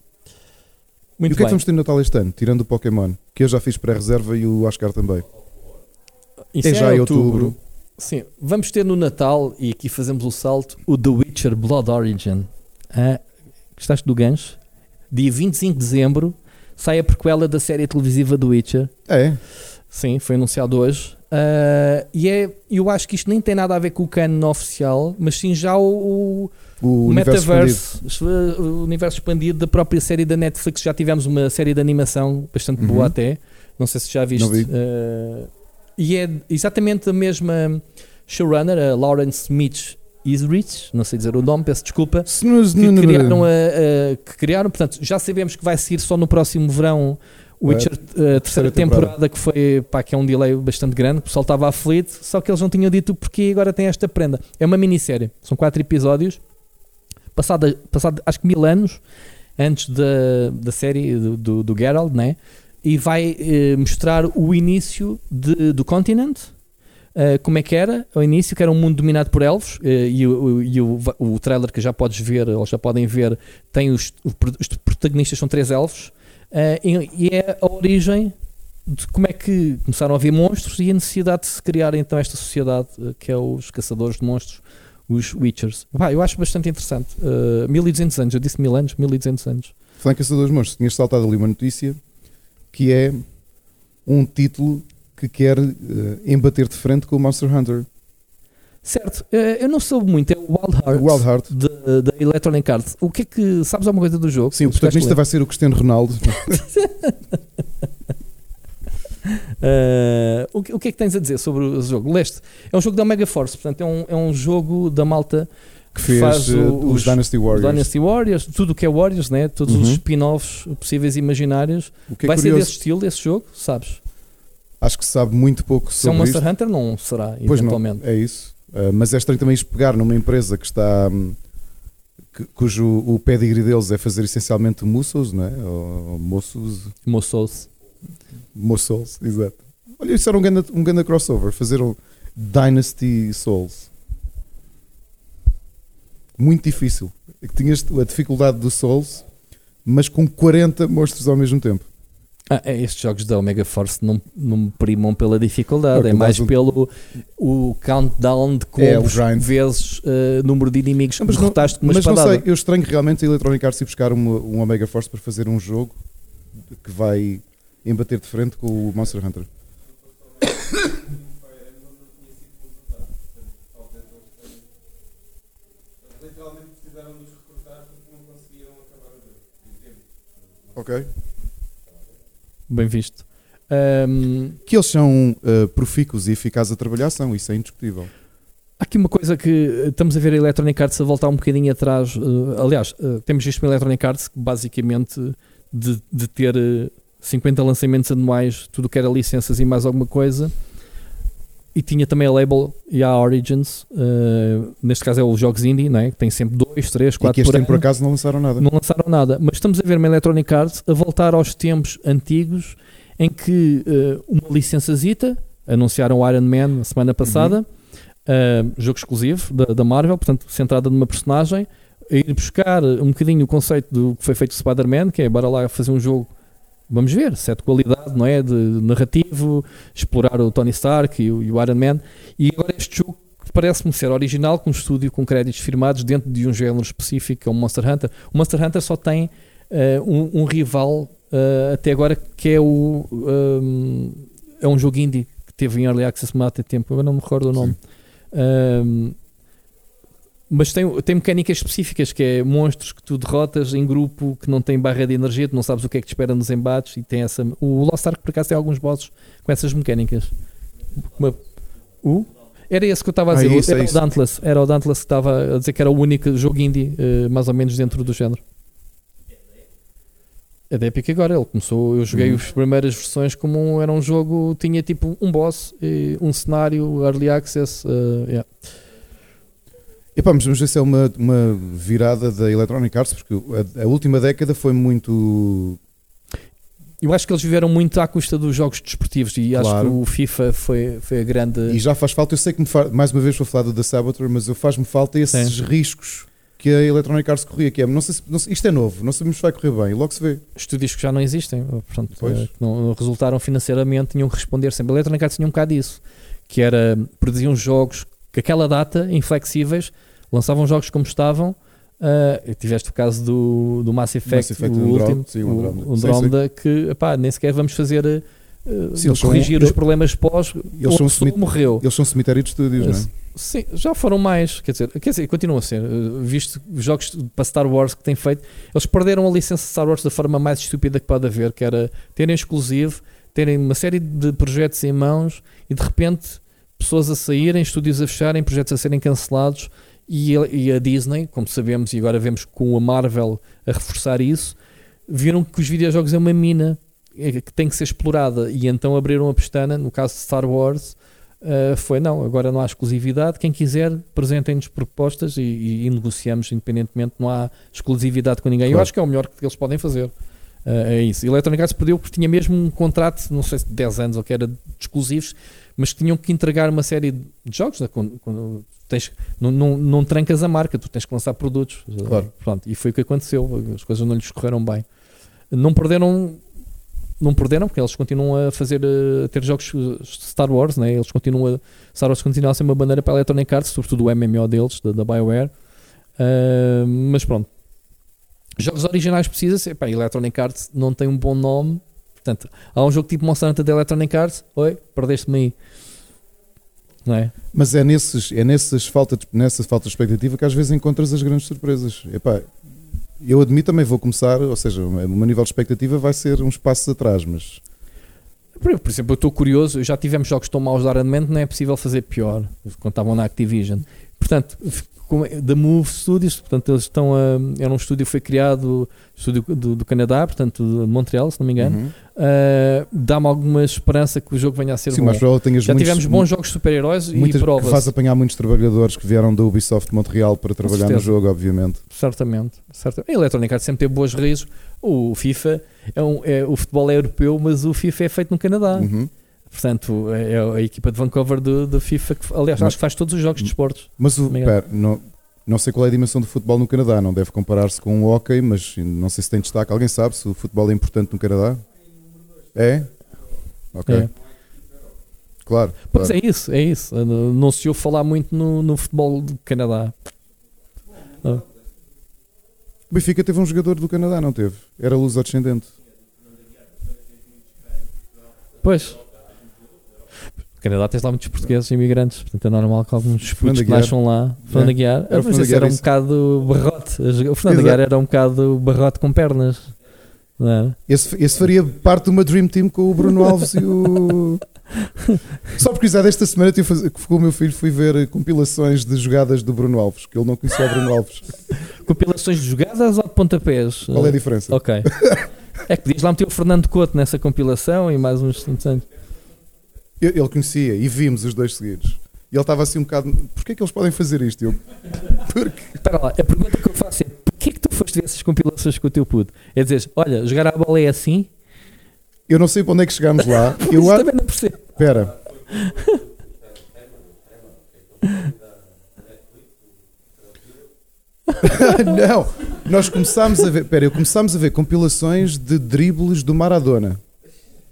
Muito
o que é que
bem.
vamos ter no Natal este ano? Tirando o Pokémon, que eu já fiz pré-reserva e o Oscar também.
Isso
é já
em
em outubro.
Sim, vamos ter no Natal, e aqui fazemos o salto, o The Witcher Blood Origin. Ah, gostaste do gancho? Dia 25 de dezembro sai a prequela da série televisiva do Witcher.
É,
Sim, foi anunciado hoje. Uh, e é, eu acho que isto nem tem nada a ver com o canon oficial, mas sim já o, o,
O,
metaverse, o universo expandido da própria série da Netflix. Já tivemos uma série de animação bastante
Uhum.
boa até. Não sei se já viste.
Não vi.
Uh, e é exatamente a mesma showrunner, a Lawrence Mitch Isrich, não sei dizer o nome, peço desculpa. Que criaram, a, a- que criaram, portanto, já sabemos que vai sair só no próximo verão o Witcher, a terceira,
terceira
temporada,
temporada.
que foi pá, que é um delay bastante grande, o pessoal estava aflito, só que eles não tinham dito porque agora tem esta prenda. É uma minissérie, são quatro episódios, passado, passado acho que mil anos antes da, da série do, do, do Geralt, né? E vai eh, mostrar o início de- do continente. eh, como é que era ao início, que era um mundo dominado por elfos, eh, e, o, e o, o trailer que já podes ver, ou já podem ver, tem os, os protagonistas são três elfos, eh, e, é a origem de como é que começaram a haver monstros e a necessidade de se criar então esta sociedade que é os caçadores de monstros, os Witchers. Eu acho bastante interessante. Eh, 1200 anos, eu disse mil anos, 1200 anos.
Falando em Caçadores de Monstros, tinhas saltado ali uma notícia que é um título que quer eh, embater de frente com o Monster Hunter.
Certo, eh, eu não soube muito, é o Wild Heart.
Wild Heart.
da Electronic Arts. O que é que sabes alguma coisa do jogo?
Sim, o protagonista vai ser o Cristiano Ronaldo.
Uh, o, que, o que é que tens a dizer sobre o jogo? Leste é um jogo da Omega Force, portanto, é um, é um jogo da malta
que fez
faz
eh,
o-
os, Dynasty Warriors.
Dynasty Warriors, tudo o que é Warriors, né? todos os
Uhum.
spin-offs possíveis e imaginários.
O que é
Vai ser
curioso,
desse estilo, esse jogo, sabes?
acho que se sabe muito pouco
Se é um
sobre
Monster
isto.
Hunter, não será,
Pois não,
eventualmente.
é isso. Uh, mas é estranho também isto pegar numa empresa que está. hum, que- cujo o pedigree deles é fazer essencialmente moços, não é? Ou moços.
Moços.
Moços, exato. Olha, isso era um grande, um grande crossover. Fazer um Dynasty Souls. Muito difícil. É que tinhas a dificuldade do Souls, mas com 40 monstros ao mesmo tempo.
Ah, é, estes jogos da Omega Force não, não me primam pela dificuldade,
Não,
é mais
o-
pelo o countdown de
É, o
combos
grind.
vezes uh, número de inimigos que
Não, mas não-
derrotaste com uma
Mas não
espadada.
sei, eu estranho realmente a Electronic Arts ir buscar uma, um Omega Force para fazer um jogo que vai embater de frente com o Monster Hunter. Ok.
Bem visto. Ahm,
Que eles são uh, profícuos e eficazes a trabalhar, são, isso é indiscutível.
Há aqui uma coisa que eh, estamos a ver a Electronic Arts a voltar um bocadinho atrás. eh, aliás, eh, temos visto uma Electronic Arts que basicamente de, de ter eh, 50 lançamentos anuais, tudo que era licenças e mais alguma coisa. E tinha também a Label e a Origins. eh, neste caso é os jogos indie, não é? que tem sempre 2, 3,
E
4
que este
por
ano por acaso não lançaram nada.
Não lançaram nada, mas estamos a ver uma Electronic Arts a voltar aos tempos antigos em que eh, uma licençazita anunciaram o Iron Man na semana passada, eh, jogo exclusivo da, da Marvel, portanto, centrada numa personagem, a ir buscar um bocadinho o conceito do que foi feito Spider-Man, que é bora lá fazer um jogo. Vamos ver, se é de qualidade, não é? De narrativo, explorar o Tony Stark e o, e o Iron Man. E agora este jogo parece-me ser original, com um estúdio com créditos firmados dentro de um género específico, que é o Monster Hunter. O Monster Hunter só tem eh, um, um rival eh, até agora que é o um, é um jogo indie que teve em Early Access há tempo, agora não me recordo o nome. Um, mas tem, tem mecânicas específicas que é monstros que tu derrotas em grupo que não tem barra de energia, tu não sabes o que é que te espera nos embates e tem essa. O Lost Ark por acaso tem alguns bosses com essas mecânicas. Uma- o? Era esse que eu estava a
Ah,
dizer,
isso,
era
é
o. Dauntless, era o Dauntless que estava a dizer que era o único jogo indie, eh, mais ou menos dentro do género. É da Epic agora, ele começou, eu joguei
Uhum.
as primeiras versões como um, era um jogo, tinha tipo um boss, e um cenário, early access, eh, yeah.
Epá, mas vamos ver se é uma, uma virada da Electronic Arts, porque a, a última década foi muito.
Eu acho que eles viveram muito à custa dos jogos desportivos e acho
Claro.
que o FIFA foi, foi a grande.
E já faz falta, eu sei que me mais uma vez vou falar do The Saboteur, mas eu faz-me falta esses
Sim.
riscos que a Electronic Arts corria, que é, não sei se, não sei- isto é novo, não sabemos se vai correr bem, logo se vê.
estúdios que já não existem, portanto, que não resultaram financeiramente, tinham que responder sempre. A Electronic Arts tinha um bocado disso, que era, produziam jogos que aquela data, inflexíveis, lançavam jogos como estavam. eh, tiveste o caso do, do Mass Effect,
Mass Effect
o
Andromeda,
último,
sim, o
o
Andromeda.
o Andromeda, que epá, nem sequer vamos fazer uh,
Sim, são-
corrigir
eles-
os problemas pós.
eles são cemit-
morreu.
Eles são cemitério de estúdios, não é?
Sim, já foram mais, quer dizer, quer dizer, continuam a ser, uh, visto os jogos para Star Wars que têm feito, eles perderam a licença de Star Wars da forma mais estúpida que pode haver, que era terem exclusivo, terem uma série de projetos em mãos e de repente pessoas a saírem, estúdios a fecharem, projetos a serem cancelados e a, e a Disney, como sabemos e agora vemos com a Marvel a reforçar isso, viram que os videojogos é uma mina eh, que tem que ser explorada e então abriram a pestana, no caso de Star Wars, Uh, foi não, agora não há exclusividade. Quem quiser, apresentem-nos propostas e, e- e negociamos independentemente, não há exclusividade com ninguém. Eu
Claro.
acho que é o melhor que eles podem fazer. Uh, é isso. Electronic Arts perdeu porque tinha mesmo um contrato, não sei se de 10 anos ou que era de exclusivos, mas que tinham que entregar uma série de jogos. né? Quando, quando tens, não, não, não trancas a marca, tu tens que lançar produtos.
Claro.
Pronto, e foi o que aconteceu. As coisas não lhes correram bem. Não perderam não perderam, porque eles continuam a fazer a ter jogos eh, Star Wars, né? eles continuam a Star Wars continua a ser uma bandeira para a Electronic Arts, sobretudo o MMO deles, da, da BioWare. Ah, mas pronto, jogos originais precisa ser. Pá, a Electronic Arts não tem um bom nome, portanto, há um jogo tipo Monster Hunter da Electronic Arts, oi, perdeste-me aí. Não é?
Mas é, nesses, é nessas falta de, nessa falta de expectativa que às vezes encontras as grandes surpresas. Epá, eu admito também vou começar, ou seja, o meu nível de expectativa vai ser uns passos atrás, mas
Por, por exemplo, eu estou curioso, já tivemos jogos tão maus de Armamento, não é possível fazer pior, quando estavam na Activision. Portanto, da Move Studios, portanto, eles estão a. Era um estúdio que foi criado, estúdio do, do Canadá, portanto, de Montreal, se não me engano.
Uhum.
Uh, Dá-me alguma esperança que o jogo venha a ser
sim,
bom.
mas tenhas
Já
muitos,
tivemos bons jogos de super-heróis e
muitas, que
provas.
faz apanhar muitos trabalhadores que vieram da Ubisoft de Montreal para trabalhar no jogo, obviamente.
Certamente, certamente. A Electronic Arts sempre teve boas raízes. O FIFA é um, é, o futebol é europeu, mas o FIFA é feito no Canadá.
Uhum.
Portanto, é é a equipa de Vancouver do, do FIFA que, aliás,
Mas-
acho que faz todos os jogos de esportes.
Mas o, pera, não, não sei qual é a dimensão do futebol no Canadá, não deve comparar-se com o hockey, mas não sei se tem destaque. Alguém sabe se o futebol é importante no Canadá? É? Ok.
É.
Claro.
Pois
claro.
é isso, é isso. Não se ouve falar muito no, no futebol do Canadá.
O Benfica teve um jogador do Canadá, não teve? Era luso-descendente.
Pois. Canadá tens lá muitos portugueses imigrantes, portanto é normal que alguns putos que nasçam lá. Fernando
É.
Aguiar.
Era Fernando
esse era um bocado barrote. O Fernando. Aguiar era um bocado barrote com pernas. Não era?
Esse, esse faria parte de uma Dream Team com o Bruno Alves e o. Só por curiosidade, esta semana fazer- com o meu filho fui ver compilações de jogadas do Bruno Alves, que ele não conhecia o Bruno Alves.
Compilações de jogadas ou de pontapés?
Qual é a diferença?
Ok. É que podias lá meter o Fernando Couto nessa compilação e mais uns tantos anos.
Eu- Ele conhecia e vimos os dois seguidos. E ele estava assim um bocado. Porquê é que eles podem fazer isto? Eu, porque.
Espera lá, a pergunta que eu faço é: porquê que tu foste ver essas compilações com o teu puto? É dizer, olha, jogar a bola é assim?
Eu não sei para onde é que chegámos lá. Eu acho.
também não percebo.
Espera. não, nós começámos a ver. Espera, eu começámos a ver compilações de dribles do Maradona.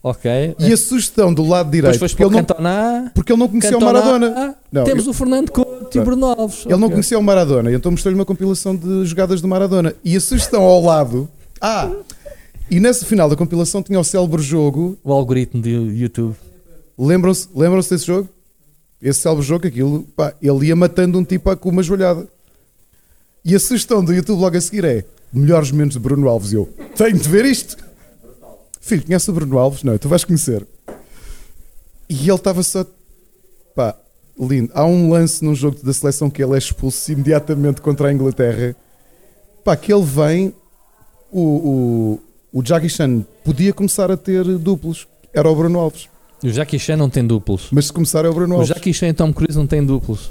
Ok.
E a sugestão do lado
Depois
direito,
foste
porque ele,
o
não,
Cantona.
porque ele não conhecia o
Cantona,
Maradona. Não,
Temos
eu-
o Fernando Couto e o Bruno Alves.
Ele não
Ok.
conhecia o Maradona, então mostrei-lhe uma compilação de jogadas do Maradona. E a sugestão ao lado. Ah! E nesse final da compilação tinha o célebre jogo.
O algoritmo do YouTube.
Lembram-se lembram desse jogo? Esse célebre jogo, aquilo, pá, ele ia matando um tipo com uma joelhada. E a sugestão do YouTube logo a seguir é: melhores momentos de Bruno Alves. E eu tenho de ver isto. Filho, conhece o Bruno Alves? Não, tu vais conhecer. E ele estava só. Pá, lindo. Há um lance num jogo da seleção que ele é expulso imediatamente contra a Inglaterra. Pá, que ele vem. O, o, o Jackie Chan podia começar a ter duplos. Era o Bruno Alves.
O Jackie Chan não tem duplos.
Mas se começar é o Bruno
O
Alves.
Jackie Chan e Tom Cruise não têm duplos.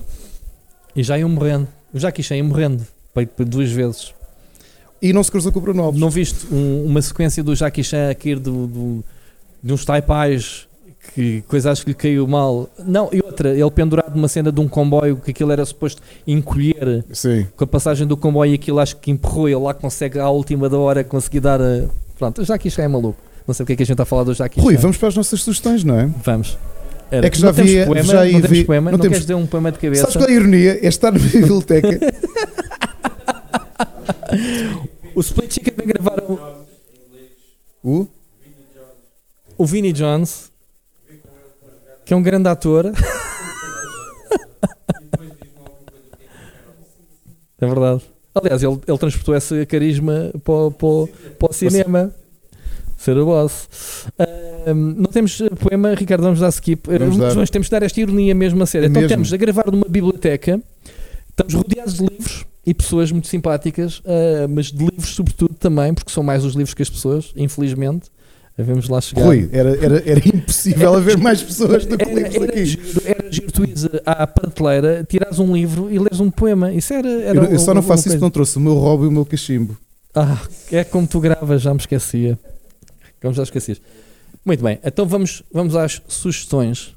E já iam morrendo. O Jackie Chan ia morrendo. Duas vezes.
E não se cruzou com o Bruno Alves.
Não viste um- uma sequência do Jackie Chan a cair do, do- de uns taipais que coisa acho que lhe caiu mal. Não, e outra, ele pendurado numa cena de um comboio que aquilo era suposto encolher
Sim.
com a passagem do comboio e aquilo acho que empurrou ele lá consegue à última da hora conseguir dar a. Pronto, o Jackie Chan é maluco. Não sei porque é que a gente está a falar do Jackie
Rui,
Chan.
vamos para as nossas sugestões, não é?
Vamos. Era,
É que já
não
vi-
poema,
já
não
vi-
poema,
não
não,
temos-
queres dizer um poema de cabeça?
Sabes qual é a ironia? É estar na biblioteca.
O Split Chicken vai gravar o,
o?
o Vinnie Jones que é um grande ator. é verdade. Aliás, ele, ele transportou esse carisma para, o- para, para o cinema. Ser o boss. Não temos poema, Ricardo, vamos dar skip.
Vamos dar.
nós temos de dar esta ironia mesmo a sério.
É
então
mesmo.
temos a gravar numa biblioteca, estamos rodeados de livros e pessoas muito simpáticas, ah, mas de livros sobretudo também, porque são mais os livros que as pessoas, infelizmente. Vamos lá chegar.
Rui, era, era, era impossível haver mais pessoas do que
Era,
livros
era,
aqui.
giro, era giro tu ires à prateleira, tirares um livro e leres um poema. Isso era. era
Eu, eu só não faço isso não trouxe o meu hobby e o meu cachimbo.
Ah, é como tu gravas, já me esquecia. Como já esquecias. Muito bem, então vamos, vamos às sugestões.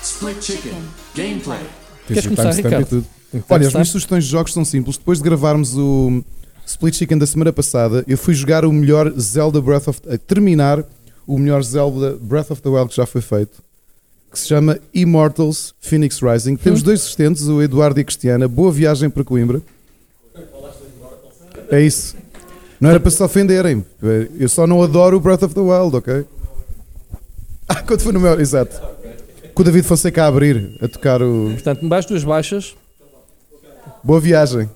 Split Chicken. Gameplay.
Queres começar, Ricardo?
tudo. Olha, as minhas sugestões de jogos são simples. Depois de gravarmos o Split Chicken da semana passada, eu fui jogar o melhor Zelda Breath of a terminar o melhor Zelda Breath of the Wild que já foi feito, que se chama Immortals Phoenix Rising. Temos dois assistentes, o Eduardo e a Cristiana. Boa viagem para Coimbra. É isso. Não era para se ofenderem. Eu só não adoro o Breath of the Wild, ok? Ah, quando foi no meu. Exato. Com o David Fonseca a abrir, a tocar o.
Portanto, mais duas baixas.
Boa viagem.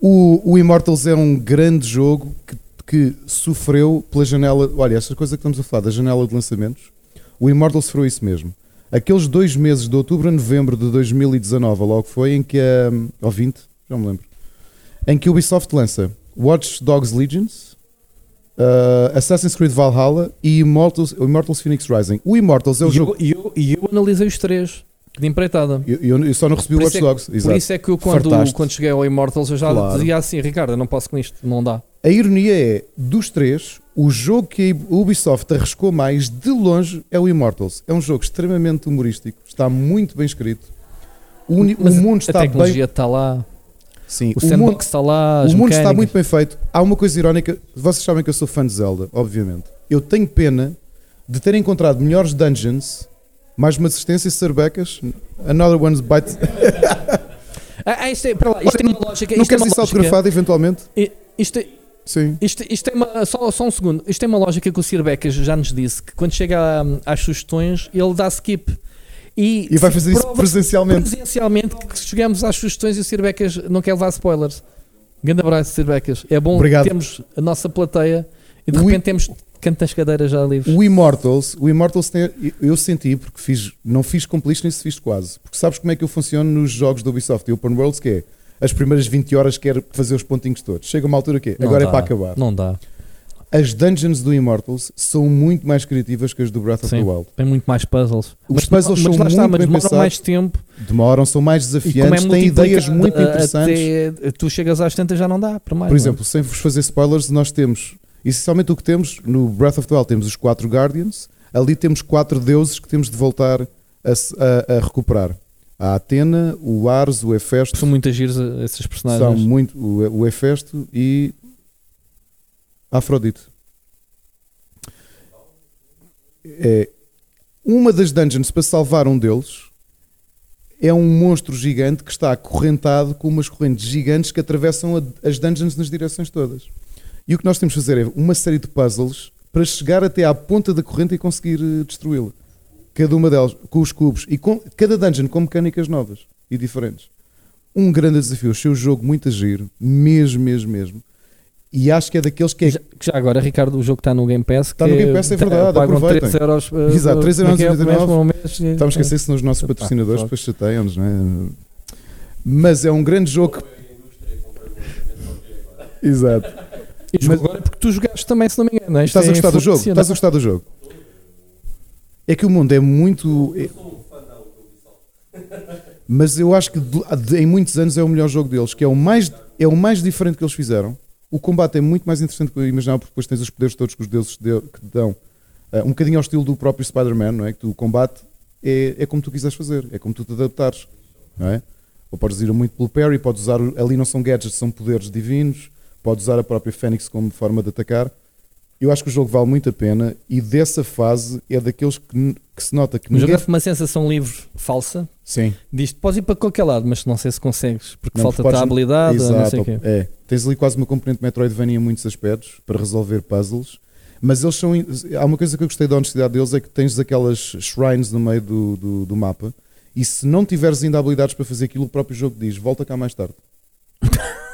O, o Immortals é um grande jogo que, que sofreu pela janela. Olha, esta coisa que estamos a falar da janela de lançamentos, o Immortals sofreu isso mesmo. Aqueles dois meses de outubro a novembro de 2019, ou logo foi, em que a. ou 20, já me lembro. Em que a Ubisoft lança Watch Dogs Legions, uh, Assassin's Creed Valhalla e Immortals, Immortals Phoenix Rising. O Immortals é o
E
jogo.
eu, e eu, e eu analisei os três de empreitada.
Eu, eu- eu só não recebi o
Por
Watch
é que-
Dogs.
Por
exato.
isso é que eu, quando,
Fartaste.
quando cheguei ao Immortals, eu já
Claro.
dizia assim: Ricardo, eu não posso com isto, não dá.
A ironia é, dos três, o jogo que a Ubisoft arriscou mais de longe é o Immortals. É um jogo extremamente humorístico, está muito bem escrito. O, uni- o
Mas
mundo
a
está bem.
tecnologia está lá,
Sim,
o
o mundo,
sandbox está lá,
o mundo está
mecânicas.
muito bem feito. Há uma coisa irónica, vocês sabem que eu sou fã de Zelda, obviamente. Eu tenho pena de ter encontrado melhores dungeons, mais uma assistência, Serbecas, Another One's Bite.
Ah, ah, isto é, para lá, isto tem uma lógica.
Não queres isso
lógica.
autografado eventualmente?
Isto, é-
Sim.
isto, isto é uma, só, só um segundo. Isto tem uma lógica que o Sir Becas já nos disse: que quando chega a- às sugestões, ele dá skip. E,
E vai fazer isso presencialmente.
presencialmente que chegamos às sugestões e o Sir Becas não quer levar spoilers. Grande abraço, Sir Becas. É bom
Obrigado.
termos a nossa plateia e de
O
repente temos cantas cadeiras já livres.
O Immortals, o Immortals tem, eu senti, porque fiz, não fiz completion, isso fiz quase. Porque sabes como é que eu funciono nos jogos do Ubisoft e Open Worlds, que é as primeiras 20 horas quero fazer os pontinhos todos. Chega uma altura que é, agora
dá,
é para acabar.
Não dá.
As dungeons do Immortals são muito mais criativas que as do Breath of
Sim.
the Wild.
Tem muito mais puzzles.
Os
mas,
puzzles
mas
são
lá está,
muito
mas demoram
pensados.
mais tempo.
Demoram, são mais
é
desafiantes, têm ideias muito interessantes.
Até, tu chegas às tantas já não dá para mais.
Por
é?
exemplo, sem vos fazer spoilers, nós temos, essencialmente o que temos no Breath of the Wild, temos os quatro Guardians, ali temos quatro deuses que temos de voltar a, a- a recuperar. A Atena, o Ars, o Hefesto,
são muitas giros eh, esses
são
personagens.
muito o, o Hefesto e Afrodite. É, uma das dungeons para salvar um deles é um monstro gigante que está acorrentado com umas correntes gigantes que atravessam a- as dungeons nas direções todas. E o que nós temos de fazer é uma série de puzzles para chegar até à ponta da corrente e conseguir eh, destruí-la. Cada uma delas com os cubos e com cada dungeon com mecânicas novas e diferentes. Um grande desafio. Achei o jogo muito a giro, mesmo, mesmo, mesmo. E acho que é daqueles que é.
Já, já agora, Ricardo, o jogo está no Game Pass.
Está no Game Pass, é
tá-
verdade,
Pagam
aproveitem.
3 euros. eh,
Exato, 3
como é é?
euros
Por mês,
99.
por mês, e-
Estamos a esquecer se nos nossos patrocinadores, depois chateiam-nos, não é? Mas é um grande jogo. que- Exato.
E jogo
Mas-
agora é porque tu jogaste também, se não me engano. é?
Estás a
é
gostar do jogo? Estás a gostar do jogo? É que o mundo é muito. é- Mas eu acho que em muitos anos é o melhor jogo deles, que é o mais, é o mais diferente que eles fizeram. O combate é muito mais interessante do que eu imaginava, porque depois tens os poderes todos que os deuses de- que te dão. Ah, um bocadinho ao estilo do próprio Spider-Man, não é? Que tu, o combate é, é como tu quiseres fazer, é como tu te adaptares, não é? Ou podes ir muito pelo parry, podes usar. Ali não são gadgets, são poderes divinos, podes usar a própria Fênix como forma de atacar. Eu acho que o jogo vale muito a pena e dessa fase é daqueles que, que se nota que
O jogo
ninguém.
dá-te uma sensação livre falsa.
Sim,
Diz-te, podes ir para qualquer lado, mas não sei se consegues, porque
Não,
falta-te
podes-
a habilidade, ou não sei o
exato.
quê.
É, tens ali quase uma componente Metroidvania em muitos aspectos para resolver puzzles Mas eles são. Há uma coisa que eu gostei da honestidade deles: é que tens aquelas shrines no meio do, do, do mapa. E se não tiveres ainda habilidades para fazer aquilo, o próprio jogo diz: volta cá mais tarde.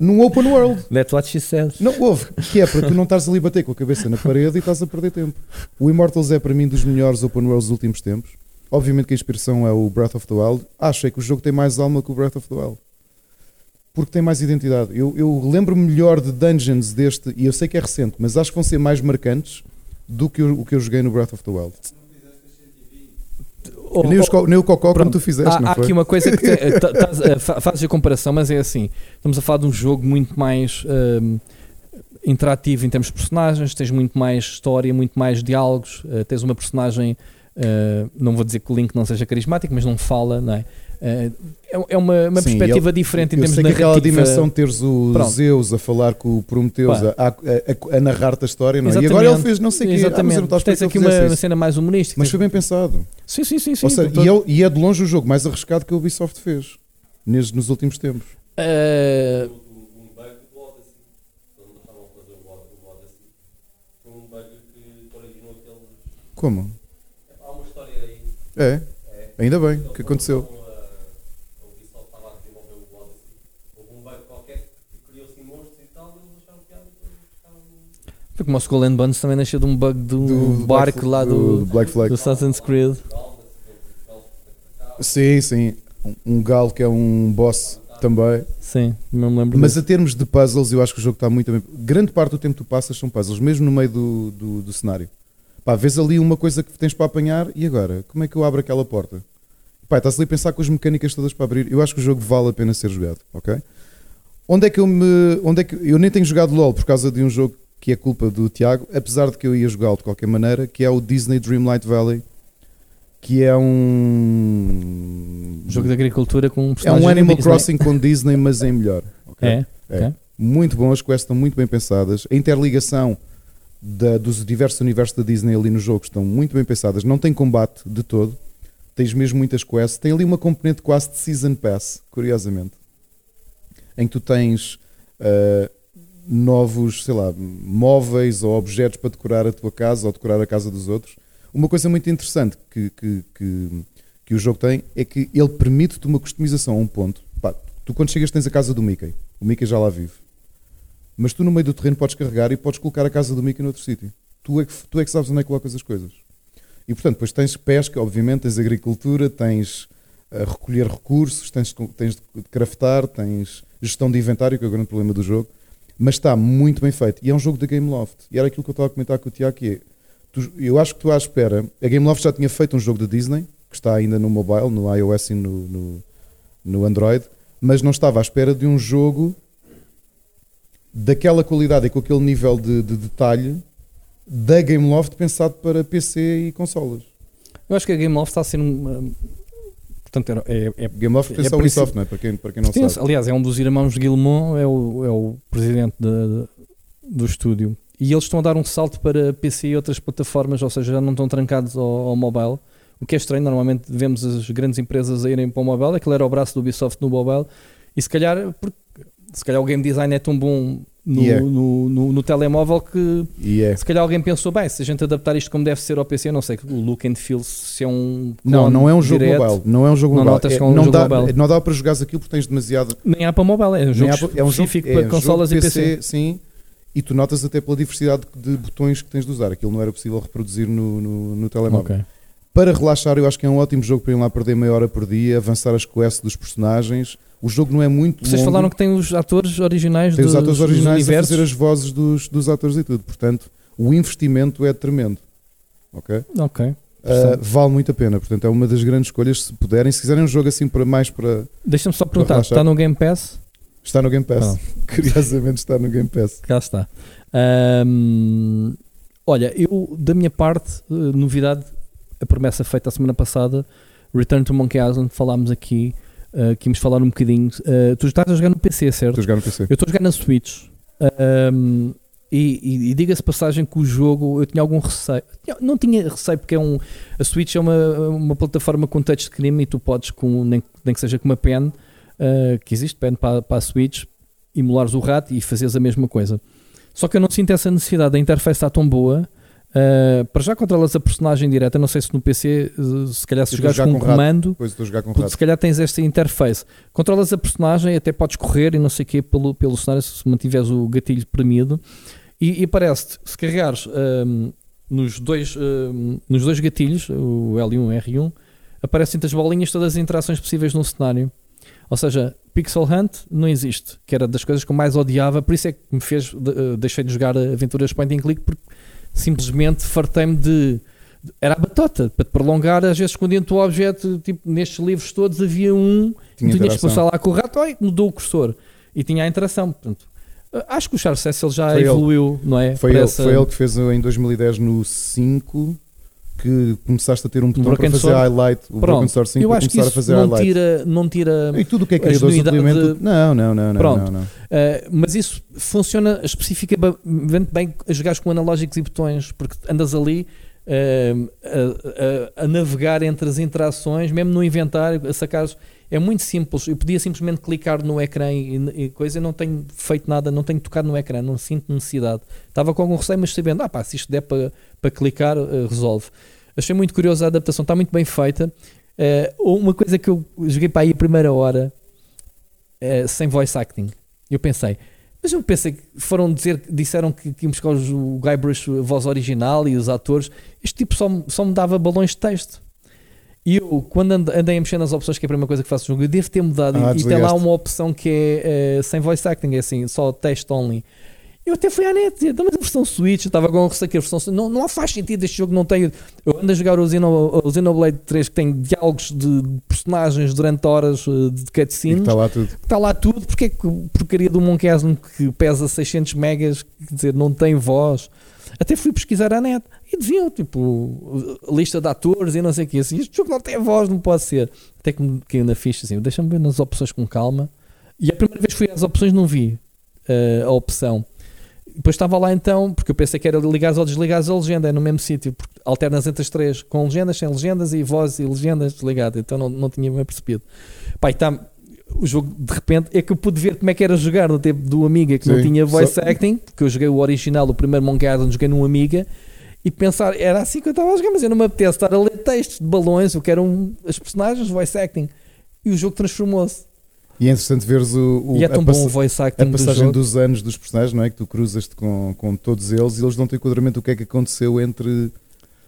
Num open world.
That's what she said.
Não houve, que é para tu não estás ali a bater com a cabeça na parede e estás a perder tempo. O Immortals é para mim dos melhores open worlds dos últimos tempos. Obviamente que a inspiração é o Breath of the Wild. Achei que o jogo tem mais alma que o Breath of the Wild. Porque tem mais identidade. Eu, eu lembro melhor de dungeons deste, e eu sei que é recente, mas acho que vão ser mais marcantes do que o, o que eu joguei no Breath of the Wild.
Oh,
nem, os nem o Cocó como
Pronto,
tu fizeste,
há,
não
há
foi?
aqui uma coisa que eh, eh, fa- fazes a comparação, mas é assim: estamos a falar de um jogo muito mais ehm, interativo em termos de personagens, tens muito mais história, muito mais diálogos, eh, tens uma personagem, eh, não vou dizer que o Link não seja carismático, mas não fala, não é? É, é uma, uma
Sim,
perspectiva
ele-
diferente em
Eu
termos
sei
de
que aquela
narrativa.
dimensão de teres o
Pronto.
Zeus a falar com o Prometeus
Pá.
a, a, a- a narrar-te a história, não é? E
Exatamente.
agora ele fez não sei o quê. Ah,
Exatamente.
não estou a esperar
tens aqui uma, uma cena mais humorística.
Mas foi bem pensado.
Sim, sim, sim. sim
Ou seja, e, é, o- e é de longe o jogo mais arriscado que a Ubisoft fez nes- nos últimos tempos.
Eh,
Um o o um aquele.
Como?
Há uma história aí.
É, ainda bem que aconteceu.
A Ubisoft estava a desenvolver o Odyssey. Houve um bug qualquer que criou-se monstros e tal, e eles acharam piada e depois ficaram.
foi como o Skull and Bones também nasceu de um bug do,
Do
barco lá do,
Black Flag.
do Assassin's Creed.
Sim, sim. Um, um galo que é um boss também.
Sim, não me lembro.
Mas
disso.
a termos de puzzles, eu acho que o jogo está muito bem. Grande parte do tempo que tu passas são puzzles, mesmo no meio do, do, do cenário. Pá, vês ali uma coisa que tens para apanhar e agora? Como é que eu abro aquela porta? Pá, estás ali a pensar com as mecânicas todas para abrir. Eu acho que o jogo vale a pena ser jogado, ok? Onde é que eu me. Onde é que, eu nem tenho jogado LOL por causa de um jogo que é culpa do Tiago, apesar de que eu ia jogá-lo de qualquer maneira, que é o Disney Dreamlight Valley, que é um.
jogo de agricultura com um
É um Animal
Disney.
Crossing com Disney, mas em melhor. ok?
É,
É.
ok.
Muito bom, as quests estão muito bem pensadas. A interligação da- dos diversos universos da Disney ali no jogo estão muito bem pensadas. Não tem combate de todo. Tens mesmo muitas quests. Tem ali uma componente quase de Season Pass, curiosamente. Em que tu tens ah, novos, sei lá, móveis ou objetos para decorar a tua casa ou decorar a casa dos outros. Uma coisa muito interessante que, que, que, que o jogo tem é que ele permite-te uma customização a um ponto. Pá, tu quando chegas tens a casa do Mickey. O Mickey já lá vive. Mas tu no meio do terreno podes carregar e podes colocar a casa do Mickey noutro sítio. Tu é, que, tu é que sabes onde é que colocas as coisas. E portanto, depois tens pesca, obviamente, tens agricultura, tens a recolher recursos, tens, tens de craftar, tens gestão de inventário, que é o grande problema do jogo. Mas está muito bem feito. E é um jogo da Game Loft. E era aquilo que eu estava a comentar com o Tiago, que é, tu- eu acho que tu à espera, a Game Loft já tinha feito um jogo da Disney, que está ainda no mobile, no iOS e no, no, no Android, mas não estava à espera de um jogo daquela qualidade e com aquele nível de, de detalhe da Game Loft pensado para PC e consolas.
Eu acho que a Game Loft está a ser um. Portanto, é, é,
Game Loft
É isso-
Ubisoft, não é? Para quem, para quem não sabe.
aliás, é um dos irmãos de Guillemot, é o, é o presidente da- do estúdio. E eles estão a dar um salto para PC e outras plataformas, ou seja, já não estão trancados ao, ao mobile. O que é estranho, normalmente vemos as grandes empresas a irem para o mobile, aquele era o braço do Ubisoft no mobile, e se calhar, porque, se calhar o game design é tão bom no,
é.
no, no- no telemóvel que
é.
se calhar alguém pensou, bem, se a gente adaptar isto como deve ser ao PC, eu não sei, o look and feel se é um
Não, não é um jogo
direto,
mobile. Não é um jogo
Não
mobile. É-
é um
não,
jogo
dá,
mobile.
não dá para jogares aquilo porque tens demasiado.
Nem há para mobile, é um jogo
há pa- é um jogo,
específico
é
para
jogo
consolas e PC.
Sim. E tu notas até pela diversidade de botões que tens de usar. Aquilo não era possível reproduzir no, no, no telemóvel.
Ok.
Para relaxar, eu acho que é um ótimo jogo para ir lá perder meia hora por dia, avançar as quests dos personagens. O jogo não é muito
Vocês
longo.
falaram que tem os atores originais
tem os
dos,
atores
dos
originais a fazer as vozes dos, dos atores e tudo. Portanto, o investimento é tremendo. Ok?
Ok.
Uh, vale muito a pena. Portanto, é uma das grandes escolhas. Se puderem, se quiserem um jogo assim para mais para.
Deixa-me só perguntar, está no Game Pass?
Está no Game Pass.
Ah.
Curiosamente está no Game Pass.
Cá está. Ahm, olha, eu, da minha parte, eh, novidade, a promessa feita a semana passada, Return to Monkey Island, falámos aqui, eh, que íamos falar um bocadinho. Eh, tu estás a jogar no PC, certo?
Estou a jogar no PC.
Eu estou a jogar na Switch. Ahm, e e, e diga-se passagem que o jogo eu tinha algum receio. Não tinha receio porque é um. A Switch é uma, uma plataforma com touchscreen e tu podes, com, nem, nem que seja com uma pen, ah, que existe pen para, para a Switch, emulares o rato e fazeres a mesma coisa. Só que eu não sinto essa necessidade, a interface está tão boa. Uh, para já controlas a personagem direta, não sei se no PC, uh, se calhar se jogares
jogar
com um comando,
com
se calhar tens esta interface. Controlas a personagem, até podes correr e não sei o quê pelo, pelo cenário se mantiveres o gatilho premido. E, e parece-te, se carregares hum, nos, dois, hum, nos dois gatilhos, o L1 e o R1, aparecem-te as bolinhas, todas as interações possíveis num cenário. Ou seja, Pixel Hunt não existe, que era das coisas que eu mais odiava, por isso é que me fez, eh, deixei de jogar aventuras point and click, porque simplesmente fartei-me de. Era a batota, para te prolongar, às vezes escondendo o objeto, tipo, nestes livros todos havia um
Tinha
tu tinhas que passar lá com o rato, oi, mudou o cursor e tinha a interação. Portanto, eh, acho que o Charles Cecil já
Foi ele.
evoluiu, não é?
Foi ele,
essa-
foi ele que fez em 2010 no 5 que começaste a ter um botão para fazer highlight. O
Pronto,
Broken Sword 5
eu acho que
começar a
isso
fazer
não
highlight.
tira, não tira
E tudo o que é
a
criador de
genuidade
suplemento.
de-
Não, não, não, não.
Pronto.
não, não.
Uh, mas isso funciona especificamente bem a jogares com analógicos e botões, porque andas ali uh, a, a- a navegar entre as interações, mesmo no inventário, a sacares. É muito simples. Eu podia simplesmente clicar no ecrã e, e coisa, eu não tenho feito nada, não tenho tocado no ecrã, não sinto necessidade. Estava com algum receio, mas sabendo, ah pá, se isto der para, para clicar, uh, resolve. Achei muito curiosa a adaptação, está muito bem feita. Uh, uma coisa que eu joguei para aí a primeira hora, uh, sem voice acting. Eu pensei, mas eu pensei que foram dizer, disseram que, íamos buscar o Guybrush, a voz original e os atores. Este tipo só, só me dava balões de texto. E eu, quando and- andei a mexer nas opções, que é a primeira coisa que faço no jogo, eu devo ter mudado.
Ah,
e- e tem lá uma opção que é eh, sem voice acting, é assim, só text only. Eu até fui à net dizer, "Então, mas a versão Switch, eu estava com a versão não, não faz sentido este jogo não tem. Eu ando a jogar o, Xeno, o Xenoblade 3 que tem diálogos de personagens durante horas eh, de cutscenes
está lá tudo.
está lá tudo, porque é que a porcaria do Monkey Island que pesa 600 megas, quer dizer, não tem voz. Até fui pesquisar a net e deviam, tipo, lista de atores e não sei o que, assim, este jogo não tem voz, não pode ser. Até que me caiu na ficha, assim, deixa-me ver nas opções com calma. E a primeira vez que fui às opções não vi eh, a opção. Depois estava lá então, porque eu pensei que era ligares ou desligares a legenda, é no mesmo sítio, porque alternas entre as três, com legendas, sem legendas e voz e legendas desligado, então não, não tinha bem percebido. Pai, tá, o jogo de repente é que eu pude ver como é que era jogar no tempo do Amiga que não
Sim,
tinha voice
só-
acting, porque eu joguei o original, o primeiro Monkey Island, joguei no Amiga e pensar, era assim que eu estava a jogar, mas eu não me apetece estar a ler textos de balões, eu quero um, as personagens, voice acting. E o jogo transformou-se.
E é interessante veres o, o-
E é
a,
tão
pass-
bom o voice
a
acting do
passagem
jogo.
dos anos dos personagens, não é? Que tu cruzas-te com, com todos eles e eles dão-te enquadramento do que é que aconteceu entre.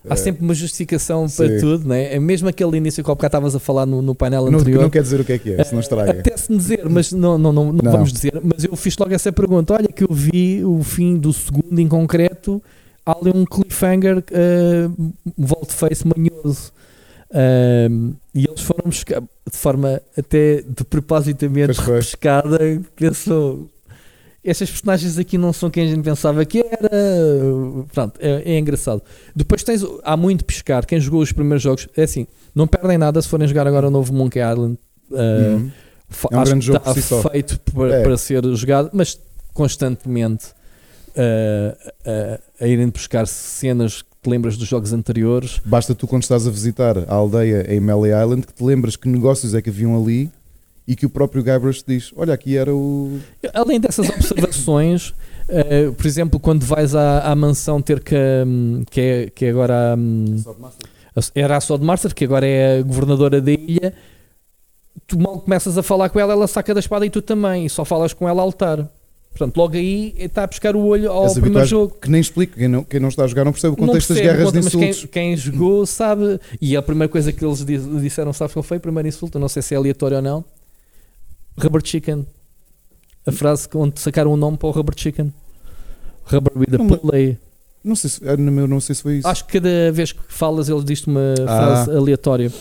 Há
eh,
sempre uma justificação para
sim.
tudo, né? é mesmo aquele início que há bocado estavas a falar no, no painel
não,
anterior.
não quer dizer o que é que é, se não estraga.
Apetece-me dizer, mas não, não, não, não
Não.
vamos dizer. Mas eu fiz logo essa pergunta. Olha, que eu vi o fim do segundo em concreto. Há ali um cliffhanger, uh, volte-face manhoso. Um, e eles foram buscar de forma até de propositamente repescada. Pensou, estas personagens aqui não são quem a gente pensava que era. Pronto, é, é engraçado. Depois tens, há muito pescar. Quem jogou os primeiros jogos, é assim, não perdem nada se forem jogar agora o novo Monkey Island. Uh,
Uhum. É um
acho
grande
que
jogo
está
si
feito para,
É.
para ser jogado, mas constantemente uh, uh, a irem buscar cenas que te lembras dos jogos anteriores.
Basta tu, quando estás a visitar a aldeia em Melly Island, que te lembras que negócios é que haviam ali e que o próprio Guybrush diz: Olha, aqui era o.
Além dessas observações, uh, por exemplo, quando vais à, à mansão ter que, hum, que, é, que é agora hum, a- era a Sodmaster, que agora é a governadora da ilha, tu mal começas a falar com ela, ela saca da espada e tu também, e só falas com ela a lutar. Portanto, logo aí está a buscar o olho ao
As
primeiro jogo.
que nem explica, quem não, quem não está a jogar não percebe o contexto das
percebe,
guerras de
mas quem,
insultos.
quem jogou sabe. E a primeira coisa que eles disseram, sabe qual foi? O primeiro insulto, não sei se é aleatório ou não. Rubber Chicken. A frase onde sacaram o nome para o Rubber Chicken. Rubber with a
Não
pulley.
Não sei, se, ah, não, não sei se foi isso.
Acho que cada vez que falas, ele diz-te uma
Ah.
frase aleatória.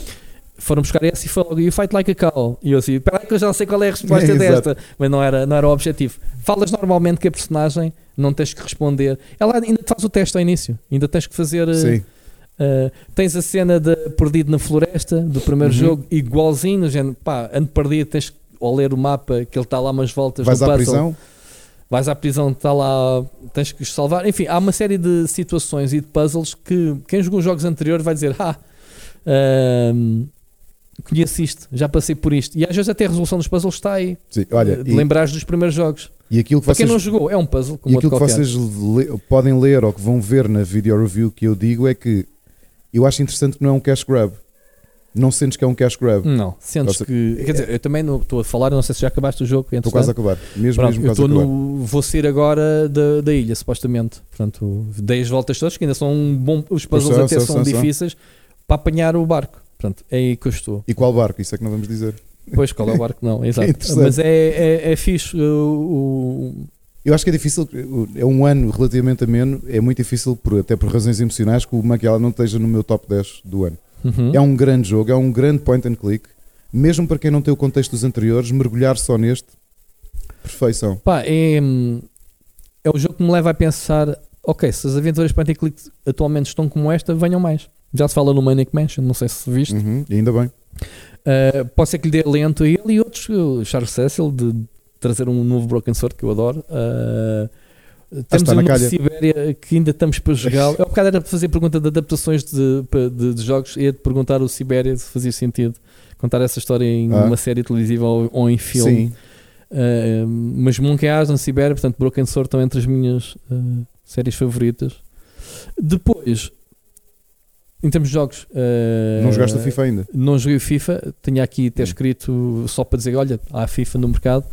Foram buscar esse e foi logo, you fight like a cow. E eu assim, espera aí que eu já sei qual é a resposta
Exato.
desta. Mas não era, não era o objetivo. Falas normalmente que a personagem, não tens que responder. Ela ainda faz o teste ao início. Ainda tens que fazer. eh,
Sim.
Uh, tens a cena de perdido na floresta do primeiro
Uhum.
jogo, igualzinho, género, pá, ando perdido, tens que ao ler o mapa que ele está lá umas voltas
Vais
no
à
puzzle.
prisão?
Vais à prisão, está lá, tens que os salvar. Enfim, há uma série de situações e de puzzles que quem jogou os jogos anteriores vai dizer, ah, um, conheço isto, já passei por isto. E às vezes até a resolução dos puzzles está aí.
Sim, olha,
de
e,
lembrares dos primeiros jogos.
e aquilo que
Para quem
vocês,
não jogou, é um puzzle,
e
como outro
aquilo que vocês le- podem ler ou que vão ver na video review que eu digo é que eu acho interessante que não é um cash grab. Não sentes que é um cash grab.
Não, sentes que. Quer dizer, eu também não estou a falar, não sei se já acabaste o jogo.
Estou quase a acabar. Mesmo,
Pronto,
mesmo
eu estou no. Vou sair agora da, da ilha, supostamente. Portanto, dei as voltas todas, que ainda são um bom. Os puzzles até
são,
são,
são, são.
difíceis para apanhar o barco. Portanto, é aí que eu estou.
E qual barco? Isso é que não vamos dizer.
Pois, qual é o barco? Não, exato.
Interessante.
Mas é, é, é fixe. uh, o-
Eu acho que é difícil, é um ano relativamente ameno, é muito difícil, por, até por razões emocionais, que o Island não esteja no meu top 10 do ano.
Uhum.
É um grande jogo, é um grande point and click, mesmo para quem não tem o contexto dos anteriores, mergulhar só neste, perfeição.
Pá, é, é o jogo que me leva a pensar: ok, se as aventuras point and click atualmente estão como esta, venham mais. Já se fala no Manic Mansion, não sei se viste.
Uhum, ainda bem.
Uh, pode ser que lhe dê lento a ele e outros, o Charles Cecil, de trazer um novo Broken Sword que eu adoro. Uh, temos um novo
calha.
Sibéria que ainda estamos para jogar. Eu, há bocado era para fazer pergunta de adaptações de, de, de jogos e de perguntar o Sibéria se fazia sentido contar essa história em
Ah.
uma série televisiva ou, ou em filme.
Sim,
Uh, mas Monkey Island, Sibéria, portanto, Broken Sword estão entre as minhas uh, séries favoritas. Depois, em termos de jogos, uh,
não jogaste o FIFA ainda.
não joguei o FIFA, tinha aqui até
Hum.
escrito só para dizer: olha, há FIFA no mercado.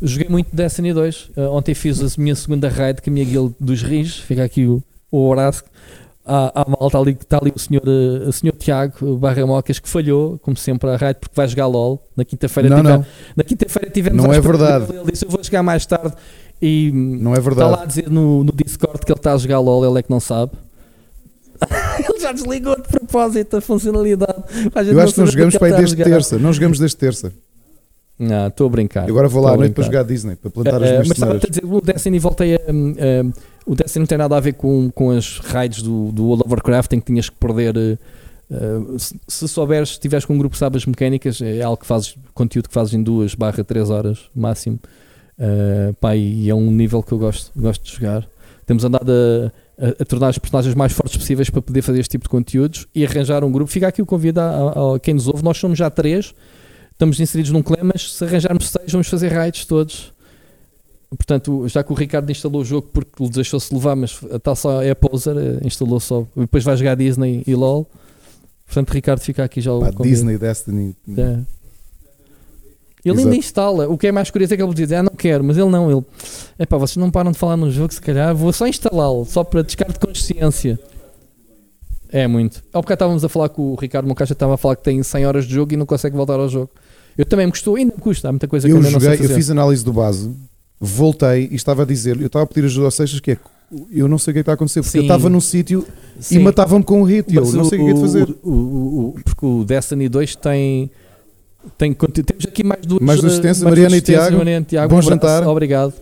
Joguei muito Destiny 2. Uh, ontem fiz a minha segunda raid com a minha guild dos Rios. Fica aqui o, o abraço. Há, há malta ali que está ali o senhor, uh, o senhor Tiago Barra Mocas que falhou, como sempre, a raid porque vai jogar LOL. Na quinta-feira
Não, não,
na quinta-feira tivemos
Não é verdade.
Ele disse: Eu vou jogar mais tarde. E
não é
está
verdade.
lá a dizer no, no Discord que ele está a jogar LOL. Ele é que não sabe. ele já desligou de propósito a funcionalidade. A
Eu acho que não jogamos para aí desde
está
terça. Não jogamos desde terça.
Não, estou a brincar.
E agora vou lá à noite para jogar Disney, para plantar as
Eh,
minhas
mas estava a dizer, o Destiny voltei a. hum, hum, o Destiny não tem nada a ver com, com as raids do, do World of Warcraft em que tinhas que perder. eh, se, se souberes, se tiveres com um grupo que sabe as mecânicas, é algo que fazes, conteúdo que fazes em 2 barra 3 horas máximo. Eh, pá, e é um nível que eu gosto, gosto de jogar. Temos andado a, a- a tornar os personagens mais fortes possíveis para poder fazer este tipo de conteúdos e arranjar um grupo. Fica aqui o convite a, a- a quem nos ouve. Nós somos já três, estamos inseridos num clã, mas se arranjarmos seis, vamos fazer raids todos. Portanto, já que o Ricardo instalou o jogo porque lhe deixou-se levar, mas a tal só é poser, eh, instalou só. E depois vai jogar Disney e LOL. Portanto, Ricardo fica aqui já o
Pá. Disney, Destiny.
É. Ele
Exato.
ainda instala. O que é mais curioso é que ele diz: Ah, não quero, mas ele não. Ele, epá, vocês não param de falar no jogo, se calhar vou só instalá-lo, só para descargo de consciência. É muito. Há bocado estávamos a falar com o Ricardo Moncacha, estava a falar que tem 100 horas de jogo e não consegue voltar ao jogo. Eu também me custou, ainda me custa, há muita coisa que eu
Eu
ainda não sei
joguei, eu
fazer.
fiz análise do base, voltei e estava a dizer, eu estava a pedir ajuda aos Seixas, que é eu não sei o que é está a acontecer, porque eu
Sim.
estava num sítio e matavam-me com um hit e eu não sei o que é é de fazer.
O, o- o- porque o Destiny 2 tem. tem temos aqui mais duas.
Mais duas
eh,
assistências, Mariana e Tiago.
Mariana Tiago.
Bom
Um abraço,
jantar.
Obrigado.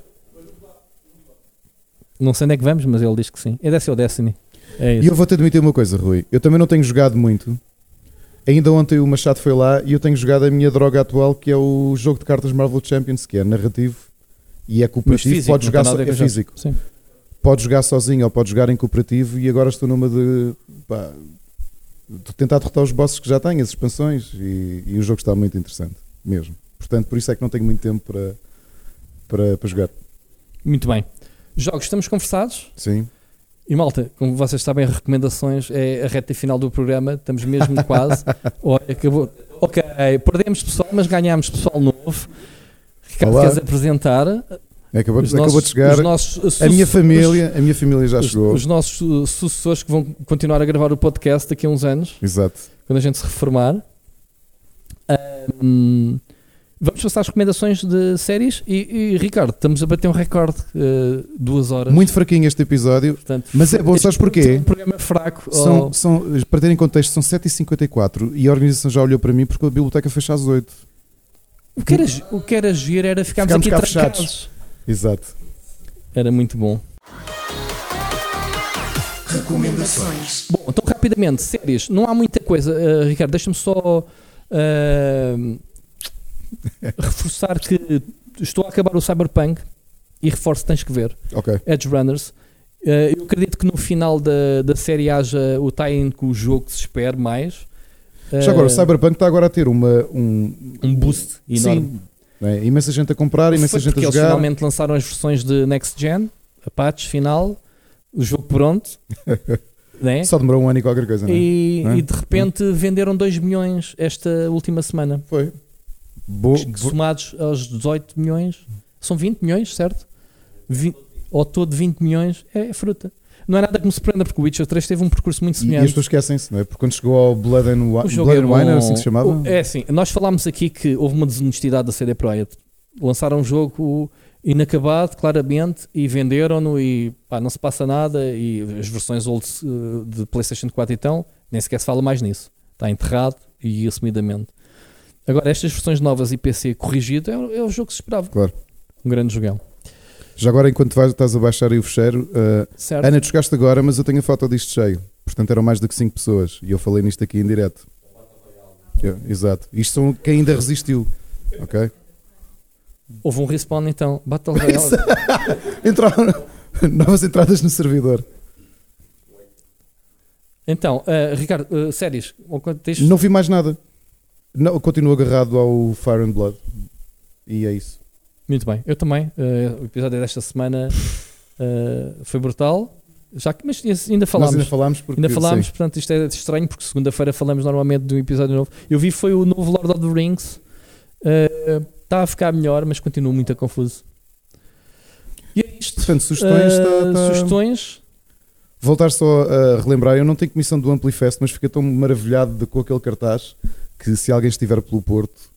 Não sei onde é que vamos, mas ele diz que sim. É desse o Destiny. É
E eu vou-te admitir uma coisa, Rui, eu também não tenho jogado muito. Ainda ontem o Machado foi lá e eu tenho jogado a minha droga atual, que é o jogo de cartas Marvel Champions, que é narrativo e é cooperativo,
físico,
pode jogar so, é físico.
Sim.
Pode jogar sozinho ou pode jogar em cooperativo e agora estou numa de pá, de tentar derrotar os bosses que já tenho, as expansões, e, e o jogo está muito interessante, mesmo. Portanto, por isso é que não tenho muito tempo para, para, para jogar.
Muito bem. Jogos, estamos conversados.
Sim.
E malta, como vocês sabem, recomendações é a reta final do programa. Estamos mesmo quase. Olha, acabou. Ok, perdemos pessoal, mas ganhámos pessoal novo. Ricardo,
Olá.
queres apresentar?
Acabou,
Os
acabou
nossos-
de chegar.
os nossos
A minha família, a minha família já
os,
chegou.
os nossos uh, sucessores que vão continuar a gravar o podcast daqui a uns anos,
Exato.
quando a gente se reformar. Ahm, vamos passar as recomendações de séries e, e, Ricardo, estamos a bater um recorde, uh, duas horas.
Muito fraquinho este episódio,
Portanto,
mas é bom, sabes porquê?
É um programa fraco.
São,
oh,
são, para terem contexto, são 7h54 e a organização já olhou para mim porque a biblioteca fecha às 8
o, que era, o que era giro era ficarmos
Ficámos
aqui trancados.
fechados. Exato.
Era muito bom.
Recomendações.
Bom, então rapidamente, séries, não há muita coisa. Uh, Ricardo, deixa-me só uh, reforçar que estou a acabar o Cyberpunk e reforço tens que ver.
Ok.
Edge Runners. Uh, eu acredito que no final da, da série haja o tie-in com o jogo que se espera mais.
Já agora, o
Eh,
Cyberpunk está agora a ter uma, um,
um boost enorme.
Sim, né? imensa gente a comprar, imensa
Foi
gente
porque
a
eles
jogar.
finalmente lançaram as versões de Next Gen, a patch final, o jogo pronto, né?
Só demorou um ano e qualquer coisa, não é?
e,
Não é?
e de repente venderam 2 milhões esta última semana.
Foi. Bo-
que somados aos 18 milhões, são 20 milhões, certo? Vi, ao todo 20 milhões é fruta. Não é nada que me surpreenda, porque o Witcher 3 teve um percurso muito
e, e as
semelhante.
pessoas esquecem-se, não é? Porque quando chegou ao Blood and,
jogo
Blood
é
and Wine, era assim que se chamava?
É assim, nós falámos aqui que houve uma desonestidade da CD Projekt. Lançaram um jogo inacabado, claramente, e venderam-no e pá, não se passa nada. E as versões old eh, de PlayStation 4 então, nem sequer se fala mais nisso. Está enterrado e assumidamente. Agora, estas versões novas e PC corrigido é, o- é o jogo que se esperava.
Claro.
Um grande jogão.
Já agora, enquanto vais, estás a baixar aí o fecheiro, uh,
Certo?
Ana, tu chegaste agora, mas eu tenho a foto disto cheio. Portanto, eram mais do que 5 pessoas. E eu falei nisto aqui em direto. Eu- exato. Isto são quem ainda resistiu. Ok?
Houve um respawn então. Battle Royale.
Entraram novas entradas no servidor.
então, eh, Ricardo, eh, séries.
Não vi mais nada. Não, continuo agarrado ao Fire and Blood. E é isso.
Muito bem, eu também. Eh, o episódio desta semana eh, foi brutal. Já que, mas ainda
Nós
falámos.
ainda falámos porque.
Ainda falámos,
sim.
portanto isto é estranho porque segunda-feira falamos normalmente de um episódio novo. Eu vi foi o novo Lord of the Rings. Está a ficar melhor, mas continua muito confuso. E é isto.
Portanto, sugestões.
Eh,
tá- tá-
Sugestões.
Voltar só a relembrar, eu não tenho comissão do Amplifest, mas fiquei tão maravilhado de- com aquele cartaz que se alguém estiver pelo Porto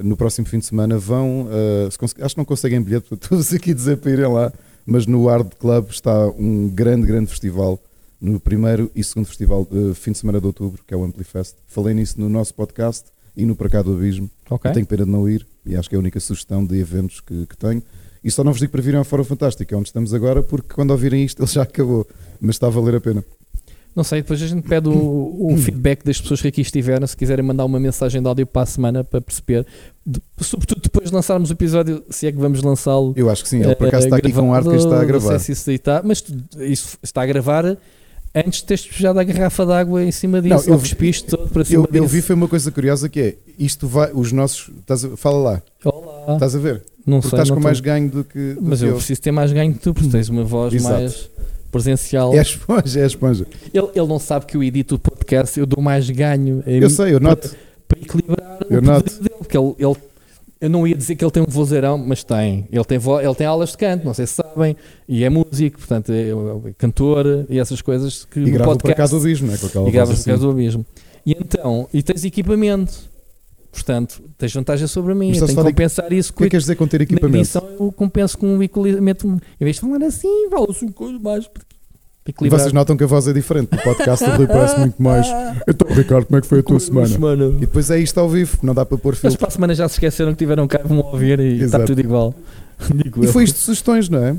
no próximo fim de semana vão. uh, acho que não conseguem bilhete, portanto, estou-vos aqui dizer para irem lá, mas no Hard Club está um grande, grande festival no primeiro e segundo festival uh, fim de semana de outubro, que é o Amplifest. Falei nisso no nosso podcast e no Para Cá do Abismo.
Ok.
Eu tenho pena de não ir e acho que é a única sugestão de eventos que, que tenho. E só não vos digo para virem ao Fórum Fantástico, é onde estamos agora, porque quando ouvirem isto ele já acabou, mas está a valer a pena.
Não sei, depois a gente pede o, o feedback das pessoas que aqui estiveram, se quiserem mandar uma mensagem de áudio para a semana para perceber. De- sobretudo depois de lançarmos o episódio, se é que vamos lançá-lo.
Eu acho que sim, ele por acaso
eh,
está aqui com ar de quem está a gravar.
Não sei se isso aí está, mas tu- isso está a gravar antes de teres despejado a garrafa de água em cima disso.
Não, eu vi-
todo para cima
Eu, eu
disso.
vi foi uma coisa curiosa que é, isto vai, os nossos, estás a- fala lá,
Olá.
estás a ver?
não
Porque
sei,
estás
não
com
tô-
mais ganho do que, do
Mas
que
eu
eu.
preciso ter mais ganho que tu, porque tens uma voz
Exato.
mais presencial.
É a esponja, é a esponja.
Ele, ele não sabe que eu edito o podcast, eu dou mais ganho
Eu sei, eu noto.
para equilibrar
Eu
o
noto.
dele, porque ele, ele- eu não ia dizer que ele tem um vozeirão, mas tem. Ele tem, vo- ele tem aulas de canto, não sei se sabem, e é músico, portanto é, é cantor e essas coisas que
E grava para cá
podcast
do abismo, não é? Com aquela
e no
assim.
caso do abismo. E então, e tens equipamento, portanto, tens vantagem sobre mim,
Mas
eu tenho que compensar isso
O que é que queres dizer com ter equipamento?
edição eu compenso com um equilibramento. Em vez de falar assim, fala-se um coisa mais
E vocês notam que a voz é diferente. O podcast do Rui parece muito mais. Então, Ricardo, como é que foi a tua semana? E depois é isto ao vivo, não dá para pôr filtro.
para a semana já se esqueceram que tiveram cá, vão ouvir e está
Exato.
tudo igual. Digo
E
eu.
foi isto de sugestões, não é?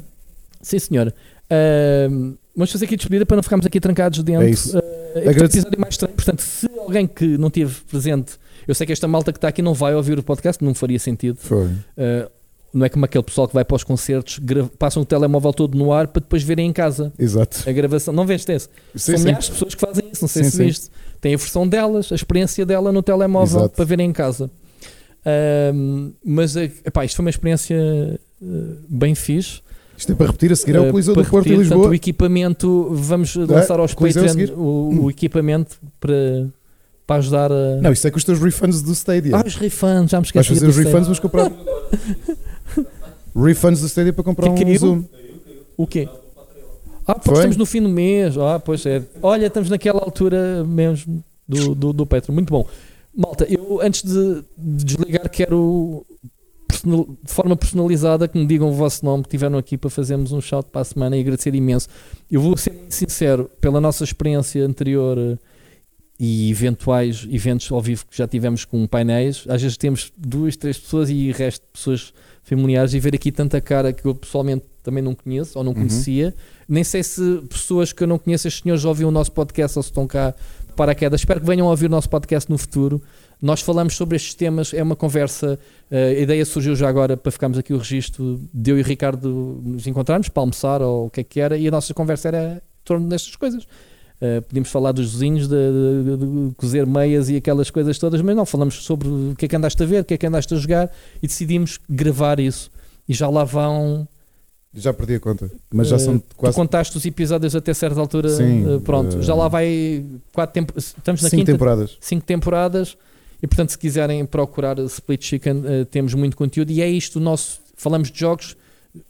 Sim, senhor. Ahm, vamos fazer aqui a despedida para não ficarmos aqui trancados dentro.
É isso.
Episódio é mais estranho. Portanto, se alguém que não esteve presente, eu sei que esta malta que está aqui não vai ouvir o podcast, não faria sentido.
Foi.
Ah, não é como aquele pessoal que vai para os concertos, passam o telemóvel todo no ar para depois verem em casa
Exato.
a gravação. Não vês?
Sim,
São
sim.
milhares de pessoas que fazem isso, não sei
Sim,
se viste. Tem a versão delas, a experiência dela no telemóvel
Exato.
para verem em casa. Ahm, mas eh, epá, isto foi uma experiência eh, bem fixe.
Isto é para repetir a seguir ao
Eh,
Coliseu
para
do Porto e
repetir, portanto,
Lisboa.
o equipamento, vamos lançar aos Patreon o, o equipamento para, para ajudar a.
Não, isso é com os teus refunds do Stadia.
Ah, os refunds, já me
Vais
esqueci.
fazer os refunds, vamos comprar. refunds do Stadia para comprar
Que
um
caiu?
Zoom.
O quê? Ah, pois
Foi?
estamos no fim do mês. Ah, pois é. Olha, estamos naquela altura mesmo do, do, do Petro. Muito bom. Malta, eu antes de, de desligar quero personal- de forma personalizada que me digam o vosso nome que tiveram aqui para fazermos um shout para a semana e agradecer imenso. Eu vou ser muito sincero, pela nossa experiência anterior eh, e eventuais eventos ao vivo que já tivemos com painéis, às vezes temos duas, três pessoas e o resto de pessoas familiares e ver aqui tanta cara que eu pessoalmente também não conheço ou não
Uhum.
conhecia. Nem sei se pessoas que eu não conheço, estes senhores já ouviram o nosso podcast ou se estão cá de paraquedas. Espero que venham a ouvir o nosso podcast no futuro. Nós falamos sobre estes temas, é uma conversa. eh, a ideia surgiu já agora para ficarmos aqui o registro de eu e Ricardo nos encontrarmos para almoçar ou o que é que era, e a nossa conversa era em torno destas coisas. Uh, podíamos falar dos vizinhos, de, de- de- de cozer meias e aquelas coisas todas, mas não, falamos sobre o que é que andaste a ver, o que é que andaste a jogar e decidimos gravar isso. E já lá vão.
Já perdi a conta. Mas já
uh,
são
Tu
quase
contaste os episódios até certa altura.
Sim,
uh, pronto,
uh,
já lá vai quatro tempo, Estamos na
cinco
quinta
temporadas.
cinco temporadas e portanto se quiserem procurar Split Chicken eh, temos muito conteúdo e é isto o nosso falamos de jogos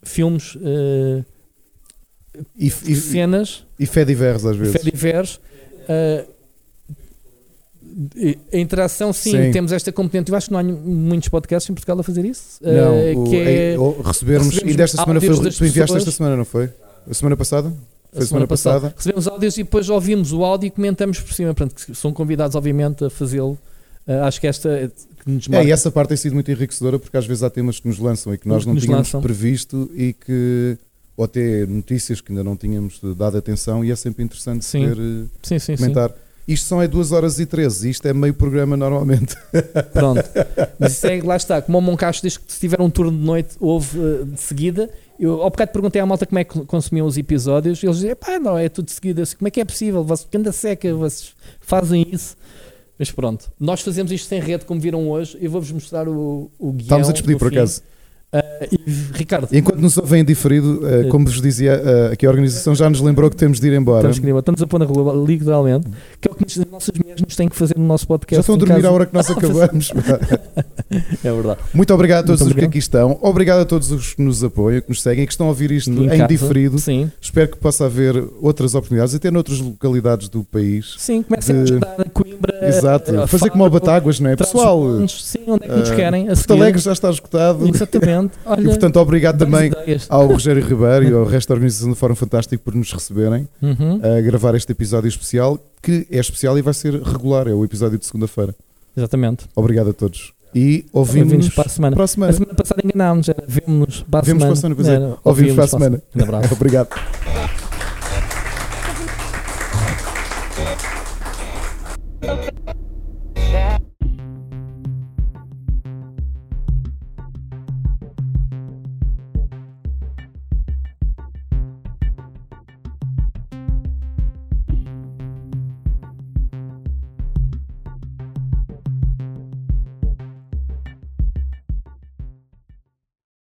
filmes eh,
E, e,
cenas
e fé diversos às vezes.
fé diversos eh, e- a interação sim,
Sim.
temos esta componente eu acho que não há muitos podcasts em Portugal a fazer isso
Não,
eh,
o-
que é
é- ou recebermos, e desta semana foi. Tu enviaste esta semana, não foi? A semana passada? Foi a semana passada.
recebemos áudios e depois ouvimos o áudio e comentamos por cima portanto são convidados obviamente a fazê-lo Eh, acho que esta é que nos
É,
marca
e essa parte tem sido muito enriquecedora porque às vezes há temas que nos lançam e que nós
Que
não tínhamos
lançam.
previsto e que. Ou até notícias que ainda não tínhamos dado atenção e é sempre interessante
Sim.
poder eh,
sim, sim, sim.
comentar. Isto são é 2 horas e 13, isto é meio programa normalmente.
Pronto. Mas isso é, lá está, como o Moncacho diz que se tiver um turno de noite, houve eh, de seguida. Eu ao bocado perguntei à malta como é que consumiam os episódios e eles diziam, pá, não, é tudo de seguida. Eu disse, Como é que é possível? Vocês, que anda seca, vocês fazem isso. Mas pronto, nós fazemos isto sem rede, como viram hoje. Eu vou-vos mostrar o, o guião.
Estamos a despedir por
fim.
acaso.
Ah, e, Ricardo,
enquanto nos ouvem em diferido, eh, como vos dizia, eh, aqui a organização já nos lembrou que temos de ir embora.
estamos, que- estamos a pôr na rua, literalmente, que é que as nossas mulheres nos têm que fazer no nosso podcast.
Já estão a
em
dormir
casa.
à hora que nós
Ah,
acabamos.
É verdade.
Muito obrigado a todos
Muito
os que
obrigado.
aqui estão. Obrigado a todos os que nos apoiam, que nos seguem que estão a ouvir isto em,
casa.
diferido.
Sim,
Espero que possa haver outras oportunidades, até noutras localidades do país.
sim, comecem a
De-
ajudar a Coimbra.
Exato.
a
Fazer como
Faro,
Batáguas, não é? Pessoal,
Sim, onde é que nos
eh,
querem? A
Porto. Alegre já está esgotado.
Exatamente. Olha,
E portanto, obrigado também
ideias.
ao Rogério Ribeiro e ao resto da organização do Fórum Fantástico por nos receberem
Uhum,
a gravar este episódio especial, que é especial e vai ser regular, é o episódio de segunda-feira.
Exatamente.
Obrigado a todos. E
Ouvimos
ouvimos
para a semana.
para a
A
semana.
semana passada enganámos, era vemos-nos para a
Vemos para a
semana.
semana, pois é.
Era,
Ouvimos para a
ouvimos
semana.
Um abraço.
Obrigado.
Open